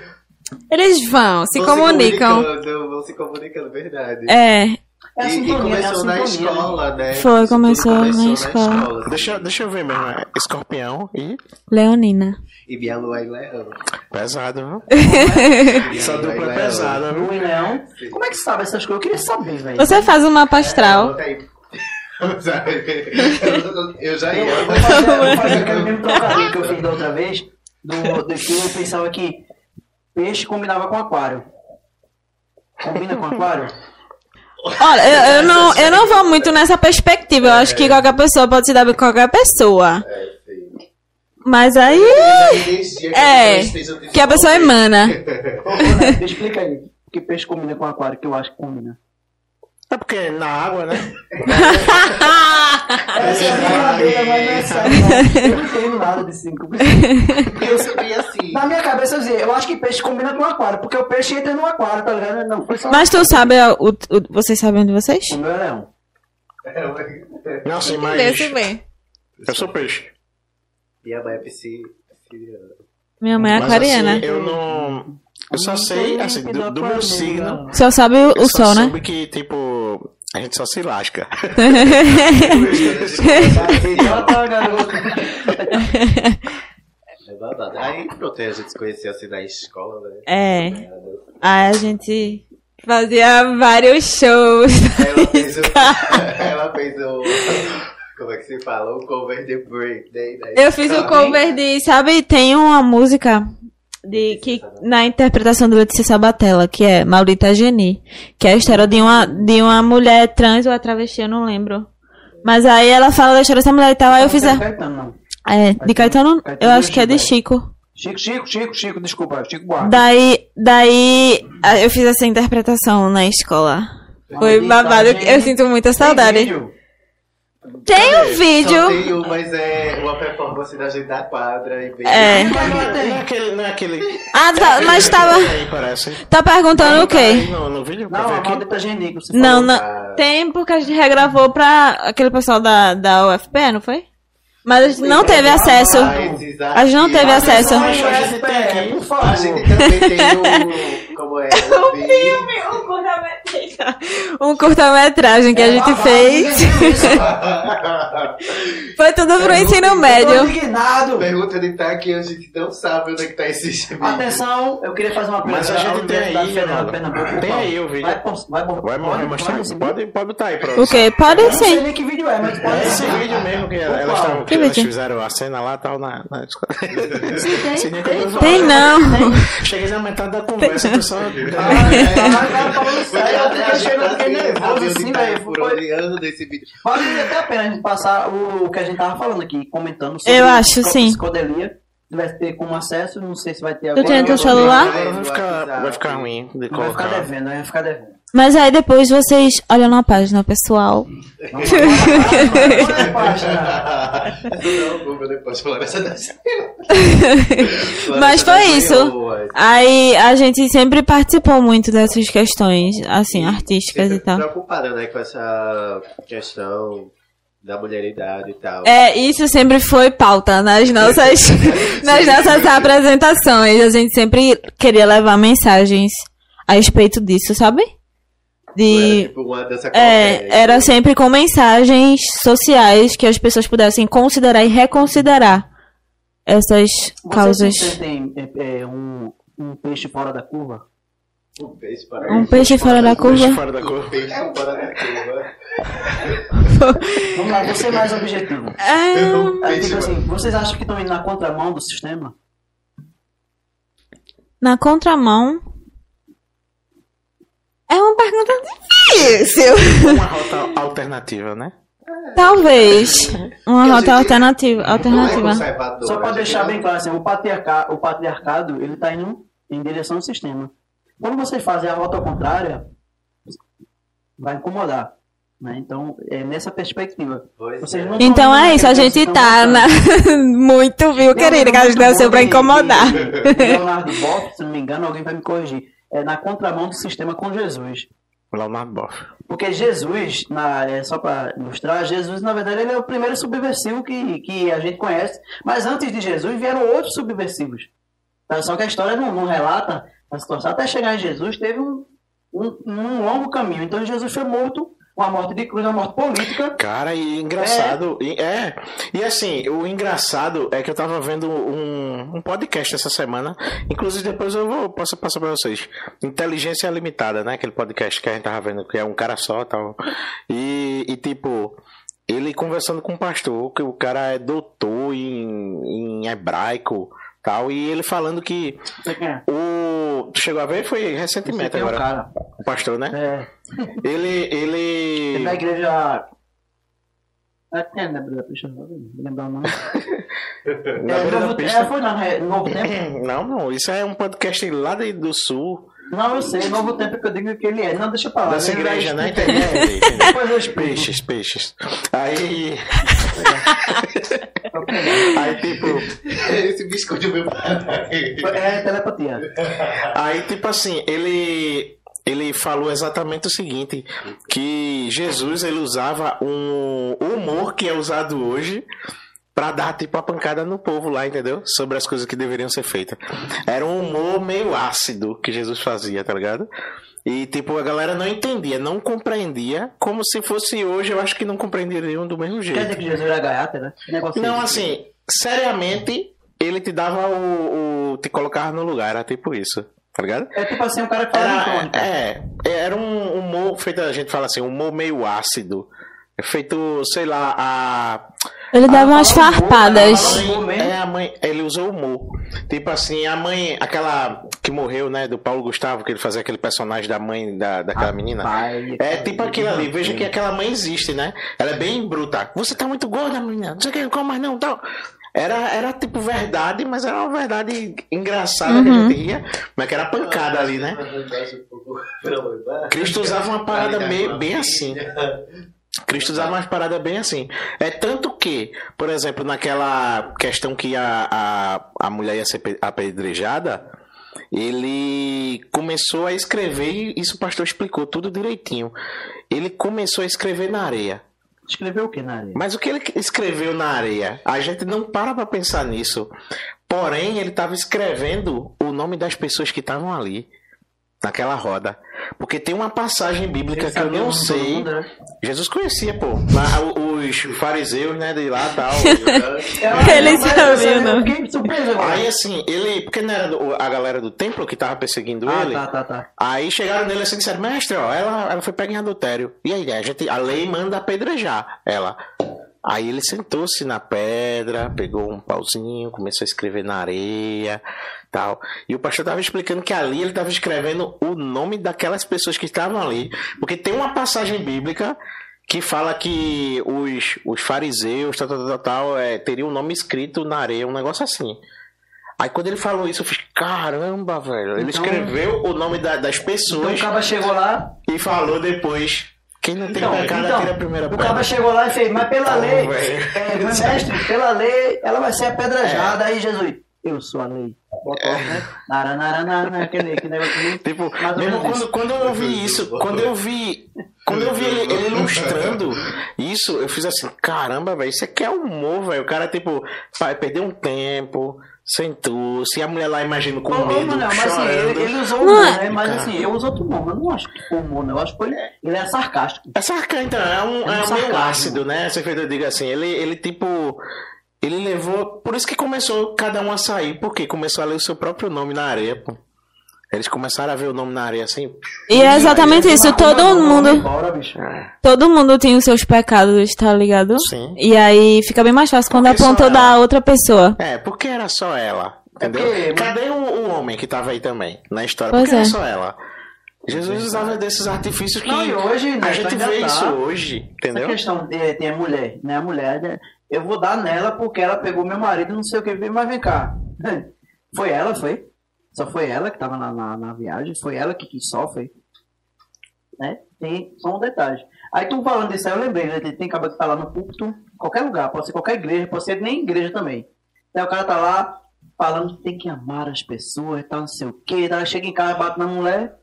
S2: eles vão, se
S3: Vão
S2: comunicam.
S3: comunicando, Vão se comunicando, verdade.
S2: É,
S1: É
S3: E, e
S1: sintonia, é a
S3: começou na
S1: sintonia, né?
S3: escola, né?
S2: Foi,
S3: tudo
S2: começou na escola.
S3: assim.
S4: Deixa, deixa eu ver mesmo. é Escorpião e.
S2: Leonina.
S3: E minha lua é leão.
S4: Pesado, viu? Essa
S3: lua é
S4: dupla é pesada, viu?
S1: E Leão. Como é que sabe essas coisas? Eu queria saber, velho.
S2: Você faz uma astral.
S3: Bota aí. Eu já
S1: Eu
S3: ia.
S1: vou fazer, vou fazer aquele mesmo trocadilho que eu fiz da outra vez, do, do que eu pensava que peixe combinava com aquário. Combina com aquário?
S2: Olha, eu, eu não, eu não vou muito nessa perspectiva. Eu acho que qualquer pessoa pode se dar bem com qualquer pessoa. Mas aí. É, que a pessoa emana.
S1: Explica aí. Que peixe combina com aquário, que eu acho que combina.
S4: É porque na água, né?
S1: Essa é a brincadeira, mas não é. Eu não entendo nada de cinco.
S3: Eu sabia assim.
S1: Na minha cabeça eu dizia, eu acho que peixe combina com aquário, porque o peixe entra no aquário, tá ligado? Não, foi só.
S2: Mas tu sabe, o, o- vocês sabem de vocês?
S1: O meu é leão.
S4: Não, sim, mas. Eu sou peixe.
S3: Minha mãe é.
S2: Minha mãe é
S4: Mas,
S2: aquariana.
S4: assim, eu não. Eu só sei, assim, do, do meu signo.
S2: Só sabe o,
S4: Eu
S2: o sol, né?
S4: soube que, tipo, a gente só se lasca.
S3: É babado. Aí pronto, a gente se conheceu assim na escola, né?
S2: É. Aí a gente fazia vários shows.
S3: Ela fez o. ela fez o. Como é que se fala? O cover de Break Day. né?
S2: Eu fiz o cover de, sabe, tem uma música de que na interpretação do Letícia Sabatella, que é Maldita Geni, que é a história de uma de uma mulher trans ou travesti, eu não lembro. Mas aí ela fala da história dessa mulher e tal, aí eu fiz a é, de Caetano, eu acho que é de Chico.
S1: Chico, Chico, Chico, Chico, desculpa, Chico Buarque.
S2: Daí, daí eu fiz essa interpretação na escola. Foi babado,
S1: Geni.
S2: eu sinto muita saudade. Tem um
S3: Só
S2: vídeo.
S3: tem um, mas é uma performance da gente da quadra e bem.
S2: É.
S4: Mas não é, não é aquele. Não é aquele
S2: Ah, tá, mas tava.
S4: Aí, parece.
S2: Tá perguntando o
S4: Tá
S2: quê?
S4: aí No, no vídeo?
S1: Não, a você
S2: Não, não.
S3: Ah.
S2: Tem porque a gente regravou pra aquele pessoal da, da UFP, não foi? Mas a gente não teve acesso. A gente não teve acesso.
S1: Não,
S4: a gente
S1: é,
S3: também tem o. Como é? O vídeo.
S2: Um curta-metragem que a gente fez. Foi tudo pro ensino
S1: Tô
S2: médio.
S1: indignado.
S3: Pergunta de tá aqui, a gente não sabe onde é que tá esse vídeo.
S1: Atenção, eu queria fazer uma pergunta.
S4: Mas a gente tem aí,
S1: Pernambuco, por
S4: Tem aí o vídeo.
S1: Vai,
S4: morrer,
S1: pode-
S4: mas
S1: pode
S4: botar aí pra
S2: O quê? Pode
S1: Eu não sei
S2: sim.
S1: nem que vídeo é, mas pode
S4: Esse
S1: ser.
S4: vídeo mesmo que elas,
S1: Qual?
S2: Vídeo?
S4: fizeram a cena lá, tal, na, na escola.
S1: tem,
S4: Sim,
S1: tem.
S4: quando-
S2: Tem não.
S4: Cheguei na metade da conversa.
S1: Ah, o
S3: tá
S1: assim,
S3: tá vídeo.
S1: Vale até a pena a gente passar o, o que a gente tava falando aqui, comentando sobre
S2: Eu acho, sim.
S1: psicodelia. Vai ter como acesso, não sei se vai ter
S2: Tu tem
S1: agora.
S2: teu celular?
S4: Agora vai ficar, vai ficar ruim de
S1: Vai ficar
S4: colocar.
S1: devendo, vai ficar devendo.
S2: Mas aí depois vocês olham na página, pessoal.
S1: Página.
S3: Não, depois falar essa.
S2: Mas foi isso. Aí a gente sempre participou muito dessas questões, assim, artísticas e tal.
S3: preocupada, né, com essa questão da mulheridade e tal.
S2: É, isso sempre foi pauta nas nossas, nas nossas apresentações. A gente sempre queria levar mensagens a respeito disso, sabe?
S3: Era,
S2: De.
S3: tipo uma dança
S2: É,
S3: qualquer.
S2: era sempre com mensagens sociais que as pessoas pudessem considerar e reconsiderar essas causas.
S1: Vocês sentem é, é, um, um peixe fora da curva?
S3: Um peixe para
S2: Um peixe fora da
S4: Peixe
S2: curva.
S4: fora da cor.
S3: Um peixe fora da curva.
S1: Vamos lá, vou ser mais objetivo.
S2: É,
S3: Um peixe
S1: tipo assim, vocês acham que estão indo na contramão do sistema?
S2: na contramão. É uma pergunta difícil.
S4: Uma rota alternativa, né?
S2: Talvez. Uma rota alternativa.
S3: É
S2: alternativa.
S3: conservador.
S1: Só para deixar bem claro, assim, o, patriarca, o patriarcado ele está indo em direção ao sistema. Quando vocês fazem a rota contrária, vai incomodar. Né? Então, é nessa perspectiva.
S3: É.
S2: Então é isso, a gente tá na... muito, viu, querida? Que a gente nasceu
S1: de-
S2: incomodar.
S1: Leonardo Boff, se não me engano, alguém vai me corrigir. É na contramão do sistema com Jesus.
S4: Leonardo Boff.
S1: Porque Jesus, na, é, só para ilustrar, Jesus, na verdade, ele é o primeiro subversivo que, que a gente conhece. Mas antes de Jesus vieram outros subversivos. Tá? Só que a história não, não relata a situação. Até chegar em Jesus, teve um, um, um longo caminho. Então Jesus foi morto uma morte de cruz, uma morte política.
S4: Cara, e engraçado. e- É. E assim, o engraçado é que eu tava vendo um, um podcast essa semana. Inclusive, depois eu vou posso passar pra vocês. Inteligência Limitada, né? Aquele podcast que a gente tava vendo, que é um cara só e tal. E, e, tipo. Ele conversando com um pastor, que o cara é doutor em, em hebraico tal, e ele falando que
S1: Não
S4: o. Tu chegou a ver? Foi
S1: Não
S4: recentemente
S1: é
S4: agora.
S1: cara.
S4: O pastor, né?
S1: É.
S4: Ele. ele...
S1: Ele da igreja. É, tem, né, Bruna? Deixa eu ver, vou lembrar o nome.
S4: Na
S1: É,
S4: beira da pista.
S1: é, foi não, é, Novo Tempo?
S4: Não, não, isso é um podcast lá do sul,
S1: Não, eu sei, Novo Tempo que eu digo que ele é. Não, deixa pra lá.
S4: dessa igreja, né?
S1: explicar.
S4: Entendeu?
S1: Depois eu explico.
S4: Peixes, peixes. Aí, aí tipo,
S5: Esse biscoito meu.
S1: É telepatia.
S4: aí tipo assim, ele ele falou exatamente o seguinte, que Jesus ele usava um humor que é usado hoje pra dar tipo a pancada no povo lá, entendeu? Sobre as coisas que deveriam ser feitas. Era um humor meio ácido que Jesus fazia, tá ligado? E tipo, a galera não entendia, não compreendia, como se fosse hoje, eu acho que não compreenderiam do mesmo
S1: Quer
S4: jeito.
S1: dizer que Jesus era gaiata, né? Negócio
S4: Não,
S1: é
S4: assim, seriamente, ele te dava o, o- te colocava no lugar, era tipo isso, tá ligado?
S1: É tipo assim, um cara que fala
S4: Era, é, era um humor feito, a gente fala assim, um humor meio ácido. É feito, sei lá, a.
S2: Ele dava umas farpadas.
S4: mãe-? É, a mãe, ele usou humor. Tipo assim, a mãe, aquela que morreu, né, do Paulo Gustavo, que ele fazia aquele personagem da mãe da, daquela menina.
S1: Pai,
S4: É tipo aquilo ali, veja que aquela mãe existe, né? Ela é bem bruta. Você tá muito gorda, menina. Não sei o que, come mais não, tal. Era, era tipo verdade, mas era uma verdade engraçada que a gente ria, mas que era pancada ali, né? Cristo usava uma parada meio, bem assim. Cristo usava umas paradas bem assim. É tanto que, por exemplo, naquela questão que a, a, a mulher ia ser pe- apedrejada, ele começou a escrever, e isso o pastor explicou tudo direitinho. Ele começou a escrever na areia.
S1: Escreveu o que na areia?
S4: Mas o que ele escreveu na areia? A gente não para pra pensar nisso. Porém, ele estava escrevendo o nome das pessoas que estavam ali. Naquela roda. Porque tem uma passagem bíblica
S1: Ele
S4: que eu não sei.
S1: mundo, né?
S4: Jesus conhecia, pô. Os fariseus, né, de lá e tal.
S2: Ele
S1: Mas
S2: sabia,
S1: você-
S2: não.
S1: surpreso agora.
S4: Aí assim, ele. Porque não era a galera do templo que tava perseguindo
S1: Ah,
S4: ele.
S1: tá, tá, tá.
S4: Aí chegaram nele assim e disseram, mestre, ó, ela, ela foi pega em adultério. E aí, a, gente, a lei manda apedrejar ela. Aí ele sentou-se na pedra, pegou um pauzinho, começou a escrever na areia, tal. E o pastor tava explicando que ali ele tava escrevendo o nome daquelas pessoas que estavam ali. Porque tem uma passagem bíblica que fala que os, os fariseus, tal, tal, tal, tal, é, teriam o nome escrito na areia, um negócio assim. Aí quando ele falou isso, eu fiz, caramba, velho. Ele
S1: Então-
S4: escreveu o nome da- das
S1: Então
S4: pessoas
S1: o cara chegou lá.
S4: e falou depois. Quem não tem
S1: Então,
S4: pecado
S1: então,
S4: atira a primeira
S1: o
S4: pedra.
S1: cara chegou lá e fez, mas pela lei, é, mas mestre, pela lei, ela vai ser apedrejada. Aí Jesus, eu sou a lei. Botou, né? Nara, nara, nara, aquele, aquele negócio ali.
S4: Tipo, mesmo quando, quando eu vi isso, quando eu vi. Quando eu vi ele, ele ilustrando isso, eu fiz assim, caramba, velho, isso aqui é humor, velho. O cara, tipo, vai perder um tempo, sentou-se, e a mulher lá, imagino, com
S1: ô,
S4: medo,
S1: Manel, mas assim,
S4: chorando.
S1: ele, ele usou
S2: Não,
S1: humor,
S2: é-
S1: né? Mas
S4: Cara.
S1: assim, eu uso outro humor, mas eu não acho que foi humor, não. Eu acho que ele, ele é sarcástico.
S4: É sarcasmo, então, é um,
S1: É um
S4: é um meio ácido, né? Se eu digo assim, ele, ele tipo. Ele levou. Por isso que começou cada um a sair, porque começou a ler o seu próprio nome na areia, pô. Eles começaram a ver o nome na areia assim.
S2: E é exatamente isso. Todo mundo,
S1: Bora, bicho.
S2: todo mundo tem os seus pecados, tá ligado?
S4: Sim.
S2: E aí fica bem mais fácil quando aponta da outra pessoa.
S4: É, porque era só ela. Entendeu?
S1: porque-
S4: Cadê o, o homem que tava aí também na história?
S2: Pois
S4: porque
S2: é.
S4: era só ela. Jesus usava desses artifícios que
S1: Não, e hoje, né,
S4: a gente
S1: ainda
S4: vê
S1: tá.
S4: isso hoje,
S1: Essa
S4: entendeu?
S1: questão de, tem a mulher, né? A mulher, né? eu vou dar nela porque ela pegou meu marido, não sei o que, mas vem cá. Foi ela, foi? Só foi ela que tava na, na, na viagem? Foi ela que só, foi? Né? Tem só um detalhe. Aí tu falando disso aí, eu lembrei, né? Tem, cara que tá lá no púlpito, qualquer lugar, pode ser qualquer igreja, pode ser nem igreja também. Aí o cara tá lá falando que tem que amar as pessoas tal, não sei o que. Ela chega em casa, bate na mulher,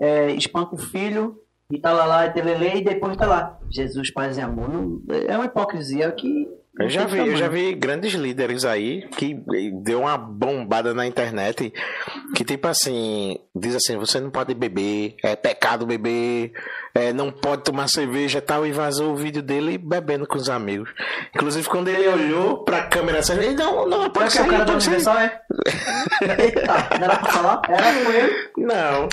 S1: é, espanca o filho, e tá lá, lá, e telele, e depois tá lá. Jesus, paz e amor. Não- é uma hipocrisia que.
S4: Eu já vi, eu já vi grandes líderes aí que deu uma bombada na internet que tipo assim, diz assim, você não pode beber, é pecado beber, é, não pode tomar cerveja e tal, e vazou o vídeo dele bebendo com os amigos. Inclusive, quando ele olhou pra câmera, assim, ele não, não, pode sair,
S1: o cara. Universal, é? Eita, não era pra falar? Era com ele.
S4: Não.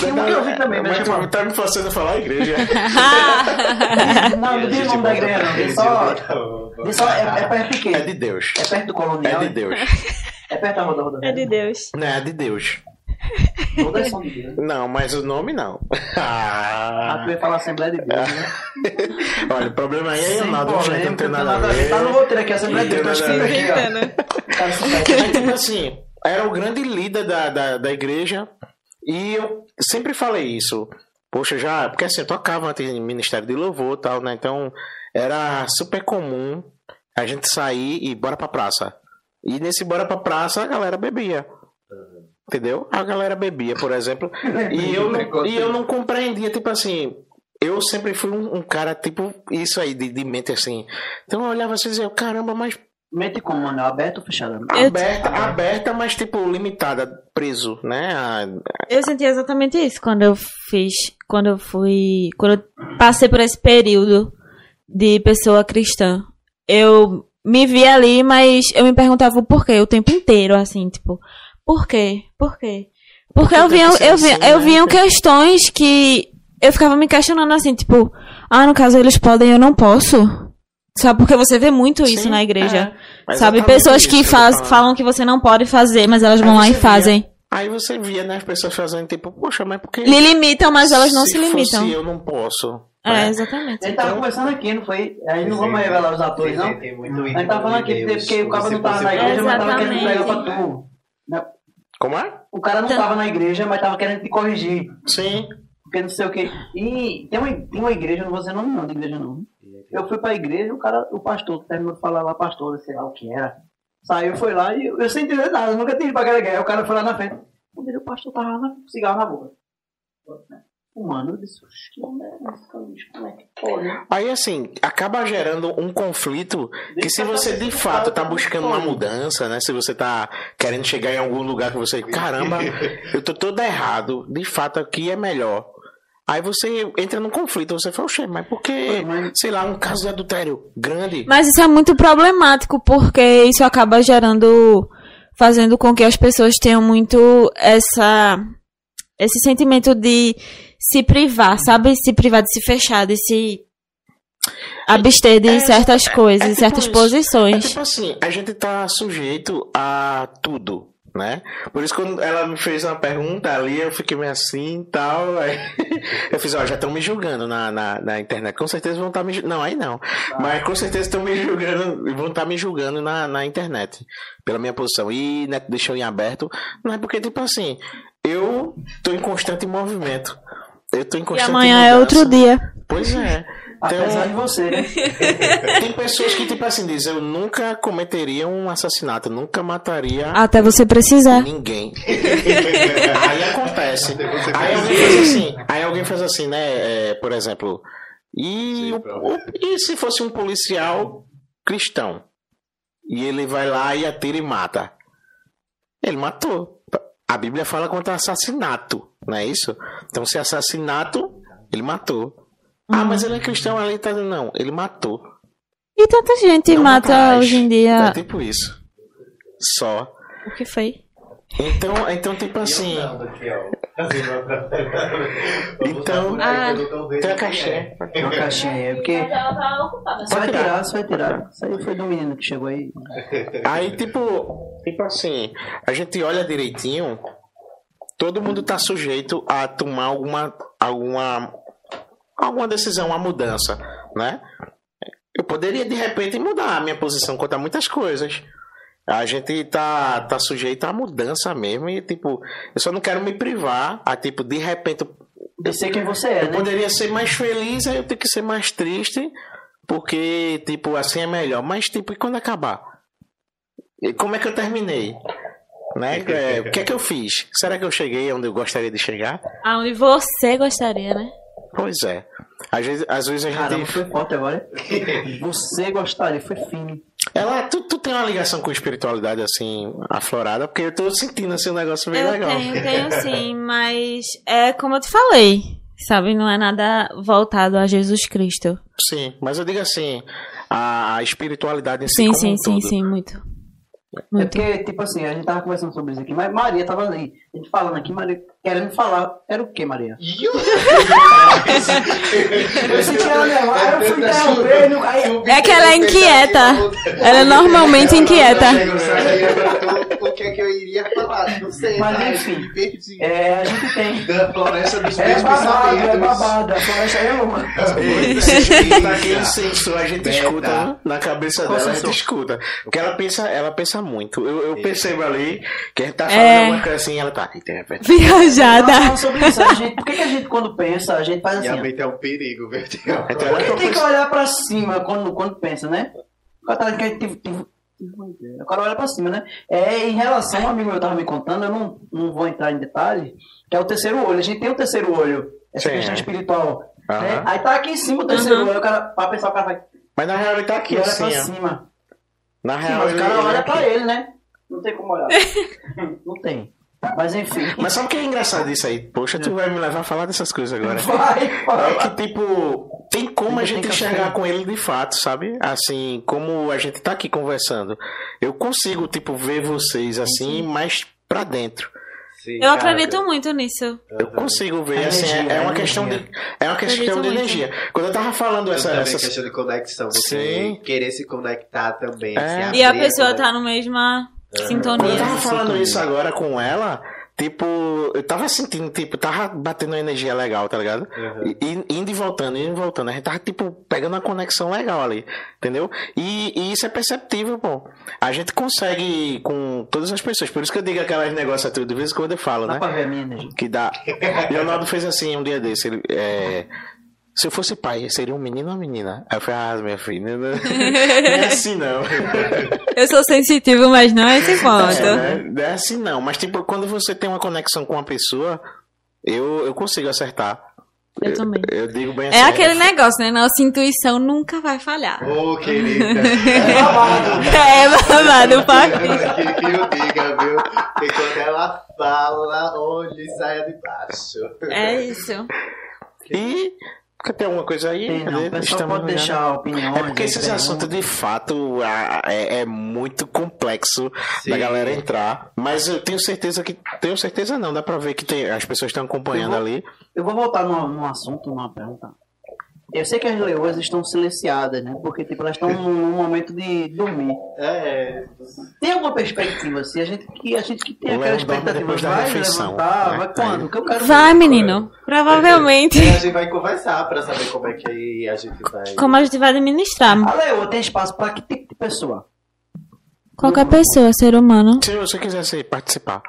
S1: Tem um que eu vi também, mas
S4: mas
S1: eu
S4: tu tá me forçando a falar a igreja.
S1: Não, não diz o nome da igreja, não. Só. Só é, é perto de quê?
S4: É de Deus.
S1: É perto do
S4: É
S1: colonial?
S4: de Deus.
S1: É perto da roda roda.
S2: É de Deus.
S4: Não, é de Deus.
S1: Todas são de Deus.
S4: Não, mas o nome não.
S1: Ah,
S4: Ah.
S1: tu ia falar Assembleia de Deus, né?
S4: Olha, o problema aí é Ronaldo, gente, não
S1: polêmica,
S4: tem nada a ver.
S1: Tá no roteiro aqui, Assembleia de
S4: Não
S1: Deus. Tá
S4: tem
S1: escrito aqui, ó. Tá
S4: Mas, tipo assim, era o grande líder da, da, da igreja e eu sempre falei isso. Poxa, já, porque assim, eu tocava antes em Ministério de Louvor e tal, né? Então era super comum a gente sair e bora pra praça. E nesse bora pra praça a galera bebia. Entendeu? A galera bebia, por exemplo. E eu, não, e eu não compreendia, tipo assim. Eu sempre fui um, um cara, tipo, isso aí, de, de mente assim. Então eu olhava assim e dizia, caramba, mas
S1: Mente como, mano? Aberto ou fechado?
S2: Eu-
S4: aberta, aberta, mas tipo limitada, preso, né? A-
S2: Eu senti exatamente isso quando eu fiz, quando eu fui, quando eu passei por esse período de pessoa cristã. Eu me vi ali, mas eu me perguntava o porquê o tempo inteiro, assim, tipo, por quê? Por quê? Porque eu
S4: tem
S2: vi,
S4: que ser
S2: eu vi,
S4: assim,
S2: eu
S4: né?
S2: vi questões que eu ficava me questionando assim, tipo, ah, no caso eles podem, eu não posso. Sabe, porque você vê muito isso
S4: Sim,
S2: na igreja.
S4: é.
S2: Sabe, pessoas que faz, falam que você não pode fazer, mas elas vão lá e
S4: você
S2: fazem.
S4: via- Aí você via, né, as pessoas fazendo tipo, poxa, mas por que.
S2: Lhe limitam, mas elas não se, limitam.
S4: fosse eu não posso.
S2: É,
S4: né?
S2: exatamente.
S1: A gente tava conversando aqui, não foi? Aí não vamos revelar os atores, não? A gente tava falando aqui, porque o cara não tava na igreja, mas tava querendo pregar pra tu.
S4: Como é?
S1: O cara não
S2: Então-
S1: tava na igreja, mas tava querendo te corrigir.
S4: Sim.
S1: Porque não sei o que. E tem uma, tem uma igreja, não vou dizer nome não de igreja não. Eu fui pra igreja, o cara, o pastor, terminou de falar lá, pastor, sei lá o que era. Saiu, foi lá e eu, eu sem entender nada, nunca tinha ido pra aquela igreja. O cara foi lá na frente. O pastor tava lá com cigarro na boca. Fumando, eu disse, "Oxe, que merda é? Como é que pode?
S4: Aí assim, acaba gerando um conflito que se você de fato tá buscando uma mudança, né? Se você tá querendo chegar em algum lugar que você, caramba, eu tô todo errado, de fato aqui é melhor. Aí você entra num conflito, você fala, oxe, mas por que, sei lá, um caso de adultério grande?
S2: Mas isso é muito problemático, porque isso acaba gerando. fazendo com que as pessoas tenham muito essa. esse sentimento de se privar, sabe? Se privar de se fechar, de se abster de
S4: É,
S2: certas
S4: é-
S2: coisas,
S4: é
S2: de
S4: tipo
S2: certas
S4: isso. É
S2: posições.
S4: tipo assim, a gente tá sujeito a tudo, né? Por isso quando ela me fez uma pergunta ali, eu fiquei meio assim e tal. aí eu fiz, ó, já estão me julgando na, na, na internet. Com certeza vão estar me julgando. Não, aí não. Mas com certeza estão me julgando, vão estar me julgando na, na internet. Pela minha posição. E né, deixou em aberto. Não é porque, tipo assim, eu tô em constante movimento. Eu tô em
S2: E
S4: constante
S2: amanhã é
S4: mudança.
S2: outro dia.
S4: Pois é.
S1: Apesar de
S4: Então,
S1: você, né?
S4: tem pessoas que, tipo assim, dizem, eu nunca cometeria um assassinato, nunca mataria
S2: Até você precisar.
S4: ninguém. aí acontece. Aí alguém faz assim, aí alguém faz assim, né? é, por exemplo, e, o- o- e se fosse um policial cristão? E ele vai lá e atira e mata. Ele matou. A Bíblia fala contra assassinato, não é isso? Então, se é assassinato, ele matou. Ah, mas ele é cristão ali, tá dizendo, não, ele matou.
S2: E tanta gente
S4: Não
S2: mata
S4: mais.
S2: hoje em
S4: É
S2: dia.
S4: tipo isso. Só.
S2: O que foi?
S4: Então, então tipo assim. Então,
S2: Ah.
S4: tem a caixinha.
S1: Tem uma caixinha aí, é porque. Você vai tirar, você vai tirar. Isso aí foi do menino que chegou aí.
S4: Aí, tipo, tipo assim, a gente olha direitinho, todo mundo tá sujeito a tomar alguma, alguma, alguma decisão, uma mudança, né? Eu poderia, de repente, mudar a minha posição quanto a muitas coisas. A gente tá, tá sujeito à mudança mesmo e, tipo, eu só não quero me privar a, tipo, de repente,
S1: De ser quem você é,
S4: eu
S1: né?
S4: poderia ser mais feliz, aí eu tenho que ser mais triste, porque, tipo, assim é melhor. Mas, tipo, e quando acabar? E como é que eu terminei? Né? É, o que é que eu fiz? Será que eu cheguei onde eu gostaria de chegar?
S2: Aonde você gostaria, né?
S4: Pois é. Às vezes, às vezes a gente.
S1: Caramba, foi forte agora. Você gostaria, foi fino.
S4: Ela, tu, tu tem uma ligação com espiritualidade assim, aflorada, porque eu tô sentindo assim um negócio bem
S2: eu
S4: legal.
S2: tenho, tenho sim, mas é como eu te falei. Sabe? Não é nada voltado a Jesus Cristo.
S4: Sim, mas eu digo assim, a, a espiritualidade em si
S2: Sim,
S4: como
S2: sim,
S4: um
S2: sim,
S4: todo.
S2: sim, muito.
S1: É
S2: Muito.
S1: porque, tipo assim, a gente tava conversando sobre isso aqui, mas Maria tava ali. A gente falando aqui, Maria querendo falar. Era o que, Maria? Eu senti ela nervosa, aí eu fui interromper,
S2: É que ela é inquieta. Ela é normalmente inquieta.
S3: O, o que é que eu iria falar. Não sei.
S1: Mas,
S3: tá?
S1: enfim.
S3: Me perdi.
S1: é, a gente tem.
S5: Da floresta dos
S1: É
S5: meus
S1: babado, é
S5: pensamentos.
S1: babado. A floresta é uma.
S4: Naquele senso a gente
S3: Beta.
S4: escuta né? na cabeça
S1: Qual
S4: dela, a gente
S1: sensor?
S4: escuta. Porque ela pensa, ela pensa muito. Eu, eu percebo ali que a gente tá falando
S2: É.
S4: alguma coisa assim, ela tá. "Eita, é verdade."
S1: Nós
S2: Viajada.
S1: falamos sobre isso. A gente, por que, que a gente, quando pensa, a gente faz assim?
S3: Minha
S1: ó.
S3: mente é um perigo, velho.
S4: Então,
S1: Porque tem que olhar pra cima quando, quando pensa, né? O cara O cara olha pra cima, né? É, em relação, um amigo meu tava me contando, eu não, não vou entrar em detalhe, que é o terceiro olho. A gente tem o terceiro olho, essa
S4: Sim.
S1: questão espiritual.
S4: Aham.
S1: né? Aí tá aqui em cima o terceiro
S2: Uhum.
S1: olho, o cara, pra pensar, o cara vai
S4: Mas na real ele tá aqui
S1: e olha
S4: assim,
S1: pra
S4: ó.
S1: cima.
S4: Na
S1: Sim,
S4: real
S1: mas o
S4: ele,
S1: cara
S4: ele é
S1: olha
S4: aqui.
S1: pra ele, né? Não tem como olhar. não tem. Mas enfim.
S4: Mas sabe o que é engraçado disso aí? Poxa, tu vai me levar a falar dessas coisas agora.
S1: Vai,
S4: É
S1: fala.
S4: que, tipo, tem como a gente enxergar com ele de fato, sabe? Assim, como a gente tá aqui conversando. Eu consigo, tipo, ver vocês assim, mais pra dentro.
S3: Sim,
S2: Eu
S3: cara.
S2: acredito muito nisso.
S4: Eu consigo ver,
S1: A
S4: assim, é-
S1: energia,
S4: é, uma questão de.
S1: energia.
S4: É uma questão de
S2: muito.
S4: energia. Quando eu tava falando
S3: Eu
S4: essa. essa
S3: questão de conexão, você
S4: Sim.
S3: querer se conectar também.
S4: É.
S3: se
S2: E a pessoa
S3: conexão.
S2: tá no mesma
S4: Quando eu
S2: sintonia.
S4: tava falando
S1: sintonia.
S4: isso agora com ela, tipo, eu tava sentindo, tipo, tava batendo uma energia legal, tá ligado?
S3: Uhum.
S4: E, e- indo e voltando, indo e voltando. A gente tava, tipo, pegando uma conexão legal ali, entendeu? E, e isso é perceptível, pô. A gente consegue com todas as pessoas. Por isso que eu digo aquelas negócios tudo, de vez em quando eu falo,
S1: Dá
S4: né?
S1: pra ver a minha energia.
S4: Que dá. Leonardo fez assim um dia desse. Ele, é, se eu fosse pai, seria um menino ou uma menina? Aí eu falei, ah, minha filha, não, não é assim não.
S2: Eu sou sensitivo, mas não é esse ponto.
S4: É, né? Não é assim não, mas tipo, quando você tem uma conexão com uma pessoa, eu, eu consigo acertar.
S2: Eu também.
S4: Eu digo bem
S2: É
S4: assim.
S2: aquele negócio, né? Nossa intuição nunca vai falhar.
S3: Ô, querida.
S2: É babado, papi.
S3: que, que eu diga, viu? Porque quando ela fala, onde saia de baixo.
S2: É isso.
S4: E quer ter alguma coisa aí?
S1: Tem, não.
S4: Estamos
S1: pode deixar opiniões.
S4: É porque esses
S1: perguntas.
S4: assuntos de fato a- é, é muito complexo
S3: Sim.
S4: da galera entrar. Mas eu tenho certeza que. Tenho certeza não, dá pra ver que tem, as pessoas estão acompanhando
S1: Eu vou-
S4: ali.
S1: Eu vou voltar num, num assunto, numa pergunta. Eu sei que as leoas estão silenciadas, né? Porque tipo, elas estão num, num momento de dormir.
S3: É,
S1: Tem alguma perspectiva? Se a gente que a gente que tem aquela expectativa, vai
S4: refeição,
S1: levantar,
S4: né?
S1: vai quando? Que eu quero
S2: Vai, menino. Provavelmente.
S3: a gente vai conversar pra saber como é que a gente vai.
S2: Como a gente vai administrar.
S1: A leoa tem espaço para que tipo de pessoa?
S2: Qualquer pessoa, ser humano.
S4: Se você quisesse participar.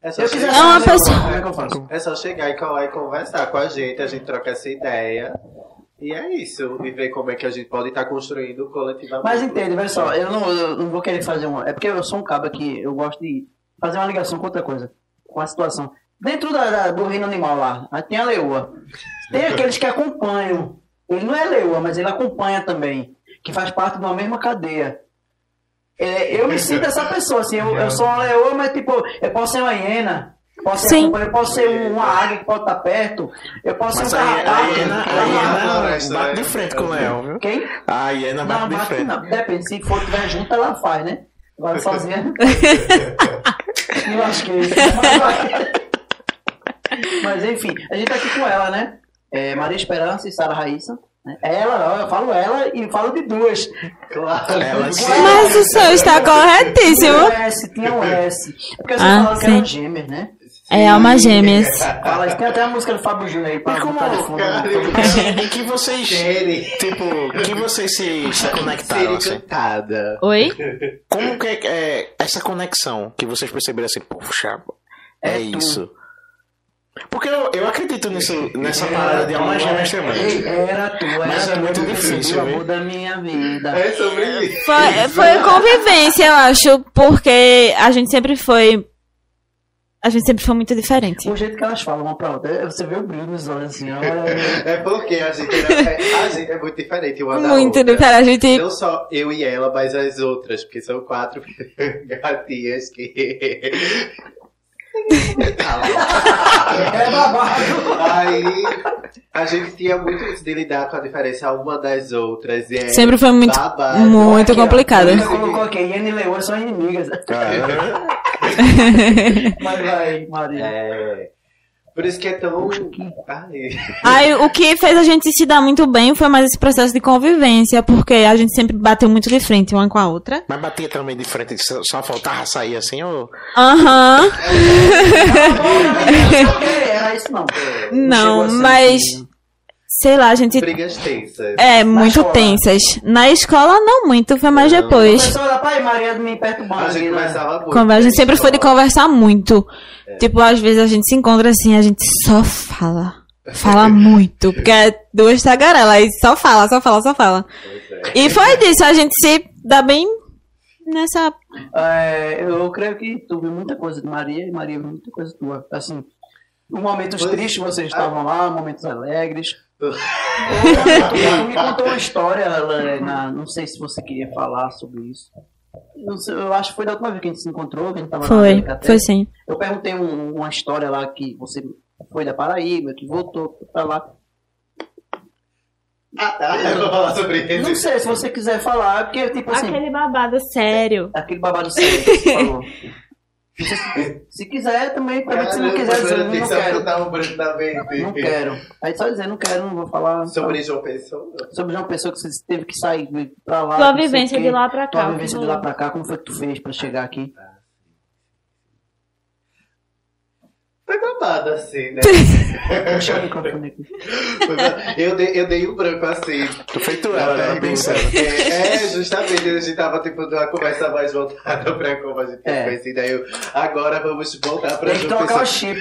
S3: É só,
S1: Eu quiser
S3: chegar,
S2: uma pessoa-
S1: Como é que eu faço?
S3: é só chegar e colar e conversar com a gente, a gente troca essa ideia. E é isso. E ver como é que a gente pode estar construindo coletivamente.
S1: Mas entende, olha só, eu não, eu não vou querer fazer uma. É porque eu sou um cabo que eu gosto de fazer uma ligação com outra coisa, com a situação. Dentro da, da- do reino animal lá, tem a leoa. Tem aqueles que acompanham. Ele não é leoa, mas ele acompanha também. Que faz parte de uma mesma cadeia. É, eu me sinto essa pessoa, assim, eu, eu sou uma leoa, mas tipo, eu posso ser uma hiena. Posso ser,
S2: Sim.
S1: acompanha- eu posso ser uma águia que pode estar perto. Eu posso
S4: Mas
S1: ser
S4: a,
S1: um
S4: a
S1: carrapato.
S4: hiena, a
S1: tá lá.
S4: hiena bate de frente com o leão, viu?
S1: Quem?
S4: A hiena bate
S1: Não,
S4: de
S1: bate
S4: frente.
S1: não. Depende, se for tiver junto, ela faz, né? Agora sozinha. eu acho que. Mas enfim, a gente tá aqui com ela, né? É, Maria Esperança e Sara Raíssa. Ela, não, eu falo ela e falo de duas.
S3: Claro.
S4: Ela se-
S2: Mas o seu está
S1: Tinha
S2: corretíssimo.
S1: um S, tinha um S. É porque vocês
S2: Ah,
S1: falaram que eram
S2: sim.
S1: gêmeas, né?
S2: É alma gêmeas.
S1: Fala, tem até a música do Fábio Júnior aí pra
S4: como,
S1: botar de fundo.
S3: cara,
S1: né?
S4: em que vocês, tipo, em que vocês se, se conectaram, assim?
S3: cantada.
S2: Oi?
S4: Como que é, é essa conexão que vocês perceberam assim, poxa, é,
S1: É
S4: isso. Porque eu, eu acredito nisso, nessa parada de alma gêmeas também.
S1: Ei, Era tu, era
S4: Mas é muito difícil,
S1: o
S4: viu?
S1: amor da minha vida.
S3: É sobre isso.
S2: Foi, foi convivência, eu acho, porque a gente sempre foi. A gente sempre foi muito diferente.
S1: O jeito que elas falam uma pra outra, você vê o brilho nos olhos assim, olha.
S3: É porque a gente, é, a gente é muito diferente uma da
S2: Muito
S3: outra.
S2: diferente. A gente.
S3: Não só eu e ela, mas as outras, porque são quatro gatinhas que.
S1: É babado.
S3: Aí a gente tinha muito isso de lidar com a diferença uma das outras. E é
S2: Sempre foi muito,
S3: babado.
S2: muito complicado.
S1: Ele colocou aqui, Ian e Leoa são inimigas. Mas vai, Maria.
S3: É. Por isso que é tão. Ai.
S2: Aí o que fez a gente se dar muito bem foi mais esse processo de convivência, porque a gente sempre bateu muito de frente uma com a outra.
S4: Mas batia também de frente, só só faltava sair assim, ou...
S2: Aham.
S1: Isso não.
S2: Mas
S1: assim.
S2: Sei lá, a gente
S3: Brigas tensas.
S2: é muito
S1: escola.
S2: tensas. Na escola não muito, foi mais
S3: Não.
S2: depois.
S1: Começou a olhar pra aí, Maria me perturbando.
S3: A gente
S1: né?
S3: começava muito.
S2: Conver- A gente sempre foi de
S3: escola.
S2: conversar muito. Tipo, às vezes a gente se encontra assim, a gente só fala. Fala muito. Porque é duas tagarelas, aí só fala, só fala, só fala.
S3: É.
S2: E foi disso, a gente se dá bem nessa.
S1: É, eu creio que tu viu muita coisa de Maria e Maria viu muita coisa tua. Assim, momentos
S3: Pois-
S1: tristes vocês estavam lá, momentos alegres. Tu me contou uma história, ela, na- não sei se você queria falar sobre isso. Não sei, eu acho que foi da última vez que a gente se encontrou, que a gente tava lá na
S2: Foi,
S1: Delicatessen.
S2: foi sim.
S1: Eu perguntei um- uma história lá que você foi da Paraíba, que voltou pra lá.
S3: Ah, tá. Eu vou falar sobre
S1: Não
S3: isso.
S1: sei se você quiser falar, porque tipo assim.
S2: Aquele babado sério.
S1: Aquele babado sério que você falou. Se, se quiser também, também se não quiser dizer, não quero.
S3: Mente.
S1: Não quero. Aí só dizer, não quero, não vou falar
S3: Sobre João Pessoa.
S1: sobre uma pessoa que você teve que sair pra lá.
S2: Tua vivência de lá pra
S1: Tua
S2: cá.
S1: vivência de lá pra cá, como foi que tu fez pra chegar aqui?
S3: Foi babado assim, né?
S1: Puxa o microfone aqui.
S3: Eu, dei, eu dei um branco assim.
S4: Tu feito ela, né? Pensando.
S3: É, é, justamente, a gente tava tipo numa conversa mais voltada pra como a gente tinha
S1: É.
S3: conhecido. Aí eu, agora vamos voltar pra
S1: Tem que trocar o chip.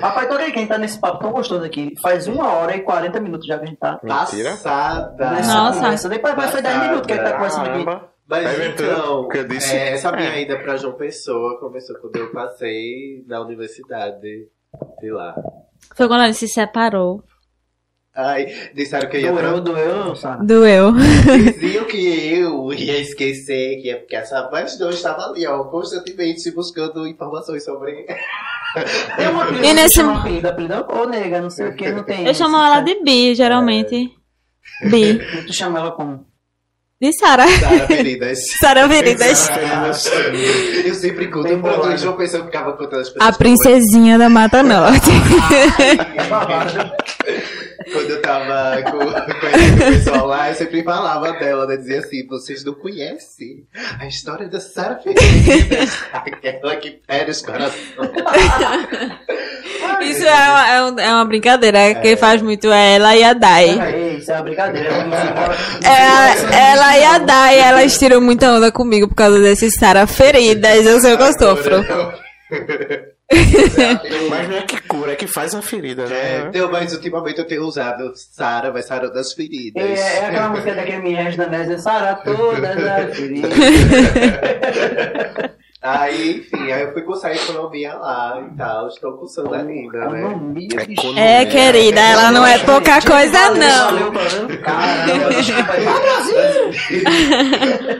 S1: Rapaz, toca aí quem tá nesse papo tão gostoso aqui. Faz uma hora e 40 minutos já que a gente tá
S4: Mentira.
S3: Passada.
S1: nessa
S2: Nossa.
S1: conversa. Depois vai foi 10
S3: Passada.
S1: minutos que a gente tá conversando aqui.
S3: Mas
S4: É verdade,
S3: então,
S4: o que eu disse.
S3: é, essa minha
S4: É.
S3: ida pra João Pessoa começou quando eu passei na universidade de lá.
S2: Foi quando ele se separou.
S3: Ai, disseram que eu ia
S1: Doeu, doeu, Sara.
S2: Doeu.
S3: Diziam que eu ia esquecer, que é porque essa mas não estava ali, ó, constantemente se buscando informações sobre.
S1: Tem uma apelido,
S2: E nesse-
S1: chama apelido, apelido, ô nega, não sei o que, não tem.
S2: Eu chamo ela de Bi, geralmente. Bi.
S1: E tu chama ela como?
S2: De Sara.
S3: Sara Feridas.
S2: Sara Veridas.
S3: Eu sempre conto, eu de uma pessoa que ficava contando as pessoas.
S2: A princesinha da Mata Norte.
S1: É babado.
S3: Quando eu tava com, conhecendo o pessoal lá, eu sempre falava dela, né? Dizia assim, vocês não conhecem a história da Sara Feridas. Aquela que perde os corações.
S2: Isso é uma, é um- é uma brincadeira. Quem faz muito é ela e a Dai.
S1: Aí, isso é uma brincadeira.
S2: É, ela e a Dai, elas tiram muita onda comigo por causa desses Sara feridas. Eu sei o que eu sofro.
S4: Mas não é que cura, é que faz a ferida,
S3: É,
S4: né?
S3: então, mas ultimamente eu tenho usado Sara, vai Sara das feridas.
S1: É, é aquela música daquele Miés da Nésia, Sara todas as feridas.
S3: Aí, enfim, aí eu fui cursar economia lá e tal, estou cursando ainda, né?
S1: Economia.
S2: É, querida, ela não é pouca coisa, não.
S1: Caramba.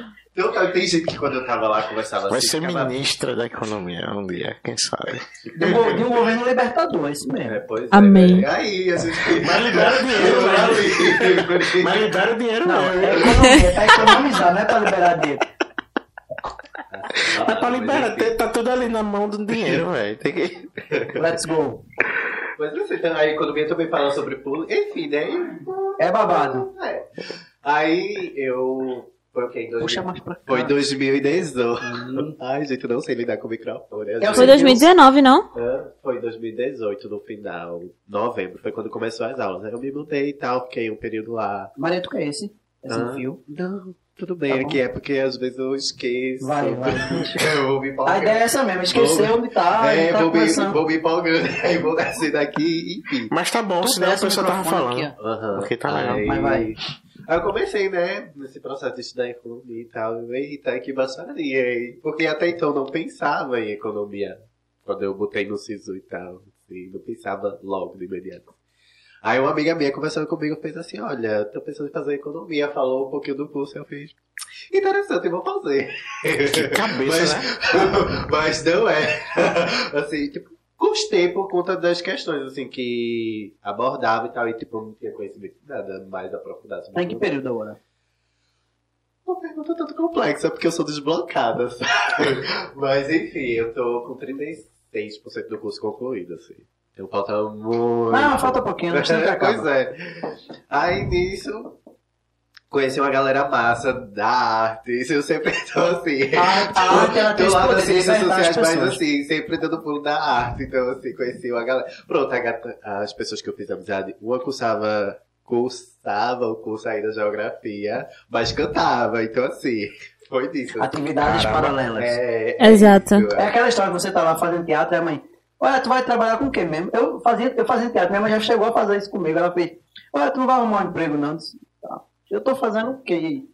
S3: Então, tá, tem gente que quando eu tava lá conversava
S4: Vai
S3: assim.
S4: ser
S3: ficava-
S4: ministra da economia um dia, quem sabe.
S1: De um, de um governo libertador, é isso
S3: É,
S1: mesmo.
S3: pois é,
S2: Amém.
S3: né? Aí, a gente.
S4: Mas libera o dinheiro, né? Mas libera o dinheiro
S1: Não, é economia, tá economizar, não é pra liberar dinheiro.
S4: Mas pra liberar, tem- tá tudo ali na mão do dinheiro, velho. Tem que.
S1: Let's go.
S3: Mas não sei, então, a economia também fala sobre pulo. Enfim, né?
S1: É babado.
S3: É. Aí eu. Foi o quê? Em dois
S1: Puxa
S3: mil-
S1: mais pra cá.
S3: Foi em 2018. Ai, gente, eu não sei lidar com o microfone. vezes.
S2: Foi 2019, não?
S3: Ah, Foi em 2018, no final. Novembro, foi quando começou as aulas. Aí eu me mudei e tal, fiquei um período lá.
S1: Maria, tu quer esse? Esse
S3: Ah,
S1: fio?
S3: Não, tudo bem,
S1: Tá
S3: aqui é porque às vezes eu esqueço.
S1: Vai, vai.
S3: Eu vou me
S1: A
S3: empolgando.
S1: ideia é essa mesmo, esquecer onde tá,
S3: É,
S1: e tá
S3: vou, me,
S1: começando.
S3: vou me empolgando, aí vou descer daqui, enfim.
S4: Mas tá bom,
S1: Tu
S4: senão a pessoa tava falando.
S1: aqui, ó.
S3: Aham.
S4: Ok, tá legal.
S3: Aí,
S1: Mas vai.
S3: Aí eu comecei, né, nesse processo de estudar economia e tal. Eita, que baixaria, hein? Porque até então eu não pensava em economia. Quando eu botei no SISU e tal. Assim, não pensava logo de imediato. Aí uma amiga minha conversando comigo fez assim, olha, tô pensando em fazer economia, falou um pouquinho do curso, eu fiz. Interessante, eu vou fazer.
S4: Que cabeça,
S3: mas,
S4: né?
S3: mas não é. Assim, tipo, Gostei por conta das questões, assim, que abordava e tal, e tipo, eu não tinha conhecimento de nada mais aprofundado.
S1: Tá em que período agora?
S3: Uma pergunta tanto complexa, porque eu sou desblocada, sabe? Mas enfim, eu tô com 36% do curso concluído, assim. Então falta muito.
S1: Não, falta pouquinho, não acaba.
S3: pois é. Aí nisso, conheci uma galera massa da arte. Isso eu sempre tô assim.
S1: A- a arte,
S3: do
S1: esse
S3: lado das ciências sociais, mas assim, sempre dando pulo da arte. Então, assim, conheci uma galera. Pronto, gata- as pessoas que eu fiz amizade, uma cursava, cursava o curso aí da geografia, mas cantava. Então, assim, foi disso.
S1: Atividades
S4: Caramba.
S1: paralelas.
S3: É,
S2: Exato.
S3: isso,
S1: É aquela história que você tá lá fazendo teatro e a mãe, olha, tu vai trabalhar com o quê mesmo? Eu fazia, eu fazia teatro, minha mãe já chegou a fazer isso comigo. Ela fez, olha, tu não vai arrumar um emprego, não. Eu disse, "Tá. Eu tô fazendo o quê?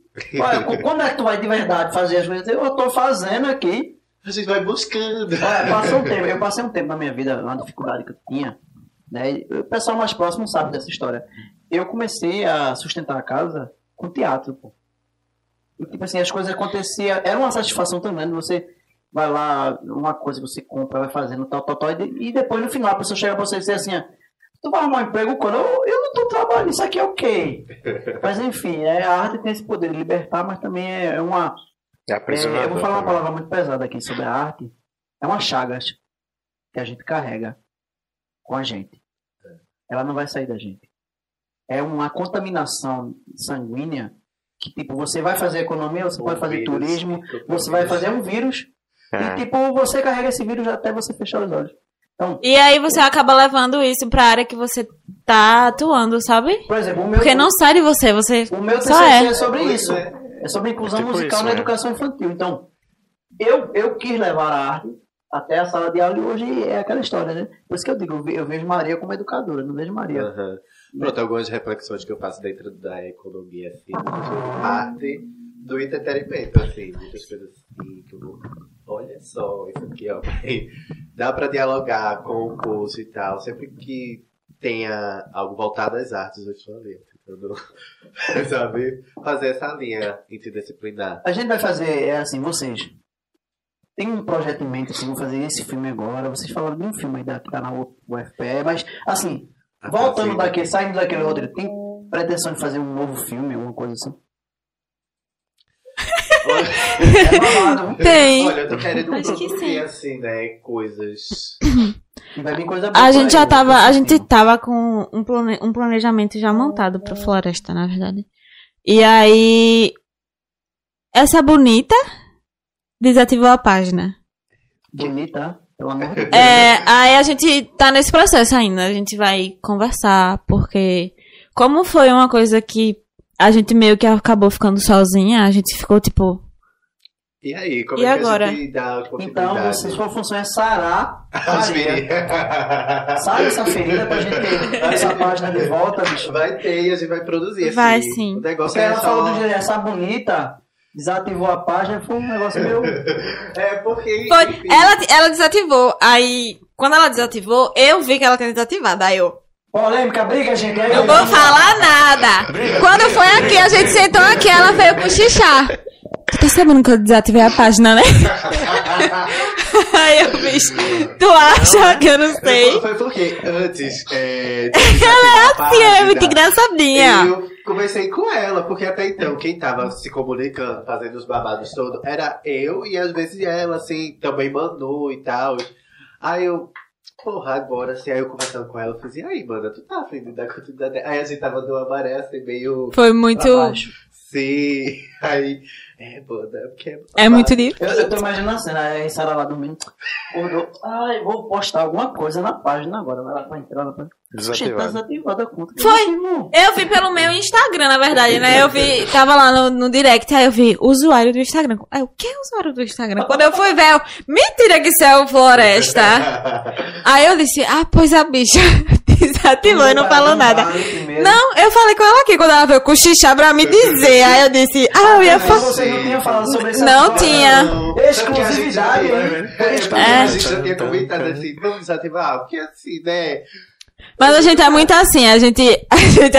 S1: Olha, quando é que tu vai de verdade fazer as coisas? Eu tô fazendo aqui.
S3: A gente vai buscando.
S1: Olha, passou um tempo, eu passei um tempo na minha vida, uma dificuldade que eu tinha, né? O pessoal mais próximo sabe dessa história. Eu comecei a sustentar a casa com teatro, pô. E, tipo assim, as coisas aconteciam, era uma satisfação tão grande, você vai lá, uma coisa que você compra, vai fazendo tal, tal, tal, e, de- depois no final a pessoa chega pra você e diz assim, tu vai arrumar um emprego quando? Eu, eu não tô trabalhando, isso aqui é o quê? Mas enfim, é, a arte tem esse poder de libertar, mas também é, é uma,
S4: É
S1: é, eu vou falar uma
S4: também.
S1: palavra muito pesada aqui sobre a arte. É uma chaga que a gente carrega com a gente. Ela não vai sair da gente. É uma contaminação sanguínea que, tipo, você vai fazer economia, você pode fazer
S3: vírus.
S1: turismo, você vai fazer um vírus e,
S4: É.
S1: tipo, você carrega esse vírus até você fechar os olhos. Então,
S2: E aí você acaba levando isso pra área que você tá atuando, sabe?
S1: por exemplo, o meu,
S2: Porque não sai de você, você
S1: o meu
S2: só
S1: TCC é.
S2: é.
S1: sobre isso.
S3: é.
S1: É sobre inclusão
S4: É tipo
S1: musical
S4: isso,
S1: na
S4: é.
S1: educação infantil. Então, eu, eu quis levar a arte até a sala de aula e hoje é aquela história, né? Por isso que eu digo, eu ve- eu vejo Maria como educadora, não vejo Maria.
S3: Aham. Pronto, algumas reflexões que eu faço dentro da economia, assim, parte do entretenimento, assim, muitas coisas assim, que eu vou, olha só, isso aqui, ó, dá pra dialogar com o curso e tal, sempre que tenha algo voltado às artes, eu estou ali, tentando, sabe, fazer essa linha interdisciplinar.
S1: A gente vai fazer, é assim, vocês. Tem um projeto em mente, assim, vou fazer esse filme agora. Vocês falaram de um filme aí que tá na UFPE, mas, assim, voltando
S3: Assim,
S1: daqui, saindo daquele roteiro, tem pretensão de fazer um novo filme, alguma coisa assim? É
S2: Tem.
S3: Olha, eu tô querendo
S2: Acho que sim.
S3: assim, né, coisas...
S1: vai vir coisa boa.
S2: A gente já tava, a gente tava com um, plane- um planejamento já montado pra floresta, na verdade. E aí, essa bonita desativou a página.
S1: Bonita, pelo amor de Deus.
S2: É, aí a gente tá nesse processo ainda. A gente vai conversar, porque como foi uma coisa que a gente meio que acabou ficando sozinha, a gente ficou tipo,
S3: E aí, como
S2: E
S3: é que
S2: agora?
S3: a gente dá
S1: Então, você, sua função é sarar
S3: As meninas.
S1: Sabe essa ferida pra gente ter essa página de volta, bicho?
S3: Vai ter e a gente vai produzir. assim.
S2: Vai, sim.
S3: O negócio
S1: Porque
S3: é
S1: ela
S3: só...
S1: falou do jeito, essa bonita, desativou a página, foi um negócio meio.
S3: É porque...
S2: Foi, ela, ela desativou. Aí, quando ela desativou, eu vi que ela tinha desativado. Aí eu,
S1: Polêmica, briga, gente. Aí,
S2: não vou falar nada. Quando foi aqui, a gente sentou aqui, ela veio cochichar. Tu tá sabendo que eu desativei a página, né? Aí eu fiz, tu acha que eu não sei?
S3: Foi porque antes... É, ela
S2: Sim, é muito engraçadinha.
S3: Eu conversei com ela, porque até então quem tava se comunicando, fazendo os babados todos, era eu e às vezes ela, assim, também Manu e tal. Aí eu, porra, agora assim, aí eu conversando com ela, eu falei assim, aí, mano, tu tá afim de dar continuidade? Aí a gente tava numa maré assim, meio.
S2: Foi muito.
S3: Sim. Aí, é, mano, é porque.
S2: É muito difícil.
S1: Eu, eu tô imaginando a cena, aí Sara lá dormindo. Acordou. Ai, vou postar alguma coisa na página agora. Vai lá pra entrar. Lá pra... Gente, tá desativada a conta.
S2: Foi. Eu vi pelo meu Instagram, na verdade, né? Eu vi, tava lá no, no direct, aí eu vi usuário do Instagram. Aí, o que é usuário do Instagram? Quando eu fui ver, eu, mentira que isso é o Floresta. Aí eu disse, ah, pois a bicha desativou e não falou nada. Não, eu falei com ela aqui quando ela veio cochichar pra me dizer. Aí eu disse, ah, eu ia
S1: Mas
S2: falar.
S1: você não tinha falado sobre esse
S2: Não
S1: assunto,
S2: tinha.
S1: não. Exclusividade, hein?
S2: É.
S3: A gente já tinha comentado assim, vamos desativar, porque assim, né?
S2: Mas a gente é muito assim, a gente, a gente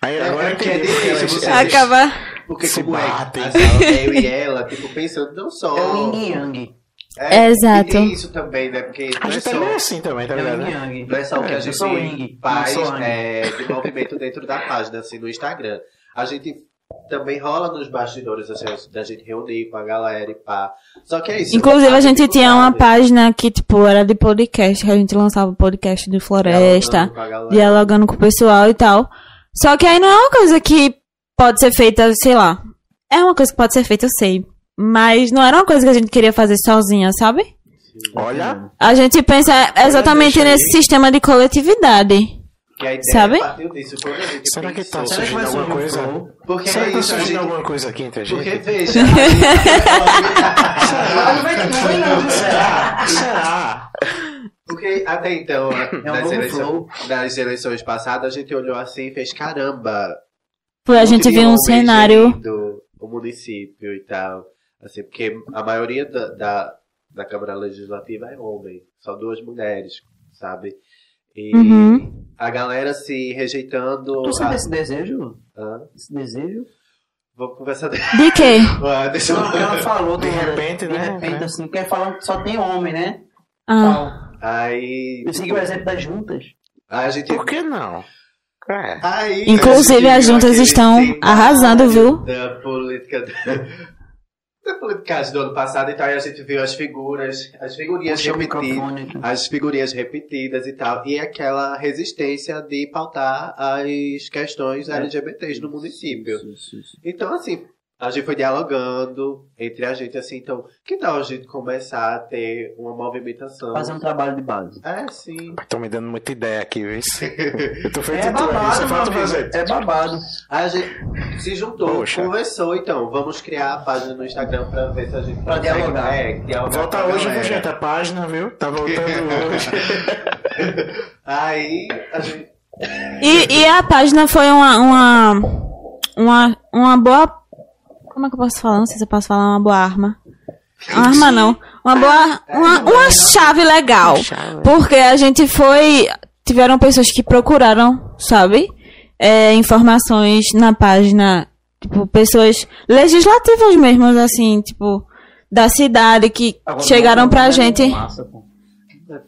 S4: Aí
S3: É,
S4: agora
S3: é
S4: que
S3: é difícil você-
S2: acaba.
S3: Porque
S4: Se
S3: como é,
S4: batem.
S3: assim, eu e ela, tipo, pensando não só.
S1: É o Yin Yang.
S3: É,
S2: Exato.
S3: E tem isso também, né? Porque
S4: A
S3: é
S4: gente
S3: só,
S4: também é assim também, tá
S1: É o
S4: ligado?
S1: Yin Yang.
S3: não é só o que a gente faz é, de movimento dentro da página, assim, no Instagram. A gente também rola nos bastidores, assim, da gente reunir com a galera e pá. Só que é isso.
S2: Inclusive, a gente tinha uma página que, tipo, era de podcast, que a gente lançava podcast de floresta,
S3: dialogando com
S2: dialogando com o pessoal e tal. Só que aí não é uma coisa que pode ser feita, sei lá. É uma coisa que pode ser feita, eu sei. Mas não era uma coisa que a gente queria fazer sozinha, sabe?
S4: Olha,
S2: A gente pensa exatamente nesse sistema de coletividade.
S3: Que a ideia
S2: Sabe?
S3: partiu disso, quando a gente
S4: será que tá
S3: pensou-
S1: Será que vai
S4: surgindo alguma
S1: surgir um
S4: coisa?
S3: Porque
S4: Será
S3: é
S4: que tá
S3: isso, a
S4: surgindo
S3: gente...
S4: alguma coisa aqui entre a gente?
S3: Porque, veja...
S1: Não vai não vai não,
S4: Será? Será?
S3: Porque até então,
S1: um
S3: nas, eleições, nas eleições passadas, a gente olhou assim e fez caramba.
S2: Foi, a gente viu um cenário.
S3: gerindo O município e tal. Assim, porque a maioria da, da, da Câmara Legislativa é homem. Só duas mulheres, sabe? E
S2: Uhum.
S3: a galera se rejeitando.
S1: Tu sente
S3: a-
S1: esse desejo?
S3: Hã?
S1: Esse desejo?
S3: Vamos conversar.
S2: De quê?
S3: Ah, Deixa eu.
S1: Ela falou
S4: De repente,
S1: de
S4: né?
S1: repente, assim, quer falar que só tem homem, né?
S2: Ah,
S1: Tal.
S3: Aí.
S1: Eu segui o exemplo das juntas.
S3: Aí a gente.
S4: Por que não? É.
S3: Aí,
S2: Inclusive, as juntas estão arrasando, viu?
S3: Da política. Da politicagem do ano passado e tal, e a gente viu as figuras, as figurinhas repetidas,
S1: aqui.
S3: as figurinhas repetidas e tal, e aquela resistência de pautar as questões LGBTs no município. Então, assim, a gente foi dialogando entre a gente, assim, então, que tal a gente começar a ter uma movimentação?
S1: Fazer um trabalho de base.
S3: É, sim.
S4: Estão me dando muita ideia aqui, viu? Eu tô feito
S1: É babado,
S4: fazer.
S1: É babado.
S3: Aí a gente se juntou,
S4: Poxa.
S3: conversou, então, vamos criar a página no Instagram pra ver se a gente
S1: Pra
S3: consegue,
S1: dialogar.
S3: É, dialogar
S4: Volta hoje, viu, gente? A página, viu? Tá voltando hoje.
S3: Aí a gente.
S2: E, e a página foi uma, uma, uma, uma boa. Como é que eu posso falar? Não sei se eu posso falar uma boa arma. Uma arma não. Uma boa. Uma, uma chave legal. Porque a gente foi. Tiveram pessoas que procuraram, sabe? É, informações na página. Tipo, pessoas legislativas mesmo, assim, tipo, da cidade que chegaram pra
S1: é
S2: gente.
S1: Massa, pô.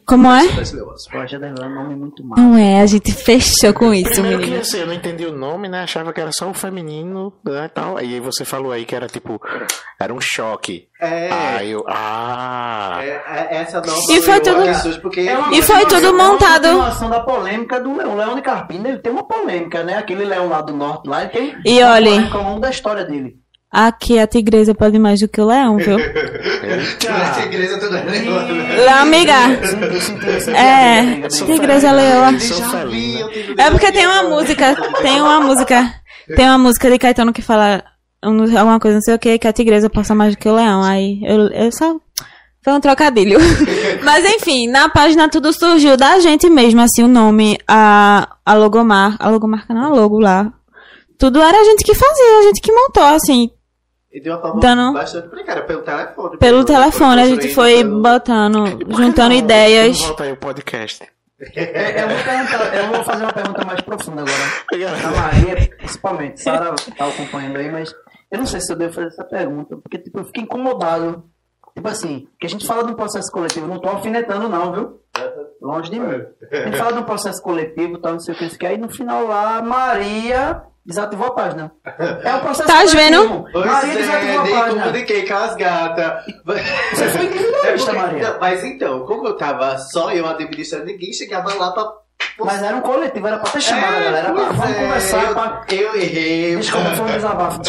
S2: Como é?
S1: É um nome muito massa.
S2: Não é, a gente fechou com isso,
S4: Primeiro que
S2: menino.
S4: assim, eu não entendi o nome, né? Achava que era só o feminino, né, tal. Aí você falou aí que era tipo, era um choque.
S3: É.
S4: Aí eu, ah.
S3: é, é essa nova
S2: E foi tudo-
S3: pessoas, porque
S1: É uma
S2: E foi tudo
S1: É uma
S2: montado-
S1: continuação da polêmica do Leão. O Leão de Carpina, ele tem uma polêmica, né? Aquele Leão lá do norte, lá, ele tem
S2: E
S1: ao longo da história dele.
S2: Aqui a tigresa pode mais do que o leão, viu?
S3: Nessa igreja tudo é
S2: amiga.
S1: Senti, eu senti
S2: É,
S1: a
S2: tigresa leoa.
S3: Eu tenho
S2: É porque tem uma música, tem uma música, tem uma música de Caetano que fala um- alguma coisa, não sei o que, que a tigresa passa mais do que o leão. Aí eu, eu só. Foi um trocadilho. Mas enfim, na página tudo surgiu da gente mesmo, assim, o nome, a, a logomar, a logomarca não, a logo lá. Tudo era a gente que fazia, a gente que montou, assim,
S3: E de uma forma
S2: Dando-
S3: bastante precária, pelo telefone.
S2: pelo telefone, a gente foi
S3: pelo-
S2: botando,
S4: Por que
S2: juntando
S4: não?
S2: ideias.
S4: Volta aí o podcast.
S1: É, eu, vou perguntar- eu vou fazer uma pergunta mais profunda agora. A Maria, principalmente, Sara tá acompanhando aí, mas eu não sei se eu devo fazer essa pergunta, porque tipo, eu fiquei incomodado. Tipo assim, que a gente fala de um processo coletivo, não tô alfinetando não, viu? Longe de mim. A gente fala de um processo coletivo, tal, não sei o que, isso que aí no final lá, Maria desativou a página. É um processo
S2: Tá vendo?
S3: Pois
S1: Maria
S3: é,
S1: desativou a
S3: nem
S1: página.
S3: comuniquei com as gatas.
S1: Você foi individualista,
S3: porque-
S1: Maria.
S3: não, mas então, como eu tava só eu administrando, ninguém chegava lá pra.
S1: Mas era um coletivo, era pra ter chamado a galera. pra- Vamos
S3: é,
S1: conversar
S3: eu,
S1: pra.
S3: eu errei.
S1: Desculpa, foi um desabafo.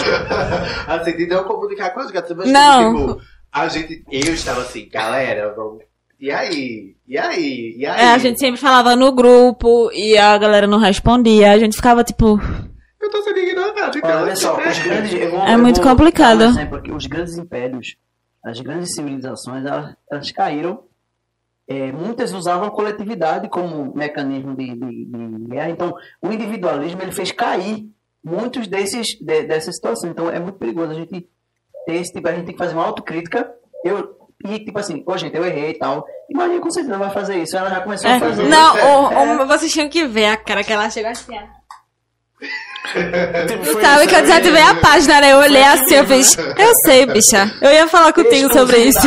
S3: assim, de não comunicar com as gatas. Mas,
S2: Não.
S3: tipo, a gente, eu estava assim, galera, vamos. E aí? E aí? E aí?
S2: É, a gente sempre falava no grupo e a galera não respondia, a gente ficava tipo.
S3: Eu tô sendo ignorado, então.
S1: Olha só, os grandes, eu vou-
S2: É
S1: eu
S2: muito
S1: vou
S2: complicado.
S1: um exemplo aqui. Os grandes impérios, as grandes civilizações, elas, elas caíram. É, muitas usavam a coletividade como mecanismo de, de, de guerra. Então, o individualismo ele fez cair muitos desses de, dessas situações. Então, é muito perigoso a gente ter esse tipo, a gente tem que fazer uma autocrítica. Eu e tipo assim, pô, gente, eu errei e tal. E Maria com certeza vai fazer isso. Ela já começou
S2: É,
S1: a fazer.
S2: não, o-
S1: É.
S2: o- vocês tinham que ver a cara que ela chegou assim.
S4: Tipo,
S2: Sabe
S4: isso,
S2: que eu
S4: né?
S2: desativei a página, né? Eu olhei assim, eu fiz. Eu sei, bicha. Eu ia falar contigo sobre isso.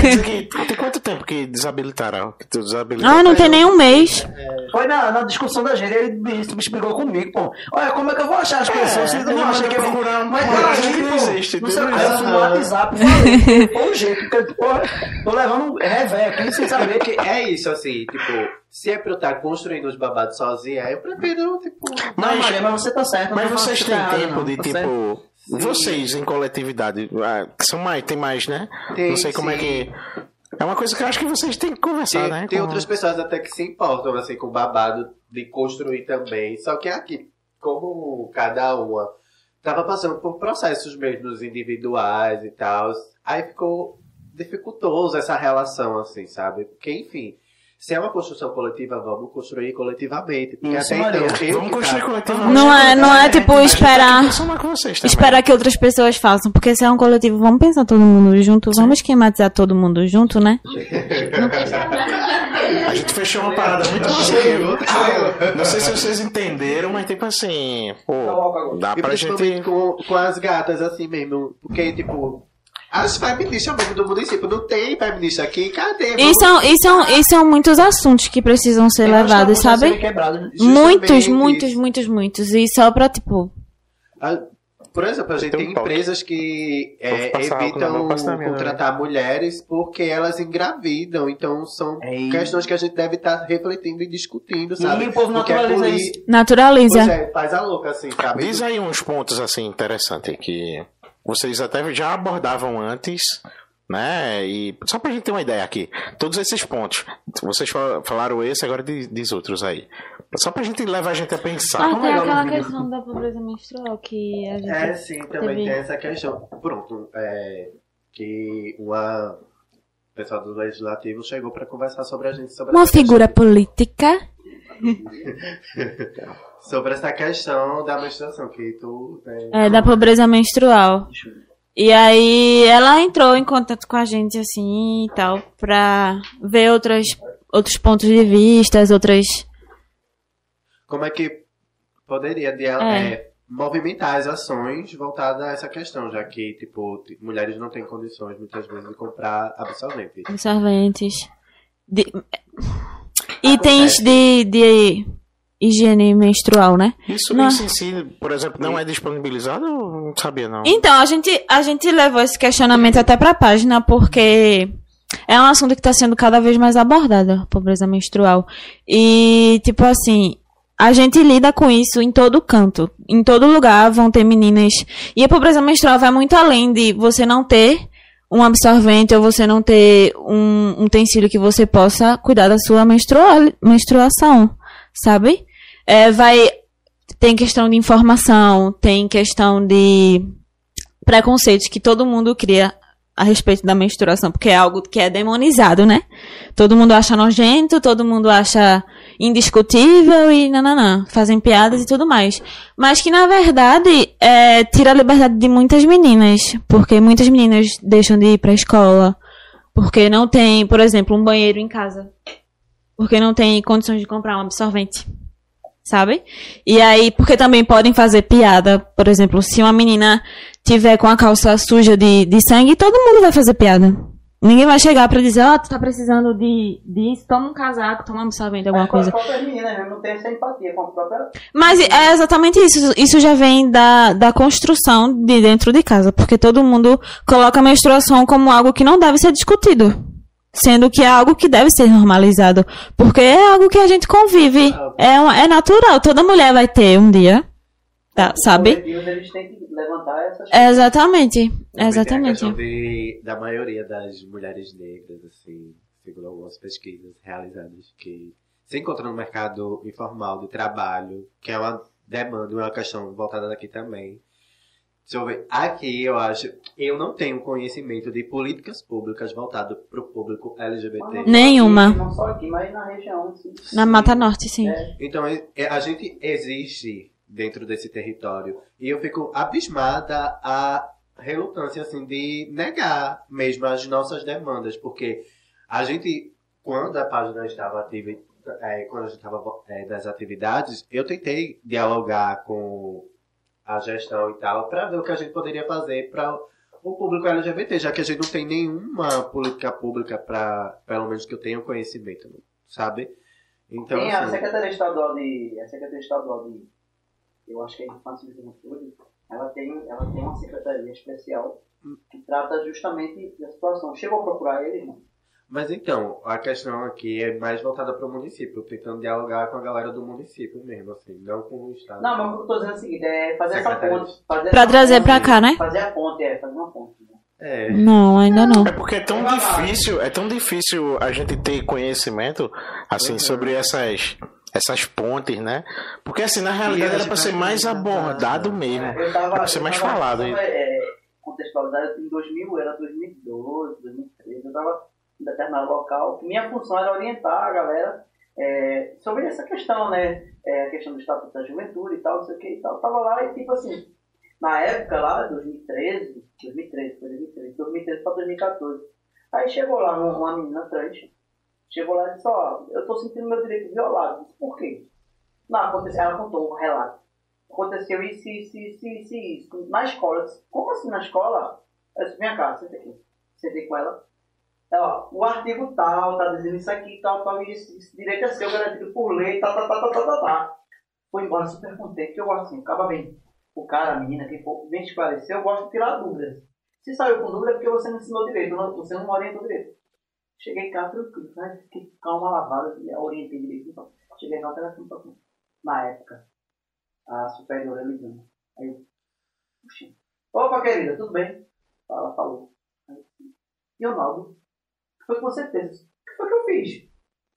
S4: Tem quanto tempo que desabilitaram? Que tu desabilitaram?
S2: Ah, não tem nenhum mês.
S1: Foi na, na discussão da gente, ele me, me explicou comigo, pô. Olha, como é que eu vou achar as pessoas se
S4: ele
S1: não acha que eu
S4: procurar um-
S1: Mas
S4: não
S1: pô,
S4: existe,
S1: Não sei o que, eu fui no WhatsApp, falei, foi um jeito, porque, pô, tô levando um revé aqui sem saber que...
S3: É isso, assim, tipo, se é pra eu estar construindo os babados sozinha, eu prefiro, tipo.
S1: Não,
S4: Mas-
S1: Maria, mas você tá certo.
S4: Mas
S1: não
S4: vocês têm tempo
S1: errado,
S4: de,
S1: não, tá certo.
S4: tipo... Vocês em coletividade, ah, que são mais, tem mais, né?
S3: Tem,
S4: não sei como é
S3: sim.
S4: que... É uma coisa que eu acho que vocês têm que conversar,
S3: Tem,
S4: né?
S3: tem
S4: com-
S3: outras pessoas até que se importam, assim, com o babado de construir também. Só que aqui, como cada uma tava passando por processos mesmo individuais e tal, aí ficou dificultoso essa relação, assim, sabe? Porque, enfim, se é uma construção coletiva, vamos construir coletivamente. Porque
S1: Isso,
S3: até então, eu
S4: Vamos construir
S3: tava-
S4: coletivamente.
S2: Não é, não é tipo esperar. Esperar que outras pessoas façam, porque se é um coletivo, vamos pensar todo mundo junto, vamos esquematizar todo mundo junto, né?
S4: A gente fechou uma parada muito massa. Não sei se vocês entenderam, mas tipo assim, pô, dá
S3: E
S4: pra gente.
S3: com, com as gatas, assim mesmo. Porque, tipo, as feministas mesmo do município, não tem feminista aqui, cadê?
S2: E são, e são, e são muitos assuntos que precisam ser levados, sabe?
S1: né?
S2: Muitos, muitos, muitos, muitos. E só pra, tipo,
S3: Ah, Por exemplo, a gente
S4: Tem
S3: tem,
S4: um
S3: empresas que é,
S4: mão,
S3: evitam contratar mulheres porque elas engravidam. Então são
S1: É isso.
S3: questões que a gente deve estar refletindo e discutindo, sabe?
S1: E o povo
S3: Porque é
S1: naturaliza
S3: poli-
S1: isso.
S2: naturaliza.
S3: Pois é, faz a louca, assim, sabe?
S4: Diz aí uns pontos assim interessantes que vocês até já abordavam antes, né? E só pra gente ter uma ideia aqui, todos esses pontos, vocês fal- falaram esse, agora diz, outros aí. Só pra gente levar a gente a pensar.
S2: Ah, tem
S1: é que
S2: aquela
S1: ela vive?
S2: questão da pobreza menstrual que a gente.
S3: É, sim, também
S2: Teve-
S3: tem essa questão. Pronto, é, que uma pessoa do legislativo chegou para conversar sobre a gente sobre
S2: Uma figura política.
S3: sobre essa questão da menstruação que tu né,
S2: É, da pobreza menstrual. E aí ela entrou em contato com a gente assim e tal, pra ver outras, outros pontos de vista, outras.
S3: como é que poderia de-
S2: É.
S3: é, movimentar as ações voltadas a essa questão, já que tipo mulheres não têm condições muitas vezes de comprar absorvente.
S2: absorventes. de- itens de, de higiene menstrual, né?
S4: Isso,
S2: Não.
S4: isso em si, por exemplo, não é disponibilizado? Não sabia não.
S2: Então, a gente, a gente levou esse questionamento até pra página porque é um assunto que está sendo cada vez mais abordado, a pobreza menstrual. E, tipo assim, a gente lida com isso em todo canto. Em todo lugar vão ter meninas. E a pobreza menstrual vai muito além de você não ter um absorvente ou você não ter um utensílio que você possa cuidar da sua menstrua- menstruação, sabe? É, vai tem questão de informação, tem questão de preconceitos que todo mundo cria a respeito da menstruação, porque é algo que é demonizado, né? Todo mundo acha nojento, todo mundo acha indiscutível e nananã, fazem piadas e tudo mais. Mas que na verdade é, tira a liberdade de muitas meninas, porque muitas meninas deixam de ir pra escola, porque não tem, por exemplo, um banheiro em casa, porque não tem condições de comprar um absorvente sabe? E aí, porque também podem fazer piada, por exemplo, se uma menina tiver com a calça suja de, de sangue, todo mundo vai fazer piada. Ninguém vai chegar pra dizer, ó, tu tá precisando de disso, toma um casaco, toma um absorvente, alguma coisa.
S1: A própria menina né? não tem essa empatia com a própria.
S2: Mas é exatamente isso. Isso já vem da, da construção de dentro de casa. Porque todo mundo coloca a menstruação como algo que não deve ser discutido. Sendo que é algo que deve ser normalizado. Porque é algo que a gente convive. É, uma- é natural. Toda mulher vai ter um dia. Tá, sabe?
S1: Eles têm que levantar essas
S2: É exatamente.
S3: Também tem a
S2: Exatamente.
S3: de, da maioria das mulheres negras, assim, segundo algumas pesquisas realizadas, que se encontram no mercado informal de trabalho, que é uma demanda, uma questão voltada daqui também. Deixa eu ver. Aqui eu acho, eu não tenho conhecimento de políticas públicas voltadas para o público LGBT.
S2: Nenhuma.
S1: Não só aqui, mas na região. assim.
S2: Na Mata Norte, sim.
S3: Então, é- é- a gente existe dentro desse território. E eu fico abismada a relutância, assim, de negar mesmo as nossas demandas. Porque a gente, quando a página estava ativa, é, quando a gente estava é, das atividades, eu tentei dialogar com a gestão e tal, para ver o que a gente poderia fazer para o público LGBT, já que a gente não tem nenhuma política pública para, pelo menos que eu tenha conhecimento, sabe? Então,
S1: Tem a
S3: assim,
S1: Secretaria Estadual de. A Secretaria Estadual de. Eu acho que é Infância e Juventude. Ela tem, ela tem uma secretaria especial que trata justamente da situação. Chegou a procurar eles, não?
S3: Mas então, a questão aqui é mais voltada para o município, tentando dialogar com a galera do município mesmo, assim, não com o Estado.
S1: Não, mas o que eu tô dizendo é o seguinte, é fazer essa ponte. Fazer
S2: Pra
S1: essa
S2: trazer pra cá, né?
S1: Fazer a ponte, é, fazer uma ponte. Né?
S3: É,
S2: Não, ainda não.
S4: É porque é tão difícil, é tão difícil a gente ter conhecimento assim sobre essas essas pontes, né? Porque assim, na realidade era para ser mais abordado mesmo.
S1: Eu tava,
S4: Pra ser
S1: eu
S4: mais
S1: tava-
S4: falado,
S1: eu
S4: hein?
S1: tava, é, contextualizado em 2000, era 2012, 2013, eu estava em determinado local, minha função era orientar a galera é, sobre essa questão, né? É, a questão do Estatuto da Juventude e tal, não sei o que e tal. Eu tava lá e, tipo assim, na época lá, 2013, 2013, foi 2013, 2013 para 2014. Aí chegou lá uma, uma menina trans, chegou lá e disse, ó, eu tô sentindo meu direito violado. Eu disse, Por quê? Não, aconteceu, ela contou um relato aconteceu isso, isso, isso, isso, isso. Na escola, disse, como assim na escola? Eu disse, vem cá, senta aqui. Sentei com ela. Ela, o artigo tal, tá dizendo isso aqui, tal, tal, e esse, direito é seu, garantido por lei, tá, tá, tá, tá, tá, tá, tá. Foi embora super contente, que eu gosto assim, acaba bem. O cara, a menina, quem for, vem esclarecer, eu gosto de tirar dúvidas. Se saiu com dúvida é porque você não ensinou direito, não- você não orientou direito. Cheguei cá, tranquilo, né? fiquei calma lavada, orientei direito. Então. Cheguei lá, o telefone tocou. Na época, a superiora ligando. Aí eu, puxa, opa querida, tudo bem? Ela falou. Aí, E o Naldo? O que foi que você fez? O que foi que eu fiz?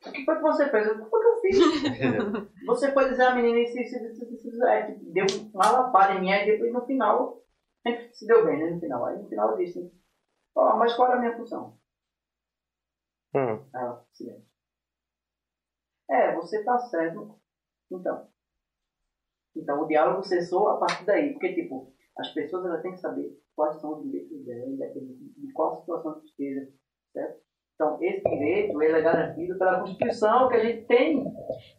S1: O que foi que você fez? O que foi que eu fiz? você foi dizer a menina isso, isso, isso, isso, isso, é, tipo, deu uma lapada em mim, aí depois no final, a gente se deu bem, né? No final. Aí no final eu disse, ó, mas qual era a minha função?
S4: Hum.
S1: Ela, silêncio. É, você tá certo. Então. Então o diálogo cessou a partir daí. Porque, tipo, as pessoas elas têm que saber quais são os direitos delas, independente de qual situação que esteja. Certo? Então, esse direito ele é garantido pela Constituição que a gente tem.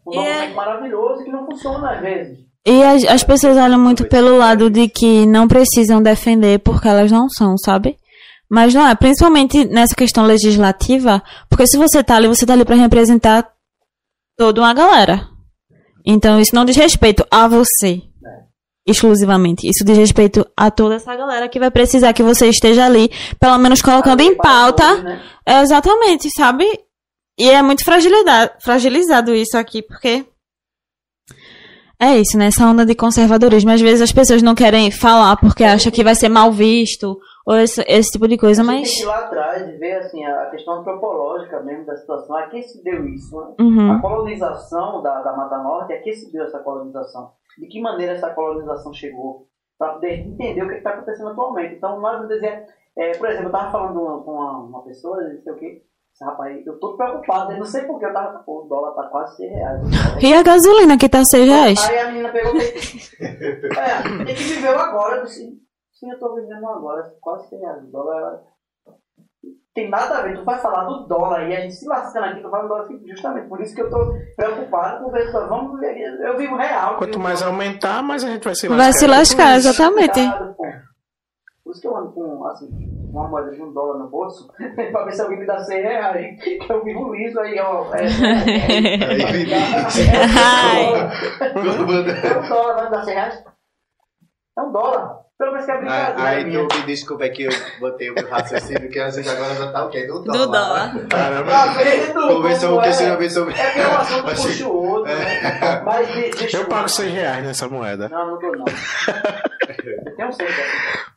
S1: Um
S2: é-
S1: documento maravilhoso que não funciona às vezes.
S2: E as, as pessoas olham muito pelo lado de que não precisam defender porque elas não são, sabe? Mas não é, principalmente nessa questão legislativa, porque se você tá ali, você tá ali pra representar toda uma galera. Então isso não diz respeito a você. Exclusivamente. Isso diz respeito a toda essa galera que vai precisar que você esteja ali, pelo menos colocando em pauta.
S1: Né?
S2: É, exatamente, sabe? E é muito fragilizado isso aqui, porque. É isso, né? Essa onda de conservadorismo. Às vezes as pessoas não querem falar porque acham que vai ser mal visto, ou esse, esse tipo de coisa, mas.
S1: tem que ir lá atrás e ver assim, a questão antropológica mesmo da situação. A quem se deu isso? Né?
S2: Uhum.
S1: A colonização da, da Mata Norte, a que se deu essa colonização? De que maneira essa colonização chegou? Para poder entender o que está acontecendo atualmente. Então, nós vamos dizer, é, por exemplo, eu estava falando com uma, uma, pessoa, não sei o quê, rapaz, eu tô preocupado, eu não sei porquê, eu tava, pô, o dólar tá quase 100 reais.
S2: E a gasolina que tá 6 reais?
S1: Aí a menina pegou e é, tem que viver agora, eu disse, sim, eu tô vivendo agora, quase 100 reais, o dólar tem nada a ver, tu vai falar do dólar e a gente se lascando aqui, tu vai falar assim, justamente por isso que eu tô preocupado com ver, vamos ver, eu vivo real.
S4: Quanto
S1: vivo
S4: mais aumentar, mais a gente vai se lascar.
S2: Vai se lascar, exatamente.
S1: Por isso que eu ando com, assim, uma moeda de um dólar no bolso, pra ver se alguém me dá 100 reais, que eu vivo liso aí, ó. É, é, é, é um dólar, vai me dar 100 reais? É um dólar. Pelo menos que é
S3: Aí,
S1: brincadeira
S3: aí
S1: minha.
S3: tu me desculpa é que eu botei o raciocínio, que a gente agora já tá o quê? No dólar.
S2: Do dólar.
S4: Caramba.
S1: Tá vendo?
S3: Conversou o que
S1: é?
S3: você já sobre.
S1: É que um assunto
S3: Achei-
S1: puxa o outro, né? Mas de, deixa
S4: Eu pago 100 reais nessa moeda.
S1: Não, não dou não. Eu tenho 100, cara.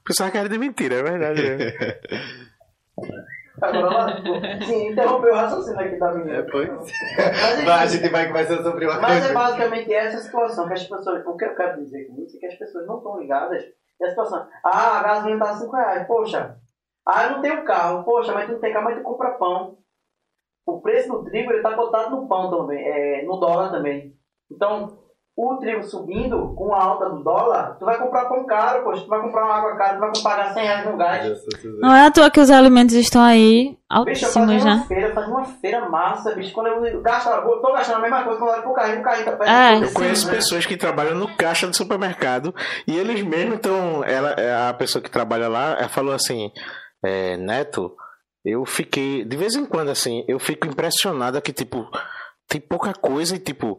S4: Pensava que era de mentira, é verdade. né?
S1: Agora, sim, interrompeu o raciocínio aqui da menina.
S3: É, pois.
S1: Mas,
S3: Mas a gente vai conversar sobre uma
S1: mas é
S3: coisa.
S1: basicamente essa situação que as pessoas. O que eu quero dizer com isso é que as pessoas não estão ligadas. E a situação. Ah, a gasolina tá 5 reais. Poxa. Ah, eu não tenho carro. Poxa, mas tu não tem carro, mas tu compra pão. O preço do trigo ele tá cotado no pão também, é, no dólar também. Então, o trigo subindo com a alta do dólar, tu vai comprar pão caro, poxa, tu vai comprar uma água cara, tu vai pagar 100 reais no gás.
S2: Não é à toa que os alimentos estão aí
S1: Bicho, eu
S2: altíssimos,
S1: uma
S2: né?
S1: feira, fazia uma feira massa, bicho. Quando eu gasto, eu tô gastando a mesma coisa quando eu olho pro carrinho, o carrinho tá
S2: É.
S4: Eu
S2: Sim,
S4: conheço
S1: né?
S4: pessoas que trabalham no caixa do supermercado e eles mesmos, então, ela, a pessoa que trabalha lá, ela falou assim, é, Neto, eu fiquei, de vez em quando, assim, eu fico impressionada que, tipo, tem pouca coisa e, tipo,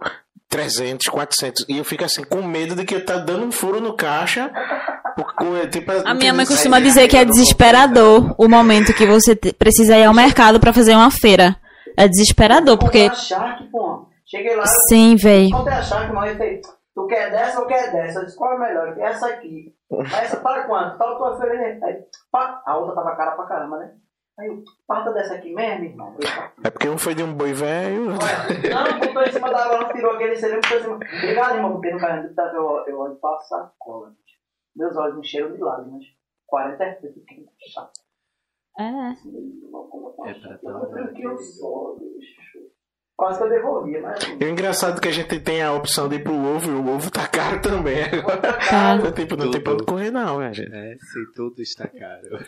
S4: 300, 400, e eu fico, assim, com medo de que eu tá dando um furo no caixa, porque, tipo...
S2: A minha mãe costuma dizer que é desesperador o momento que você precisa ir ao mercado pra fazer uma feira. É desesperador, porque.
S1: Pô. Cheguei lá,
S2: Sim, véi.
S1: Comprei a Shark, mas eu falei, tu quer dessa ou quer dessa? Eu disse, qual é melhor? Essa aqui. Essa para quanto? Tal tua feira. Aí, pá, a outra tava cara pra caramba, né? Aí eu, parta dessa aqui mesmo, irmão. Eu,
S4: É porque um foi de um boi velho...
S1: Não, botou em cima da água, não tirou aquele selinho, em cima. Obrigado, irmão, porque no carrinho tá, eu, eu olho pra sacola. bicho. Meus olhos encheram de lágrimas. 40 é chato.
S2: É.
S3: É pra
S1: Eu
S3: todo
S1: comprei o que eu
S3: mundo.
S1: sou, bicho. Quase que eu devolvia, mas.
S4: E o engraçado é que a gente tem a opção de ir pro ovo e o ovo tá caro também agora.
S2: Tá.
S4: Tipo, não tem pra onde correr não, né, gente?
S3: É, se tudo está caro.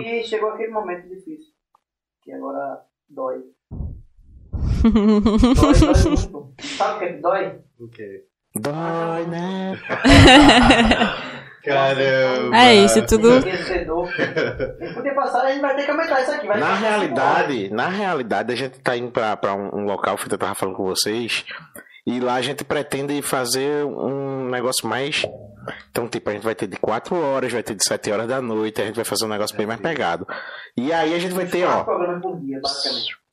S1: E chegou aquele momento difícil. Que agora dói. Dói, dói muito. Sabe o que é que dói?
S3: O quê?
S4: Dói, né?
S3: Caramba!
S2: É isso, tudo.
S1: Passar, a gente vai ter que aumentar isso aqui. Vai
S4: Na realidade, na realidade, a gente tá indo pra, pra um, um local que eu tava falando com vocês. E lá a gente pretende fazer um negócio mais. Então, tipo, a gente vai ter de 4 horas, vai ter de 7 horas da noite, a gente vai fazer um negócio bem mais pegado. E aí a gente vai ter, ó.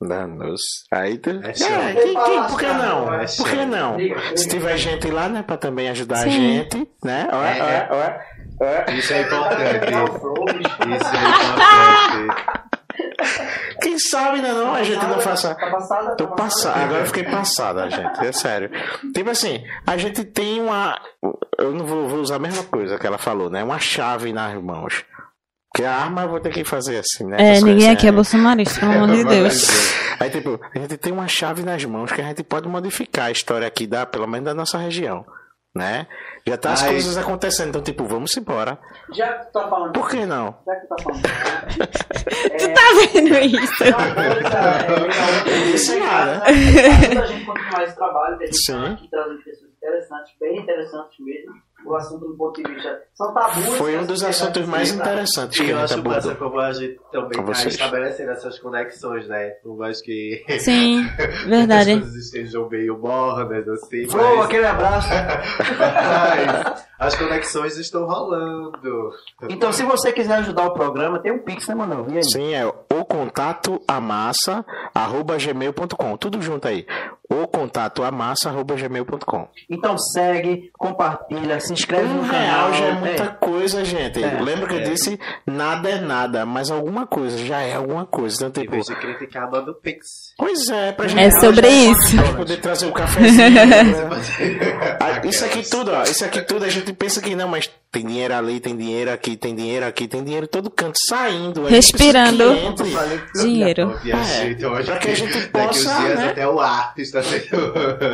S4: Danos. Aí tu.
S3: É
S4: É, quem- quem- por que não?
S3: É
S4: Por que não? Se tiver gente lá, né, pra também ajudar a
S2: Sim.
S4: gente, né? Ó,
S3: É,
S4: ó, ó, ó.
S3: Isso é importante. Isso é importante.
S4: Quem sabe, né, não? A gente não faça.
S1: Tá passada?
S4: Tô
S1: Tá
S4: passado, agora eu fiquei passada, gente. É sério. Tipo assim, a gente tem uma. Eu não vou, vou usar a mesma coisa que ela falou, né? Uma chave nas mãos. Porque a arma eu vou ter que fazer assim, né?
S2: É,
S4: Essas
S2: ninguém aqui é
S4: assim,
S2: bolsonarista, pelo amor de Deus.
S4: Aí, tipo, a gente tem uma chave nas mãos que a gente pode modificar a história aqui, da, pelo menos da nossa região, né? Já tá as
S3: Ai.
S4: coisas acontecendo, então, tipo, vamos embora.
S1: Já que tu tá falando.
S4: Por que não?
S1: Já que tu tá falando. É,
S2: Tá vendo isso?
S1: uma coisa, é,
S4: Isso é nada.
S1: Ajuda a gente continuar esse trabalho, a gente
S4: Sim.
S1: tá aqui trazendo pessoas interessantes, bem interessantes mesmo. O assunto do ponto de vista. São tabus.
S4: Foi um dos
S1: sociedade
S4: assuntos mais interessantes
S3: E
S4: que
S3: eu
S4: a gente
S3: acho massa
S4: abordou.
S3: como a gente também
S4: Com
S3: tá
S4: vocês.
S3: estabelecendo essas conexões, né? Por mais que
S2: Sim,
S3: as
S2: verdade.
S3: coisas estejam meio mornas, assim, mas,
S1: aquele abraço.
S3: mas as conexões estão rolando.
S1: Então, se você quiser ajudar o programa, tem um Pix, né? E aí?
S4: Sim, é o contato amassa arroba gmail.com. Tudo junto aí. O contato amassa arroba gmail.com.
S1: Então segue, compartilha, se inscreve
S4: Um
S1: no
S4: real
S1: canal.
S4: já é muita
S1: É.
S4: coisa, gente.
S1: É,
S4: Lembra que eu
S3: é.
S4: disse nada é nada, mas alguma coisa já é alguma coisa. Então, tipo,
S3: vez de criticar, manda o Pix.
S4: pois é, pra gente
S2: É sobre isso.
S4: pra poder trazer o cafezinho. né? Isso aqui tudo, ó, isso aqui tudo a gente pensa que não, mas tem dinheiro ali, tem dinheiro aqui, tem dinheiro aqui, tem dinheiro em todo canto saindo. A
S2: Respirando.
S4: que.
S2: Dinheiro.
S3: Minha
S4: É,
S3: hoje
S4: pra que a gente possa, né?
S3: até o arte está sendo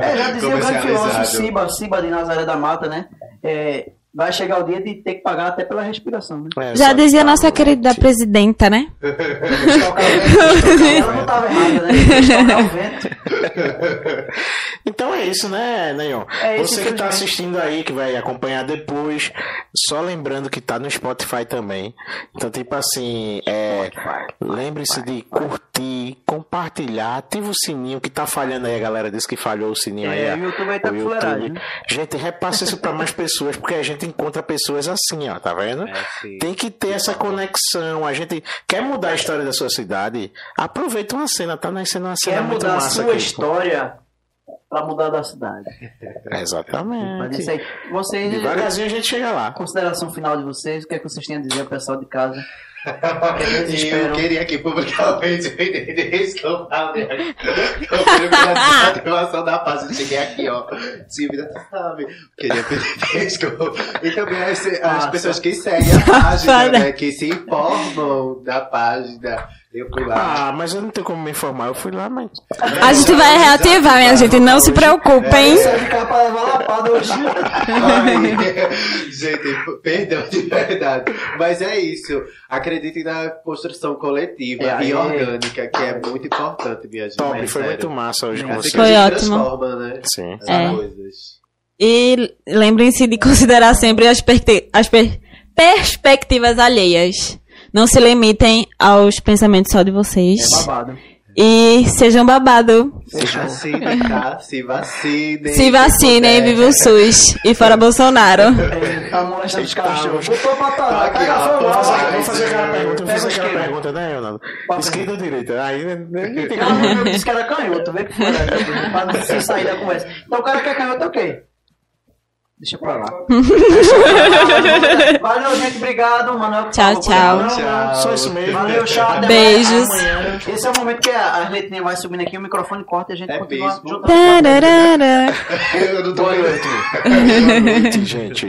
S1: É, já dizia o grande filósofo
S3: comercializado.
S1: Siba, Siba de Nazaré da Mata, né? É, vai chegar o dia de ter que pagar até pela respiração, né?
S4: É,
S2: Já dizia nossa querida presidenta, né?
S1: Ela não estava errada, né?
S4: Então é isso, né, Neon?
S1: É
S4: Você que tá
S1: infelizmente.
S4: assistindo aí, que vai acompanhar depois, só lembrando que tá no Spotify também. Então, tipo assim, é, lembre-se de curtir, compartilhar, ativa o sininho que tá falhando aí, a galera disse que falhou o sininho aí.
S1: É,
S4: ó.
S1: o YouTube aí tá fuleiragem. né?
S4: Gente, repassa isso pra mais pessoas, porque a gente encontra pessoas assim, ó, tá vendo?
S3: É.
S4: Tem que ter essa conexão. A gente quer mudar a história da sua cidade? Aproveita uma cena, tá nascendo uma cena
S1: Quer mudar a sua
S4: aqui.
S1: história pra mudar da cidade. Mas
S4: Exatamente.
S1: isso aí. Vocês,
S4: Devagarzinho a gente chega lá.
S1: consideração final de vocês, o que é que vocês têm a dizer ao pessoal de casa?
S3: E
S1: desespero.
S3: eu queria aqui publicamente o endereço que eu falei. Eu queria pela desativação da paz. Eu cheguei aqui, ó. Tu sabe. Queria pedir desculpa. E também as, as pessoas que seguem a página, né? Que se informam da página. Eu fui lá.
S4: Ah, mas eu não tenho como me informar. Eu fui lá, mas.
S2: A gente vai reativar, minha gente. Não se preocupem.
S1: Você vai ficar pra levar lapada hoje.
S3: Gente, perdão de verdade. Mas é isso. Acreditem na construção coletiva
S1: É,
S3: e
S1: é.
S3: orgânica, que é muito importante, minha gente.
S4: Top,
S3: Mas
S4: foi
S3: sério.
S4: muito massa hoje com
S3: É assim
S4: você.
S3: que a
S2: Foi
S3: gente
S2: ótimo.
S3: transforma, né?
S4: Sim.
S3: As
S2: É.
S3: coisas.
S2: E lembrem-se de considerar sempre as, perte- as per- perspectivas alheias. Não se limitem aos pensamentos só de vocês.
S1: É babado.
S2: E sejam babado.
S3: Se vacinem, tá? Se vacinem.
S2: Se vacinem, viva o SUS. E fora Bolsonaro.
S1: Ele tá molestando os cachorros. Botou pra trás.
S3: Aqui,
S1: Pega
S3: ó, vamos
S4: Vou fazer,
S1: vai.
S4: vou fazer aquela pergunta, vou
S1: Pega
S4: fazer aquela pergunta, né, Leonardo? Esquerda ou direita? Aí né, tem como.
S1: eu disse que era canhoto, vê que foi, né? Pra não se sair da conversa. Então o cara que é canhoto é o quê? Deixa pra lá. Valeu, gente. Obrigado. Manuel.
S2: Tchau, tchau.
S3: Tchau.
S4: Só isso mesmo.
S1: Valeu, tchau.
S2: Beijos.
S1: amanhã. Esse é o momento que a- as letrinhas vai subindo aqui, o microfone corta e a gente
S3: É
S1: continua.
S2: Tararara.
S3: Eu não tô
S1: Boa
S3: vendo.
S1: noite.
S4: Boa noite, gente.